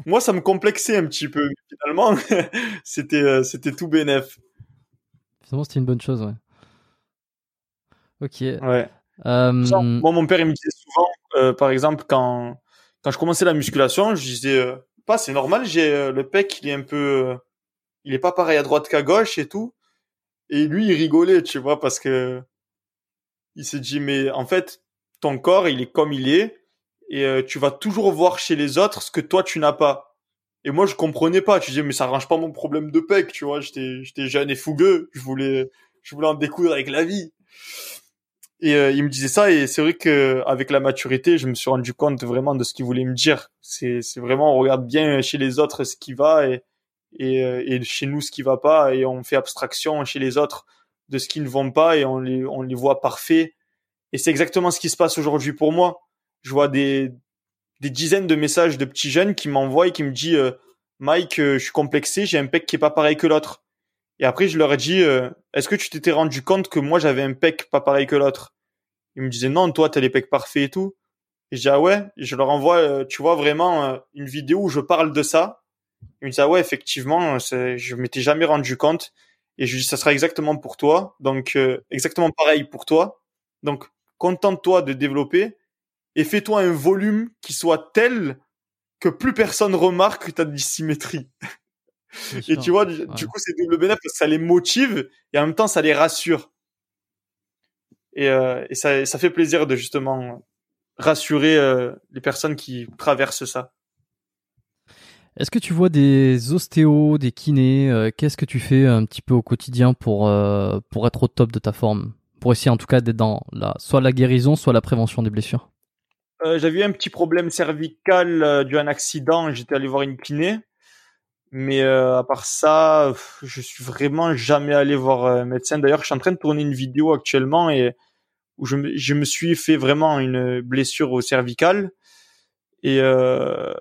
moi, ça me complexait un petit peu. Finalement, c'était euh, c'était tout bénef. Finalement, c'était une bonne chose, ouais. Ok. Ouais. Euh, moi, mon père, il me disait souvent, euh, par exemple, quand, quand je commençais la musculation, je disais, euh, pas, c'est normal, j'ai le pec, il est un peu, il est pas pareil à droite qu'à gauche et tout. Et lui, il rigolait, tu vois, parce que il s'est dit, mais en fait, ton corps, il est comme il est, et tu vas toujours voir chez les autres ce que toi, tu n'as pas. Et moi, je comprenais pas. Tu disais, mais ça arrange pas mon problème de pec, tu vois. J'étais, j'étais jeune et fougueux. Je voulais, je voulais en découdre avec la vie. Et euh, il me disait ça et c'est vrai que avec la maturité, je me suis rendu compte vraiment de ce qu'il voulait me dire. C'est c'est vraiment on regarde bien chez les autres ce qui va et et, euh, et chez nous ce qui va pas et on fait abstraction chez les autres de ce qui ne vont pas et on les on les voit parfaits. Et c'est exactement ce qui se passe aujourd'hui pour moi. Je vois des des dizaines de messages de petits jeunes qui m'envoient et qui me disent euh, Mike, je suis complexé, j'ai un pec qui est pas pareil que l'autre. Et après, je leur ai dit, euh, est-ce que tu t'étais rendu compte que moi, j'avais un pec pas pareil que l'autre? Ils me disaient, non, toi, t'as les pecs parfaits et tout. Et je dis, ah ouais? Je leur envoie, euh, tu vois, vraiment euh, une vidéo où je parle de ça. Ils me disent, ah ouais, effectivement, je m'étais jamais rendu compte. Et je dis, ça sera exactement pour toi. Donc, exactement pareil pour toi. Donc, contente-toi de développer et fais-toi un volume qui soit tel que plus personne remarque ta dissymétrie. Et tu vois, du, coup, c'est double bénéfice parce que ça les motive et en même temps, ça les rassure. Et, euh, et ça, ça fait plaisir de justement rassurer euh, les personnes qui traversent ça. Est-ce que tu vois des ostéos, des kinés euh, Qu'est-ce que tu fais un petit peu au quotidien pour, pour être au top de ta forme? Pour essayer en tout cas d'être dans la, soit la guérison, soit la prévention des blessures J'avais eu un petit problème cervical dû à un accident. J'étais allé voir une kiné. Mais euh, à part ça, je suis vraiment jamais allé voir un médecin. D'ailleurs, je suis en train de tourner une vidéo actuellement et où je me, je me suis fait vraiment une blessure au cervical. Et, euh,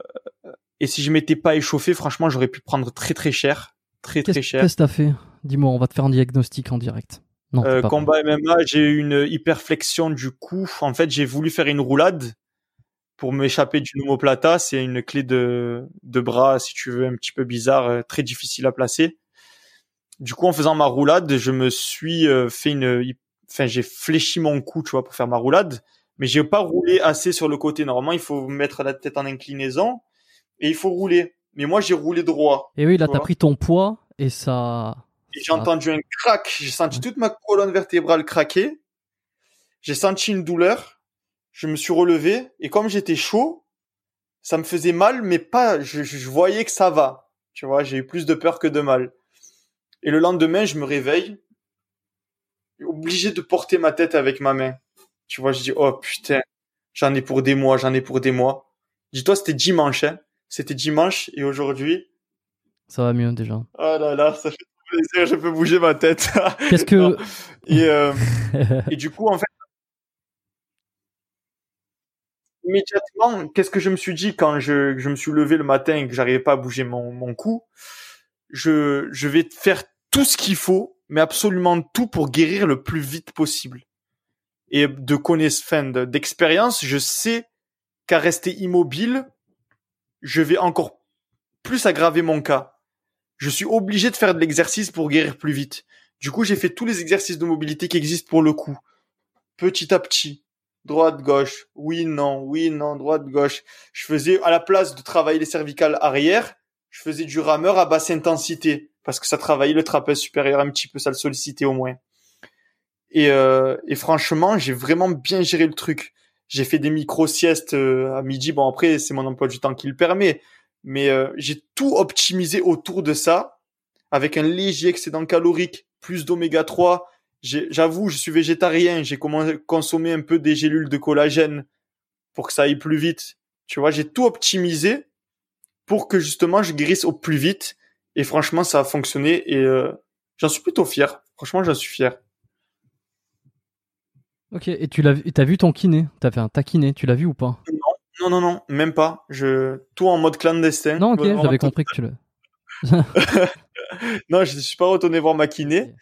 et si je m'étais pas échauffé, franchement, j'aurais pu prendre très très cher. Très très cher. qu'est-ce que t'as fait? Dis-moi, on va te faire un diagnostic en direct. Non, Euh, combat MMA, j'ai eu une hyperflexion du cou. En fait, j'ai voulu faire une roulade pour m'échapper d'une omoplata. C'est une clé de, de bras, si tu veux, un petit peu bizarre, euh, très difficile à placer. Du coup, en faisant ma roulade, je me suis euh, fait une, enfin, j'ai fléchi mon cou, tu vois, pour faire ma roulade. Mais j'ai pas roulé assez sur le côté. Normalement, il faut mettre la tête en inclinaison et il faut rouler. Mais moi, j'ai roulé droit. Et oui, là, t'as pris ton poids et ça. Et j'ai entendu un crack. J'ai senti toute ma colonne vertébrale craquer. J'ai senti une douleur. Je me suis relevé. Et comme j'étais chaud, ça me faisait mal, mais pas, je, je- voyais que ça va. Tu vois, j'ai eu plus de peur que de mal. Et le lendemain, je me réveille. Obligé de porter ma tête avec ma main. Tu vois, je dis, oh putain, j'en ai pour des mois, j'en ai pour des mois. Dis-toi, c'était dimanche, hein. C'était dimanche. Et aujourd'hui, Ça va mieux déjà. oh là là, ça fait plaisir, je peux bouger ma tête. Qu'est-ce que. Et, euh, et du coup, en fait, immédiatement, qu'est-ce que je me suis dit quand je, je me suis levé le matin et que j'arrivais pas à bouger mon, mon cou? Je, je vais faire tout ce qu'il faut, mais absolument tout pour guérir le plus vite possible. Et de connaissance, d'expérience, je sais qu'à rester immobile, je vais encore plus aggraver mon cas. Je suis obligé de faire de l'exercice pour guérir plus vite. Du coup, j'ai fait tous les exercices de mobilité qui existent pour le cou. Petit à petit. Droite, gauche. Oui, non, oui, non, droite, gauche. Je faisais, à la place de travailler les cervicales arrière, je faisais du rameur à basse intensité. Parce que ça travaillait le trapèze supérieur un petit peu, ça le sollicitait au moins. Et, euh, et franchement, j'ai vraiment bien géré le truc. J'ai fait des micro-siestes euh, à midi. Bon, après, c'est mon emploi du temps qui le permet. Mais euh, j'ai tout optimisé autour de ça, avec un léger excédent calorique, plus d'oméga 3. J'avoue, je suis végétarien. J'ai commencé consommé un peu des gélules de collagène pour que ça aille plus vite. Tu vois, j'ai tout optimisé pour que justement je guérisse au plus vite. Et franchement, ça a fonctionné et euh, j'en suis plutôt fier. Franchement, j'en suis fier. ok, et tu l'as vu, t'as vu ton kiné? T'as fait un ta kiné, tu l'as vu ou pas? Non, non, non, même pas. Je tout en mode clandestin. Non, ok, j'avais compris que tu l'as. Non, je suis pas retourné voir ma kiné.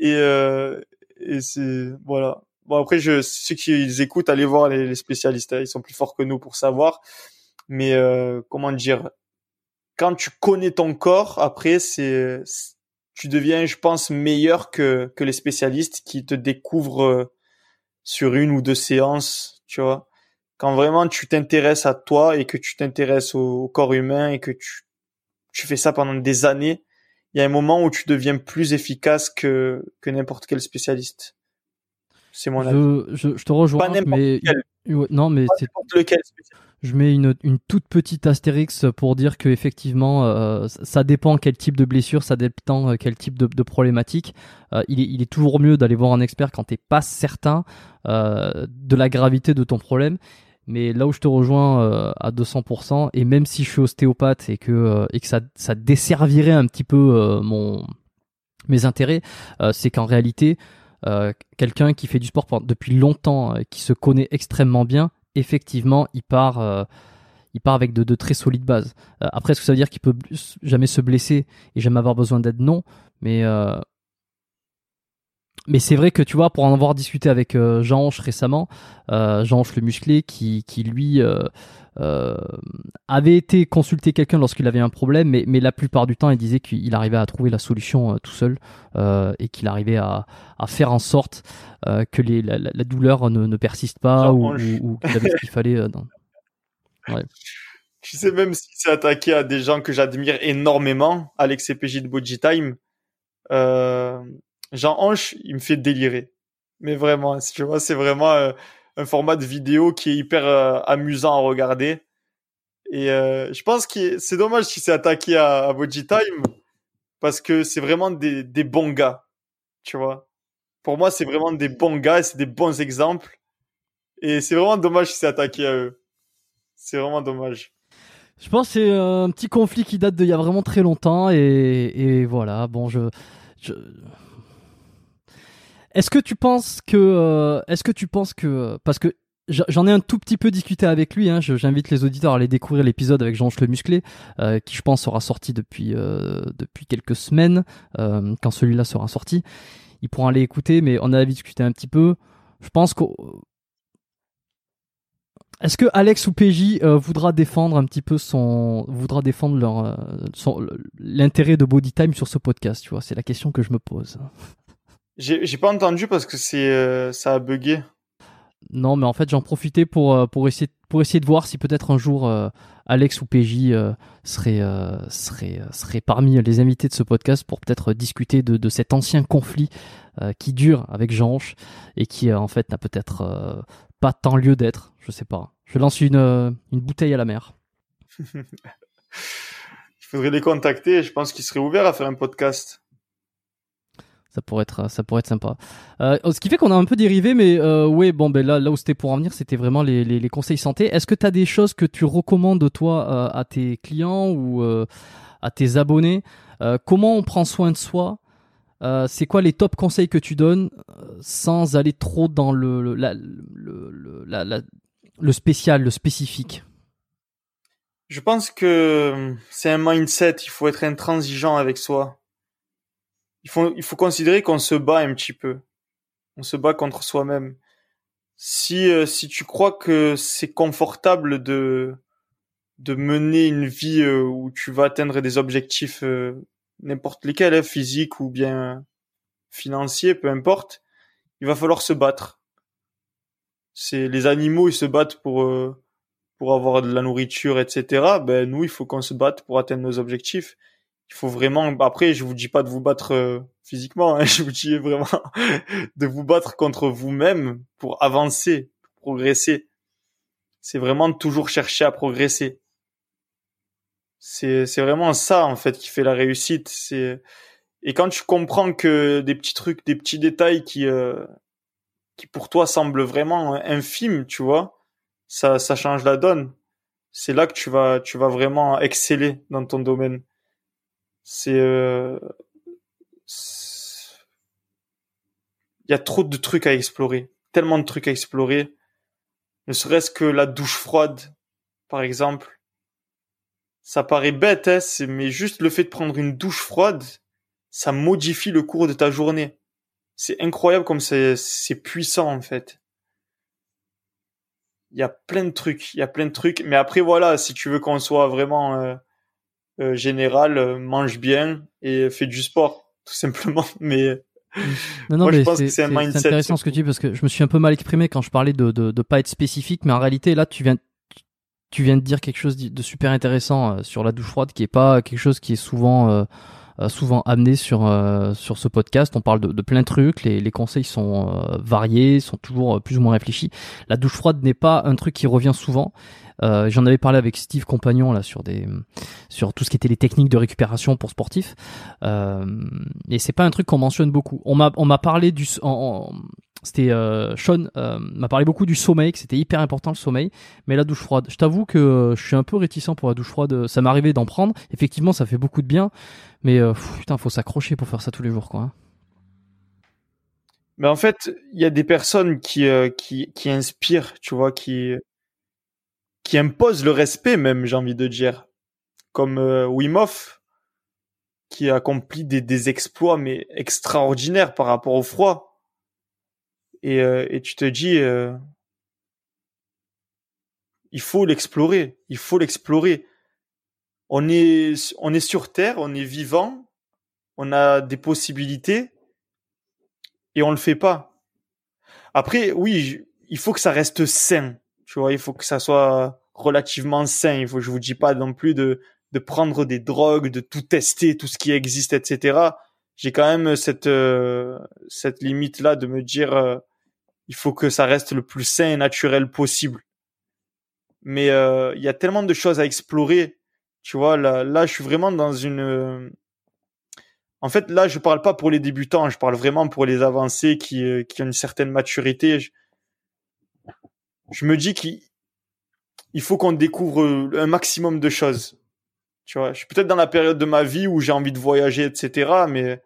Et, euh, et c'est voilà. Bon après, je ceux qui les écoutent, allez voir les, spécialistes. hein, Ils sont plus forts que nous pour savoir. Mais euh, comment dire? Quand tu connais ton corps, après, c'est c'est- tu deviens, je pense, meilleur que que les spécialistes qui te découvrent euh, sur une ou deux séances. Tu vois? Quand vraiment tu t'intéresses à toi et que tu t'intéresses au, au corps humain et que tu tu fais ça pendant des années, il y a un moment où tu deviens plus efficace que, que n'importe quel spécialiste. C'est mon avis. je, je, je te rejoins, Pas n'importe mais quel. Non, mais c'est lequel. Je mets une, une toute petite astérix pour dire que effectivement, euh, ça dépend quel type de blessure, ça dépend euh, quel type de, de problématique. Euh, il, est, il est toujours mieux d'aller voir un expert quand t'es pas certain euh, de la gravité de ton problème. Mais là où je te rejoins euh, à 200%, et même si je suis ostéopathe et que, euh, ça, desservirait un petit peu euh, mon, mes intérêts, c'est qu'en réalité, quelqu'un qui fait du sport depuis longtemps, qui se connaît extrêmement bien, effectivement, il part, il part avec de, très solides bases. Après, est-ce que ça veut dire qu'il peut jamais se blesser et jamais avoir besoin d'aide? Non, mais mais c'est vrai que tu vois, pour en avoir discuté avec euh, Jean Hanche récemment, euh, Jean Hanche le musclé, qui, qui lui euh, euh, avait été consulter quelqu'un lorsqu'il avait un problème, mais, mais la plupart du temps, il disait qu'il arrivait à trouver la solution euh, tout seul euh, et qu'il arrivait à, à faire en sorte euh, que les, la, la- douleur ne, ne persiste pas Jean ou, ou- ou qu'il avait ce qu'il fallait. euh, dans- Tu sais, même s'il s'est attaqué à des gens que j'admire énormément, Alex CPJ de Boji Time, euh, Jean Hanche, il me fait délirer. Mais vraiment, tu vois, c'est vraiment euh, un format de vidéo qui est hyper euh, amusant à regarder. Et euh, je pense que c'est dommage qu'il s'est attaqué à, à Time parce que c'est vraiment des, des bons gars, tu vois. Pour moi, c'est vraiment des bons gars c'est des bons exemples. Et c'est vraiment dommage qu'il s'est attaqué à eux. C'est vraiment dommage. Je pense que c'est un petit conflit qui date d'il y a vraiment très longtemps et, et voilà. Bon, je, je... Est-ce que tu penses que, euh, est-ce que tu penses que, parce que j'en ai un tout petit peu discuté avec lui. Hein, J'invite les auditeurs à aller découvrir l'épisode avec Jean-Jean Le Musclé, euh, qui je pense sera sorti depuis euh, depuis quelques semaines, quand celui-là sera sorti. Ils pourront aller écouter, mais on a discuté un petit peu. Je pense que est-ce que Alex ou PJ voudra défendre un petit peu son, voudra défendre leur, l'intérêt de Bodytime sur ce podcast, tu vois? C'est la question que je me pose. J'ai pas entendu parce que c'est, euh, ça a bugué. Non, mais en fait, j'en profitais pour pour essayer pour essayer de voir si peut-être un jour Alex ou PJ serait serait serait parmi les invités de ce podcast pour peut-être discuter de, de cet ancien conflit qui dure avec Jean et qui en fait n'a peut-être pas tant lieu d'être. Je sais pas. Je lance une, euh, une bouteille à la mer. Il faudrait les contacter. Je pense qu'ils seraient ouverts à faire un podcast. Ça pourrait être, ça pourrait être sympa. Euh, ce qui fait qu'on a un peu dérivé, mais euh, ouais, bon, ben là, là où c'était pour en venir, c'était vraiment les, les, les, conseils santé. Est-ce que tu as des choses que tu recommandes toi euh, à tes clients ou euh, à tes abonnés? Comment on prend soin de soi? Euh, c'est quoi les top conseils que tu donnes euh, sans aller trop dans le, le, la, le, le spécial, le spécifique? Je pense que c'est un mindset, il faut être intransigeant avec soi. Il faut, il faut considérer qu'on se bat un petit peu. On se bat contre soi-même. Si, euh, si tu crois que c'est confortable de, de mener une vie où tu vas atteindre des objectifs n'importe lesquels, hein, physique ou bien financier, peu importe, il va falloir se battre. C'est les animaux, ils se battent pour euh, pour avoir de la nourriture, etc. Ben nous, il faut qu'on se batte pour atteindre nos objectifs. Il faut vraiment. Après, je vous dis pas de vous battre euh, physiquement. Hein, je vous dis vraiment de vous battre contre vous-même pour avancer, pour progresser. C'est vraiment toujours chercher à progresser. C'est c'est vraiment ça en fait qui fait la réussite. C'est et quand tu comprends que des petits trucs, des petits détails qui euh, qui pour toi semblent vraiment infimes, tu vois, ça ça change la donne. C'est là que tu vas tu vas vraiment exceller dans ton domaine. C'est euh, il y a trop de trucs à explorer, tellement de trucs à explorer. Ne serait-ce que la douche froide, par exemple ça paraît bête, hein, mais juste le fait de prendre une douche froide, ça modifie le cours de ta journée. C'est incroyable comme c'est, puissant en fait. Il y a plein de trucs, il y a plein de trucs. Mais après voilà, si tu veux qu'on soit vraiment euh, euh, général, euh, mange bien et fais du sport, tout simplement. Mais non, non, mais c'est, intéressant ce que tu dis parce que je me suis un peu mal exprimé quand je parlais de, de, de pas être spécifique, mais en réalité là tu viens tu viens de dire quelque chose de super intéressant euh, sur la douche froide qui est pas quelque chose qui est souvent euh, souvent amené sur sur ce podcast. On parle de, plein de trucs, les, les conseils sont variés, sont toujours plus ou moins réfléchis. La douche froide n'est pas un truc qui revient souvent. Euh, J'en avais parlé avec Steve Compagnon là sur des sur tout ce qui était les techniques de récupération pour sportifs. Euh, et c'est pas un truc qu'on mentionne beaucoup. On m'a on m'a parlé du en, c'était euh, Sean euh, m'a parlé beaucoup du sommeil, que c'était hyper important le sommeil, mais la douche froide. Je t'avoue que euh, je suis un peu réticent pour la douche froide. Ça m'est arrivé d'en prendre. Effectivement, ça fait beaucoup de bien, mais putain, faut s'accrocher pour faire ça tous les jours, quoi. Hein. Mais en fait, il y a des personnes qui, qui qui inspirent, tu vois, qui qui imposent le respect même, j'ai envie de dire, comme Wim Hof, qui accomplit des, des exploits mais extraordinaires par rapport au froid et, euh, et tu te dis euh, il faut l'explorer, il faut l'explorer. On est on est sur terre, on est vivant, on a des possibilités et on le fait pas. Après oui, il faut que ça reste sain, tu vois, il faut que ça soit relativement sain, il faut je vous dis pas non plus de de prendre des drogues, de tout tester, tout ce qui existe, etc. J'ai quand même cette euh, cette limite là de me dire il faut que ça reste le plus sain et naturel possible. Mais euh, il y a tellement de choses à explorer. Tu vois, là, là, je suis vraiment dans une. Euh, en fait, là, je parle pas pour les débutants, je parle vraiment pour les avancés qui, euh, qui ont une certaine maturité. Je, me dis qu'il il faut qu'on découvre un maximum de choses. Tu vois, je suis peut-être dans la période de ma vie où j'ai envie de voyager, etc. Mais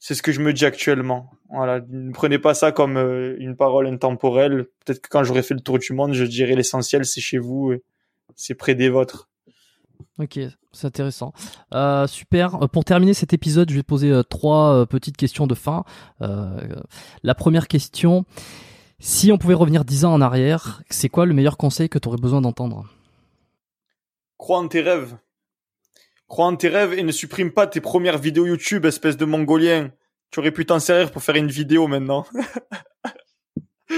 c'est ce que je me dis actuellement. Voilà, ne prenez pas ça comme euh, une parole intemporelle. Peut-être que quand j'aurai fait le tour du monde, je dirai l'essentiel, c'est chez vous, c'est près des vôtres. Ok, c'est intéressant. Euh, super. Euh, pour terminer cet épisode, je vais poser euh, trois petites questions de fin. la première question, si on pouvait revenir dix ans en arrière, c'est quoi le meilleur conseil que tu aurais besoin d'entendre? Crois en tes rêves. Crois en tes rêves et ne supprime pas tes premières vidéos YouTube, espèce de mongolien. Tu aurais pu t'en servir pour faire une vidéo maintenant.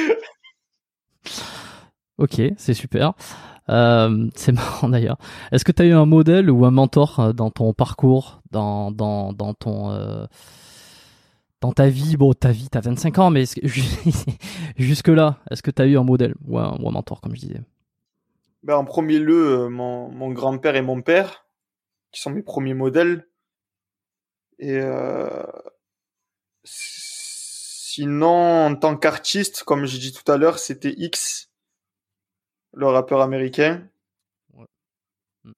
ok, c'est super. Euh, c'est marrant d'ailleurs. Est-ce que tu as eu un modèle ou un mentor euh, dans ton parcours, dans, dans, dans ton... Euh, dans ta vie, bon, ta vie, t'as 25 ans, mais jusque-là, est-ce que tu as eu un modèle ou un, ou un, mentor, comme je disais? Ben, En premier lieu, mon, mon grand-père et mon père, qui sont mes premiers modèles. Et euh, sinon, en tant qu'artiste, comme j'ai dit tout à l'heure, c'était X, le rappeur américain. Mm.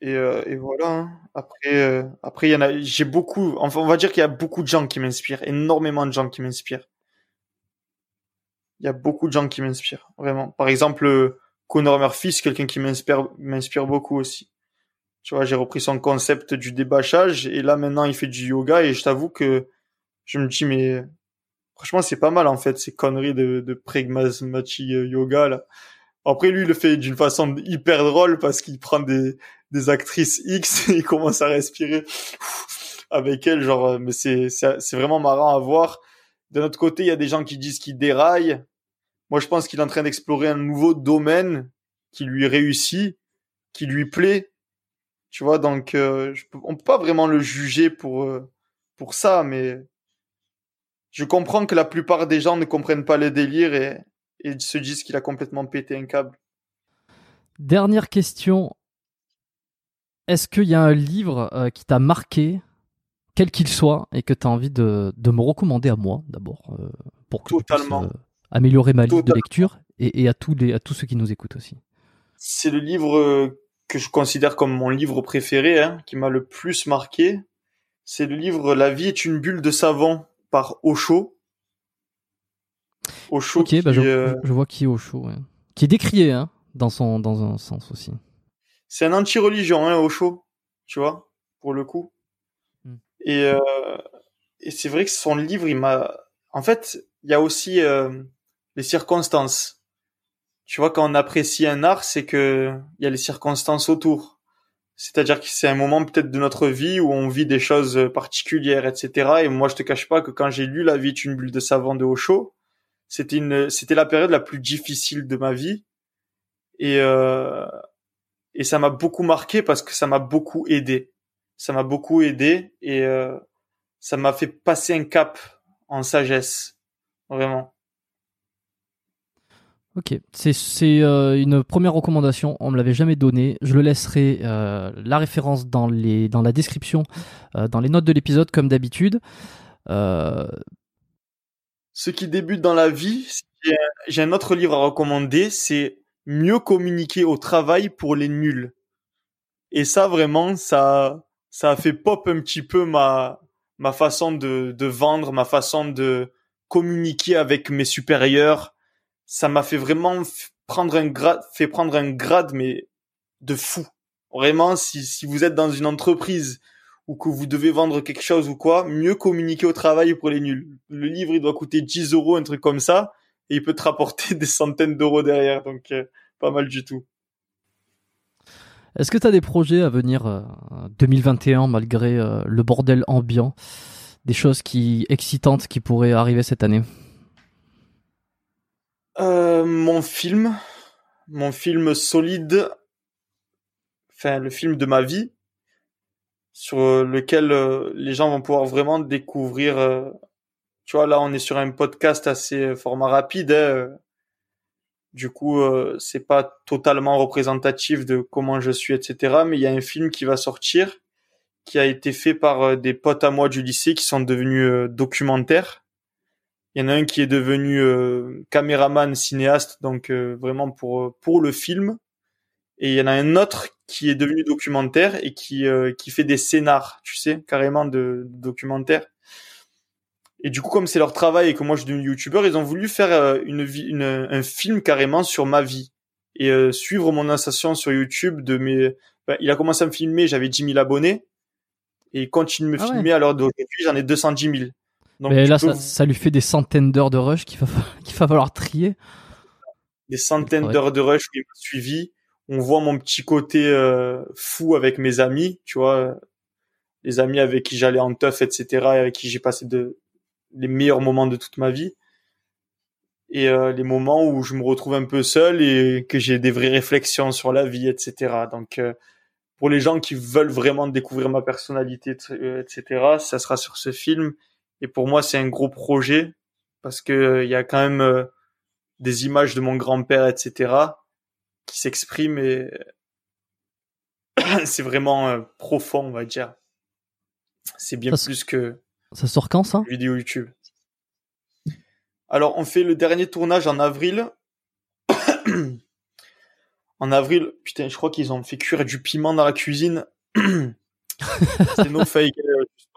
Et, euh, et, voilà. Hein. Après, euh, après, il y en a. J'ai beaucoup. Enfin, on va dire qu'il y a beaucoup de gens qui m'inspirent, énormément de gens qui m'inspirent. Il y a beaucoup de gens qui m'inspirent, vraiment. Par exemple, Conor Murphy, c'est quelqu'un qui m'inspire, m'inspire beaucoup aussi. Tu vois, j'ai repris son concept du débâchage et là maintenant il fait du yoga et je t'avoue que je me dis mais franchement c'est pas mal en fait ces conneries de, de pragmatic yoga là. Après, lui, il le fait d'une façon hyper drôle parce qu'il prend des, des actrices X et il commence à respirer avec elles. Genre, euh, mais c'est, c'est, vraiment marrant à voir. De notre côté, il y a des gens qui disent qu'il déraille. Moi, je pense qu'il est en train d'explorer un nouveau domaine qui lui réussit, qui lui plaît. Tu vois, donc, euh, je on peut pas vraiment le juger pour, euh, pour ça, mais je comprends que la plupart des gens ne comprennent pas le délire et, et se disent qu'il a complètement pété un câble. Dernière question. Est-ce qu'il y a un livre euh, qui t'a marqué, quel qu'il soit, et que tu as envie de, de, me recommander à moi d'abord, euh, pour que Totalement. Je puisse, euh, améliorer ma liste de lecture et, et, à, tous les, à tous ceux qui nous écoutent aussi? C'est le livre que je considère comme mon livre préféré, hein, qui m'a le plus marqué. C'est le livre La vie est une bulle de savon par Osho. Osho. Ok, bah je, je, vois qui est Osho, ouais. qui est décrié hein, dans son dans un sens aussi. C'est un anti-religion, hein, Osho, tu vois, pour le coup. Mm. Et euh, et c'est vrai que son livre, il m'a. En fait, il y a aussi euh, les circonstances. Tu vois, quand on apprécie un art, c'est que il y a les circonstances autour. C'est-à-dire que c'est un moment peut-être de notre vie où on vit des choses particulières, etc. Et moi, je te cache pas que quand j'ai lu La vie est bulle de savon de Osho, c'était une, c'était la période la plus difficile de ma vie. Et, euh, et ça m'a beaucoup marqué parce que ça m'a beaucoup aidé. Ça m'a beaucoup aidé et euh, ça m'a fait passer un cap en sagesse, vraiment. Ok, c'est euh, une première recommandation. On me l'avait jamais donné. Je le laisserai euh, la référence dans les dans la description, euh, dans les notes de l'épisode comme d'habitude. Euh, ceux qui débutent dans la vie, j'ai un autre livre à recommander, c'est Mieux communiquer au travail pour les nuls. Et ça vraiment, ça, ça a fait pop un petit peu ma, ma façon de, de vendre, ma façon de communiquer avec mes supérieurs. Ça m'a fait vraiment prendre un grade, fait prendre un grade, mais de fou. Vraiment, si, si vous êtes dans une entreprise ou que vous devez vendre quelque chose ou quoi, mieux communiquer au travail pour les nuls. Le livre, il doit coûter 10 euros, un truc comme ça, et il peut te rapporter des centaines d'euros derrière, donc euh, pas mal du tout. Est-ce que tu as des projets à venir euh, 2021 malgré euh, le bordel ambiant? Des choses qui excitantes qui pourraient arriver cette année? Euh, Mon film, mon film solide, enfin le film de ma vie, sur euh, lequel euh, les gens vont pouvoir vraiment découvrir. Tu vois, là, on est sur un podcast assez format rapide. Hein, du coup, c'est pas totalement représentatif de comment je suis, etc. Mais il y a un film qui va sortir, qui a été fait par des potes à moi du lycée qui sont devenus documentaires. Il y en a un qui est devenu euh, caméraman, cinéaste, donc euh, vraiment pour pour le film. Et il y en a un autre qui est devenu documentaire et qui qui fait des scénars, tu sais, carrément de, de documentaires. Et du coup, comme c'est leur travail et que moi je suis devenu youtubeur, ils ont voulu faire une, une, un film carrément sur ma vie et suivre mon ascension sur YouTube de mes. Ben, il a commencé à me filmer, j'avais 10 000 abonnés et il continue de me Ah filmer. Alors d'aujourd'hui, j'en ai 210 000. Donc, Mais là, ça, ça lui fait des centaines d'heures de rush qu'il va, qu'il va falloir trier. des centaines Ouais. d'heures de rush il m'a suivi. On voit mon petit côté euh, fou avec mes amis, tu vois, les amis avec qui j'allais en teuf, etc., et avec qui j'ai passé de les meilleurs moments de toute ma vie. Et euh, les moments où je me retrouve un peu seul et que j'ai des vraies réflexions sur la vie, etc. Donc, euh, pour les gens qui veulent vraiment découvrir ma personnalité, etc., ça sera sur ce film. Et pour moi, c'est un gros projet parce que euh, il y a quand même euh, des images de mon grand-père, etc., qui s'expriment et c'est vraiment euh, profond, on va dire. C'est bien Ça plus que Ça sort quand ça? vidéo YouTube. Alors, on fait le dernier tournage en avril. en avril, putain, je crois qu'ils ont fait cuire du piment dans la cuisine. C'est no fake.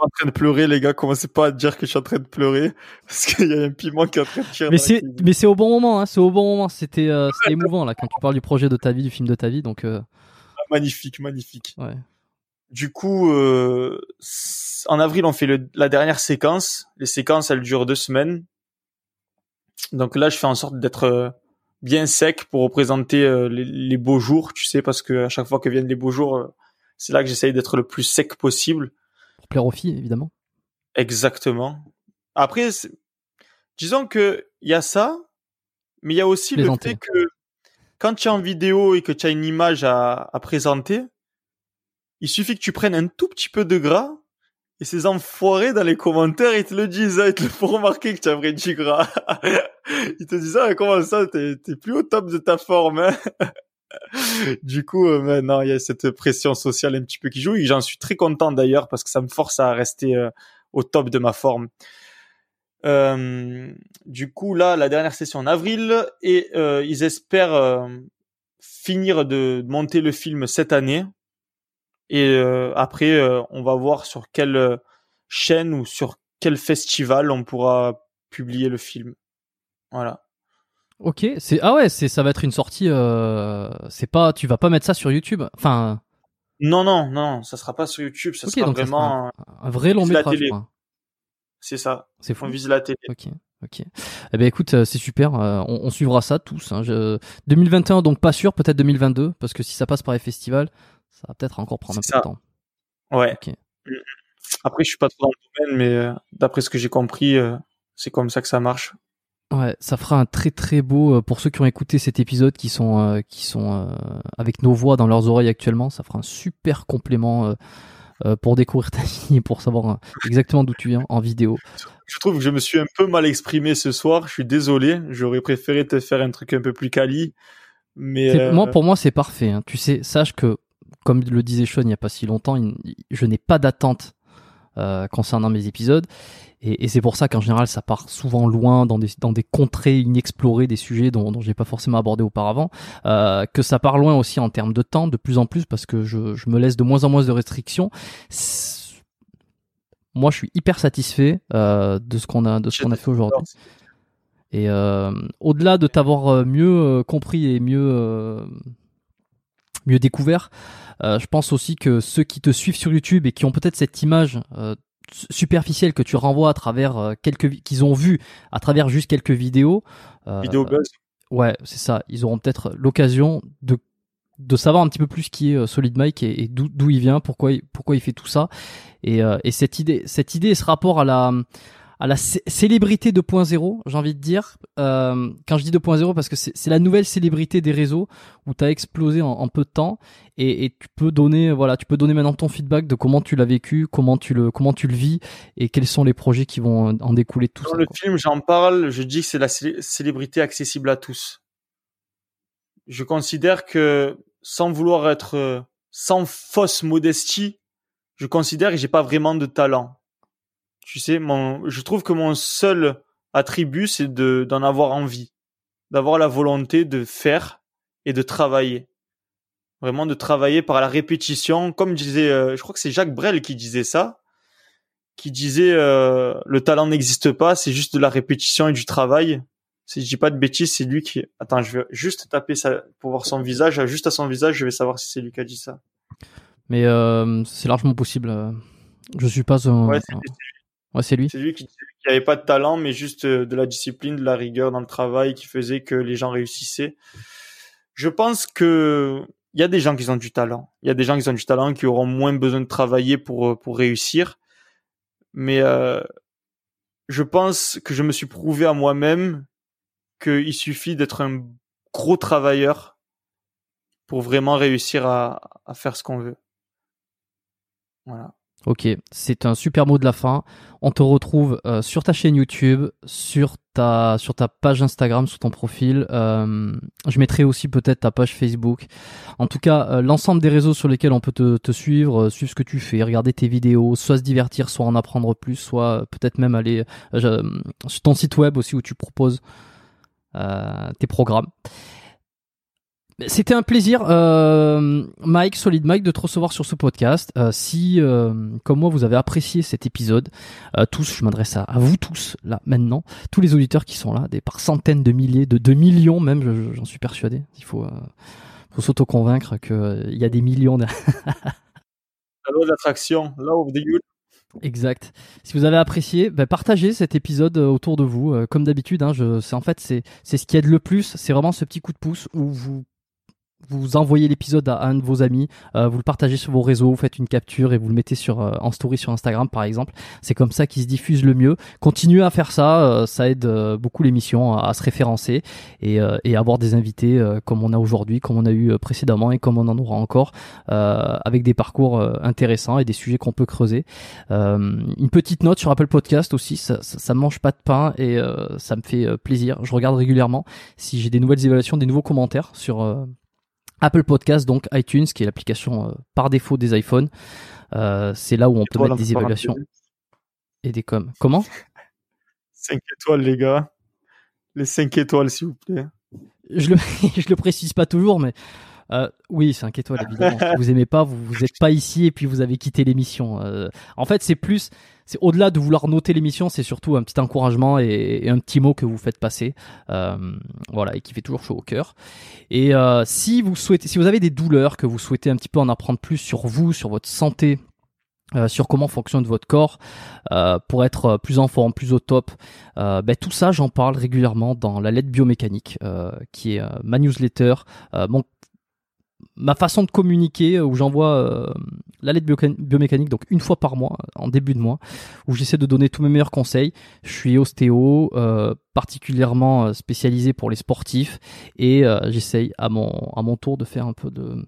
En train de pleurer, les gars. Commencez pas à dire que je suis en train de pleurer. Parce qu'il y a un piment qui est en train de cuire Mais c'est, mais c'est au bon moment, hein, c'est au bon moment. C'était, euh, c'était émouvant là quand tu parles du projet de ta vie, du film de ta vie. Donc, euh, Magnifique, magnifique. ouais. Du coup, euh, en avril, on fait le- la dernière séquence. Les séquences, elles durent deux semaines. Donc là, je fais en sorte d'être bien sec pour représenter les, les beaux jours, tu sais, parce que à chaque fois que viennent les beaux jours, c'est là que j'essaye d'être le plus sec possible. Plaire aux filles, évidemment. Exactement. Après, disons que il y a ça, mais il y a aussi le fait que quand tu es en vidéo et que tu as une image à, à présenter, il suffit que tu prennes un tout petit peu de gras et ces enfoirés dans les commentaires, ils te le disent, hein, ils te le font remarquer que tu as pris du gras. ils te disent, ah, comment ça, t'es, t'es plus au top de ta forme, hein. Du coup, euh, maintenant, il y a cette pression sociale un petit peu qui joue et j'en suis très content d'ailleurs parce que ça me force à rester euh, au top de ma forme. Euh, du coup, là, la dernière session en avril et euh, ils espèrent finir de monter le film cette année. Et après, on va voir sur quelle chaîne ou sur quel festival on pourra publier le film. Voilà. Ok, c'est ah ouais, c'est ça va être une sortie. Euh, c'est pas, tu vas pas mettre ça sur YouTube. Enfin, Non, non, non, ça sera pas sur YouTube, ça sera donc ça sera vraiment, un, un vrai long métrage. c'est ça. C'est fou. On vise la télé. Ok, ok. Eh ben écoute, euh, c'est super. euh, on, on suivra ça tous. hein. Je- 2021 donc pas sûr, peut-être 2022 parce que si ça passe par les festivals, ça va peut-être encore prendre un peu de temps. Ouais. Mm. Après, je suis pas trop dans le domaine, mais euh, d'après ce que j'ai compris, euh, c'est comme ça que ça marche. Ouais, ça fera un très très beau euh, pour ceux qui ont écouté cet épisode, qui sont euh, qui sont euh, avec nos voix dans leurs oreilles actuellement. Ça fera un super complément euh, euh, pour découvrir ta vie et pour savoir euh, exactement d'où tu viens en vidéo. Je trouve que je me suis un peu mal exprimé ce soir. Je suis désolé. J'aurais préféré te faire un truc un peu plus quali. Mais euh, Moi, pour moi, c'est parfait. hein. Tu sais, sache que, comme le disait Sean il n'y a pas si longtemps, il- je n'ai pas d'attente euh, concernant mes épisodes. Et, et c'est pour ça qu'en général, ça part souvent loin dans des, dans des contrées inexplorées, des sujets dont, dont j'ai pas forcément abordé auparavant. Euh, que ça part loin aussi en termes de temps, de plus en plus, parce que je, je me laisse de moins en moins de restrictions. Moi, je suis hyper satisfait euh, de ce qu'on a, de ce qu'on a fait aujourd'hui. Et euh, au-delà de t'avoir euh, mieux compris et mieux euh, mieux découvert, euh, je pense aussi que ceux qui te suivent sur YouTube et qui ont peut-être cette image euh, su- superficielle que tu renvoies à travers euh, quelques qu'ils ont vu à travers juste quelques vidéos, euh, vidéo buzz. ouais, c'est ça, ils auront peut-être l'occasion de de savoir un petit peu plus qui est euh, Solid Mike et, et d'où d'où il vient, pourquoi il, pourquoi il fait tout ça. Et, euh, et cette idée cette idée et ce rapport à la à la cé- célébrité 2.0, j'ai envie de dire. Euh, quand je dis 2.0, parce que c'est la nouvelle célébrité des réseaux où tu as explosé en, en peu de temps et, et tu peux donner, voilà, tu peux donner maintenant ton feedback de comment tu l'as vécu, comment tu le, comment tu le vis et quels sont les projets qui vont en découler tout Dans ça. le quoi. film, j'en parle. Je dis que c'est la célé- célébrité accessible à tous. Je considère que, sans vouloir être, euh, sans fausse modestie, je considère que j'ai pas vraiment de talent. Tu sais, mon, je trouve que mon seul attribut, c'est de d'en avoir envie, d'avoir la volonté de faire et de travailler. Vraiment de travailler par la répétition, comme disait, euh, je crois que c'est Jacques Brel qui disait ça, qui disait euh, le talent n'existe pas, c'est juste de la répétition et du travail. Si je dis pas de bêtises, c'est lui qui. Attends, je vais juste taper ça pour voir son visage. Juste à son visage, je vais savoir si c'est lui qui a dit ça. Mais euh, c'est largement possible. Je suis pas un. Ouais, Ouais, c'est lui. C'est lui qui disait qu'il n'y avait pas de talent, mais juste euh, de la discipline, de la rigueur dans le travail qui faisait que les gens réussissaient. Je pense que il y a des gens qui ont du talent. Il y a des gens qui ont du talent qui auront moins besoin de travailler pour euh, pour réussir. Mais euh, je pense que je me suis prouvé à moi-même qu'il suffit d'être un gros travailleur pour vraiment réussir à, à faire ce qu'on veut. Voilà. Ok, c'est un super mot de la fin. On te retrouve euh, sur ta chaîne YouTube, sur ta sur ta page Instagram, sous ton profil. Euh, je mettrai aussi peut-être ta page Facebook. En tout cas, euh, l'ensemble des réseaux sur lesquels on peut te, te suivre, euh, suivre ce que tu fais, regarder tes vidéos, soit se divertir, soit en apprendre plus, soit euh, peut-être même aller sur ton site web aussi où tu proposes tes programmes. C'était un plaisir, euh, Mike, Solid Mike, de te recevoir sur ce podcast. Euh, si, euh, comme moi, vous avez apprécié cet épisode, euh, tous, je m'adresse à, à vous tous, là, maintenant, tous les auditeurs qui sont là, des par centaines de milliers, de, de millions même, je- je- j'en suis persuadé. Il faut, euh, faut s'auto-convaincre qu'il y a des millions. de- La loi de l'attraction, law of the universe. Exact. Si vous avez apprécié, ben, partagez cet épisode euh, autour de vous. Euh, comme d'habitude, hein, en fait c'est c'est ce qui aide le plus. C'est vraiment ce petit coup de pouce où vous vous envoyez l'épisode à un de vos amis, euh, vous le partagez sur vos réseaux, vous faites une capture et vous le mettez sur euh, en story sur Instagram par exemple. C'est comme ça qu'il se diffuse le mieux. Continuez à faire ça, euh, ça aide euh, beaucoup l'émission à, se référencer et, euh, et avoir des invités euh, comme on a aujourd'hui, comme on a eu précédemment et comme on en aura encore, avec des parcours intéressants et des sujets qu'on peut creuser. Une petite note sur Apple Podcast aussi, ça, ça, ça mange pas de pain et ça me fait plaisir. Je regarde régulièrement si j'ai des nouvelles évaluations, des nouveaux commentaires sur Apple Podcast, donc iTunes, qui est l'application euh, par défaut des iPhones. Euh, c'est là où on peut mettre des évaluations et des coms. Comment? 5 étoiles, les gars. Les 5 étoiles, s'il vous plaît. je le, je le précise pas toujours, mais euh, oui, 5 étoiles, évidemment. vous aimez pas, vous vous êtes pas ici et puis vous avez quitté l'émission. Euh, en fait, c'est plus, c'est au-delà de vouloir noter l'émission, c'est surtout un petit encouragement et, un petit mot que vous faites passer, euh, voilà, et qui fait toujours chaud au cœur. Et euh, si vous souhaitez, si vous avez des douleurs, que vous souhaitez un petit peu en apprendre plus sur vous, sur votre santé. sur comment fonctionne votre corps pour être plus en forme, plus au top. Euh, ben, tout ça, j'en parle régulièrement dans la lettre biomécanique, qui est ma newsletter, mon, ma façon de communiquer, euh, où j'envoie euh, la lettre biomécanique donc une fois par mois, en début de mois, où j'essaie de donner tous mes meilleurs conseils. Je suis ostéo, euh, particulièrement spécialisé pour les sportifs, et j'essaye à mon, tour de faire un peu de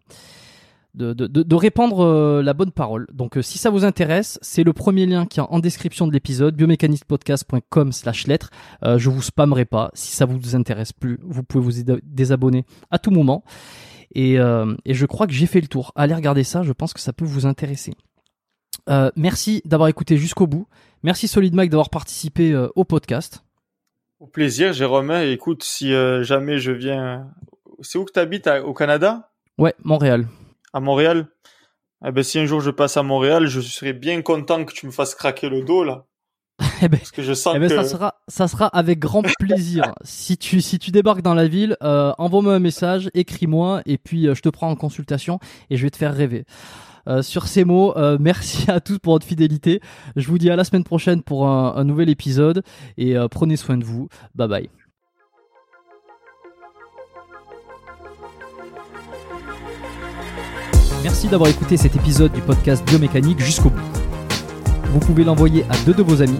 de, répandre la bonne parole. Donc si ça vous intéresse, c'est le premier lien qui est en description de l'épisode, biomécanistpodcast.com slash lettres. Euh, je vous spammerai pas. Si ça vous intéresse plus, vous pouvez vous désabonner à tout moment. Et, euh, et je crois que j'ai fait le tour. Allez regarder ça, je pense que ça peut vous intéresser. Euh, merci d'avoir écouté jusqu'au bout. Merci Solid Mike d'avoir participé euh, au podcast. Au plaisir, Jérôme. Et Écoute, si euh, jamais je viens... C'est où que tu habites Au Canada? Ouais, Montréal. À Montréal? Eh ben, si un jour je passe à Montréal, je serais bien content que tu me fasses craquer le dos, là. Eh ben, Parce que je sens Eh ben, que... ça sera, ça sera avec grand plaisir. si tu, si tu débarques dans la ville, euh, envoie-moi un message, écris-moi, et puis euh, je te prends en consultation et je vais te faire rêver. Euh, sur ces mots, merci à tous pour votre fidélité. Je vous dis à la semaine prochaine pour un, un nouvel épisode et prenez soin de vous. Bye bye. Merci d'avoir écouté cet épisode du podcast Biomécanique jusqu'au bout. Vous pouvez l'envoyer à deux de vos amis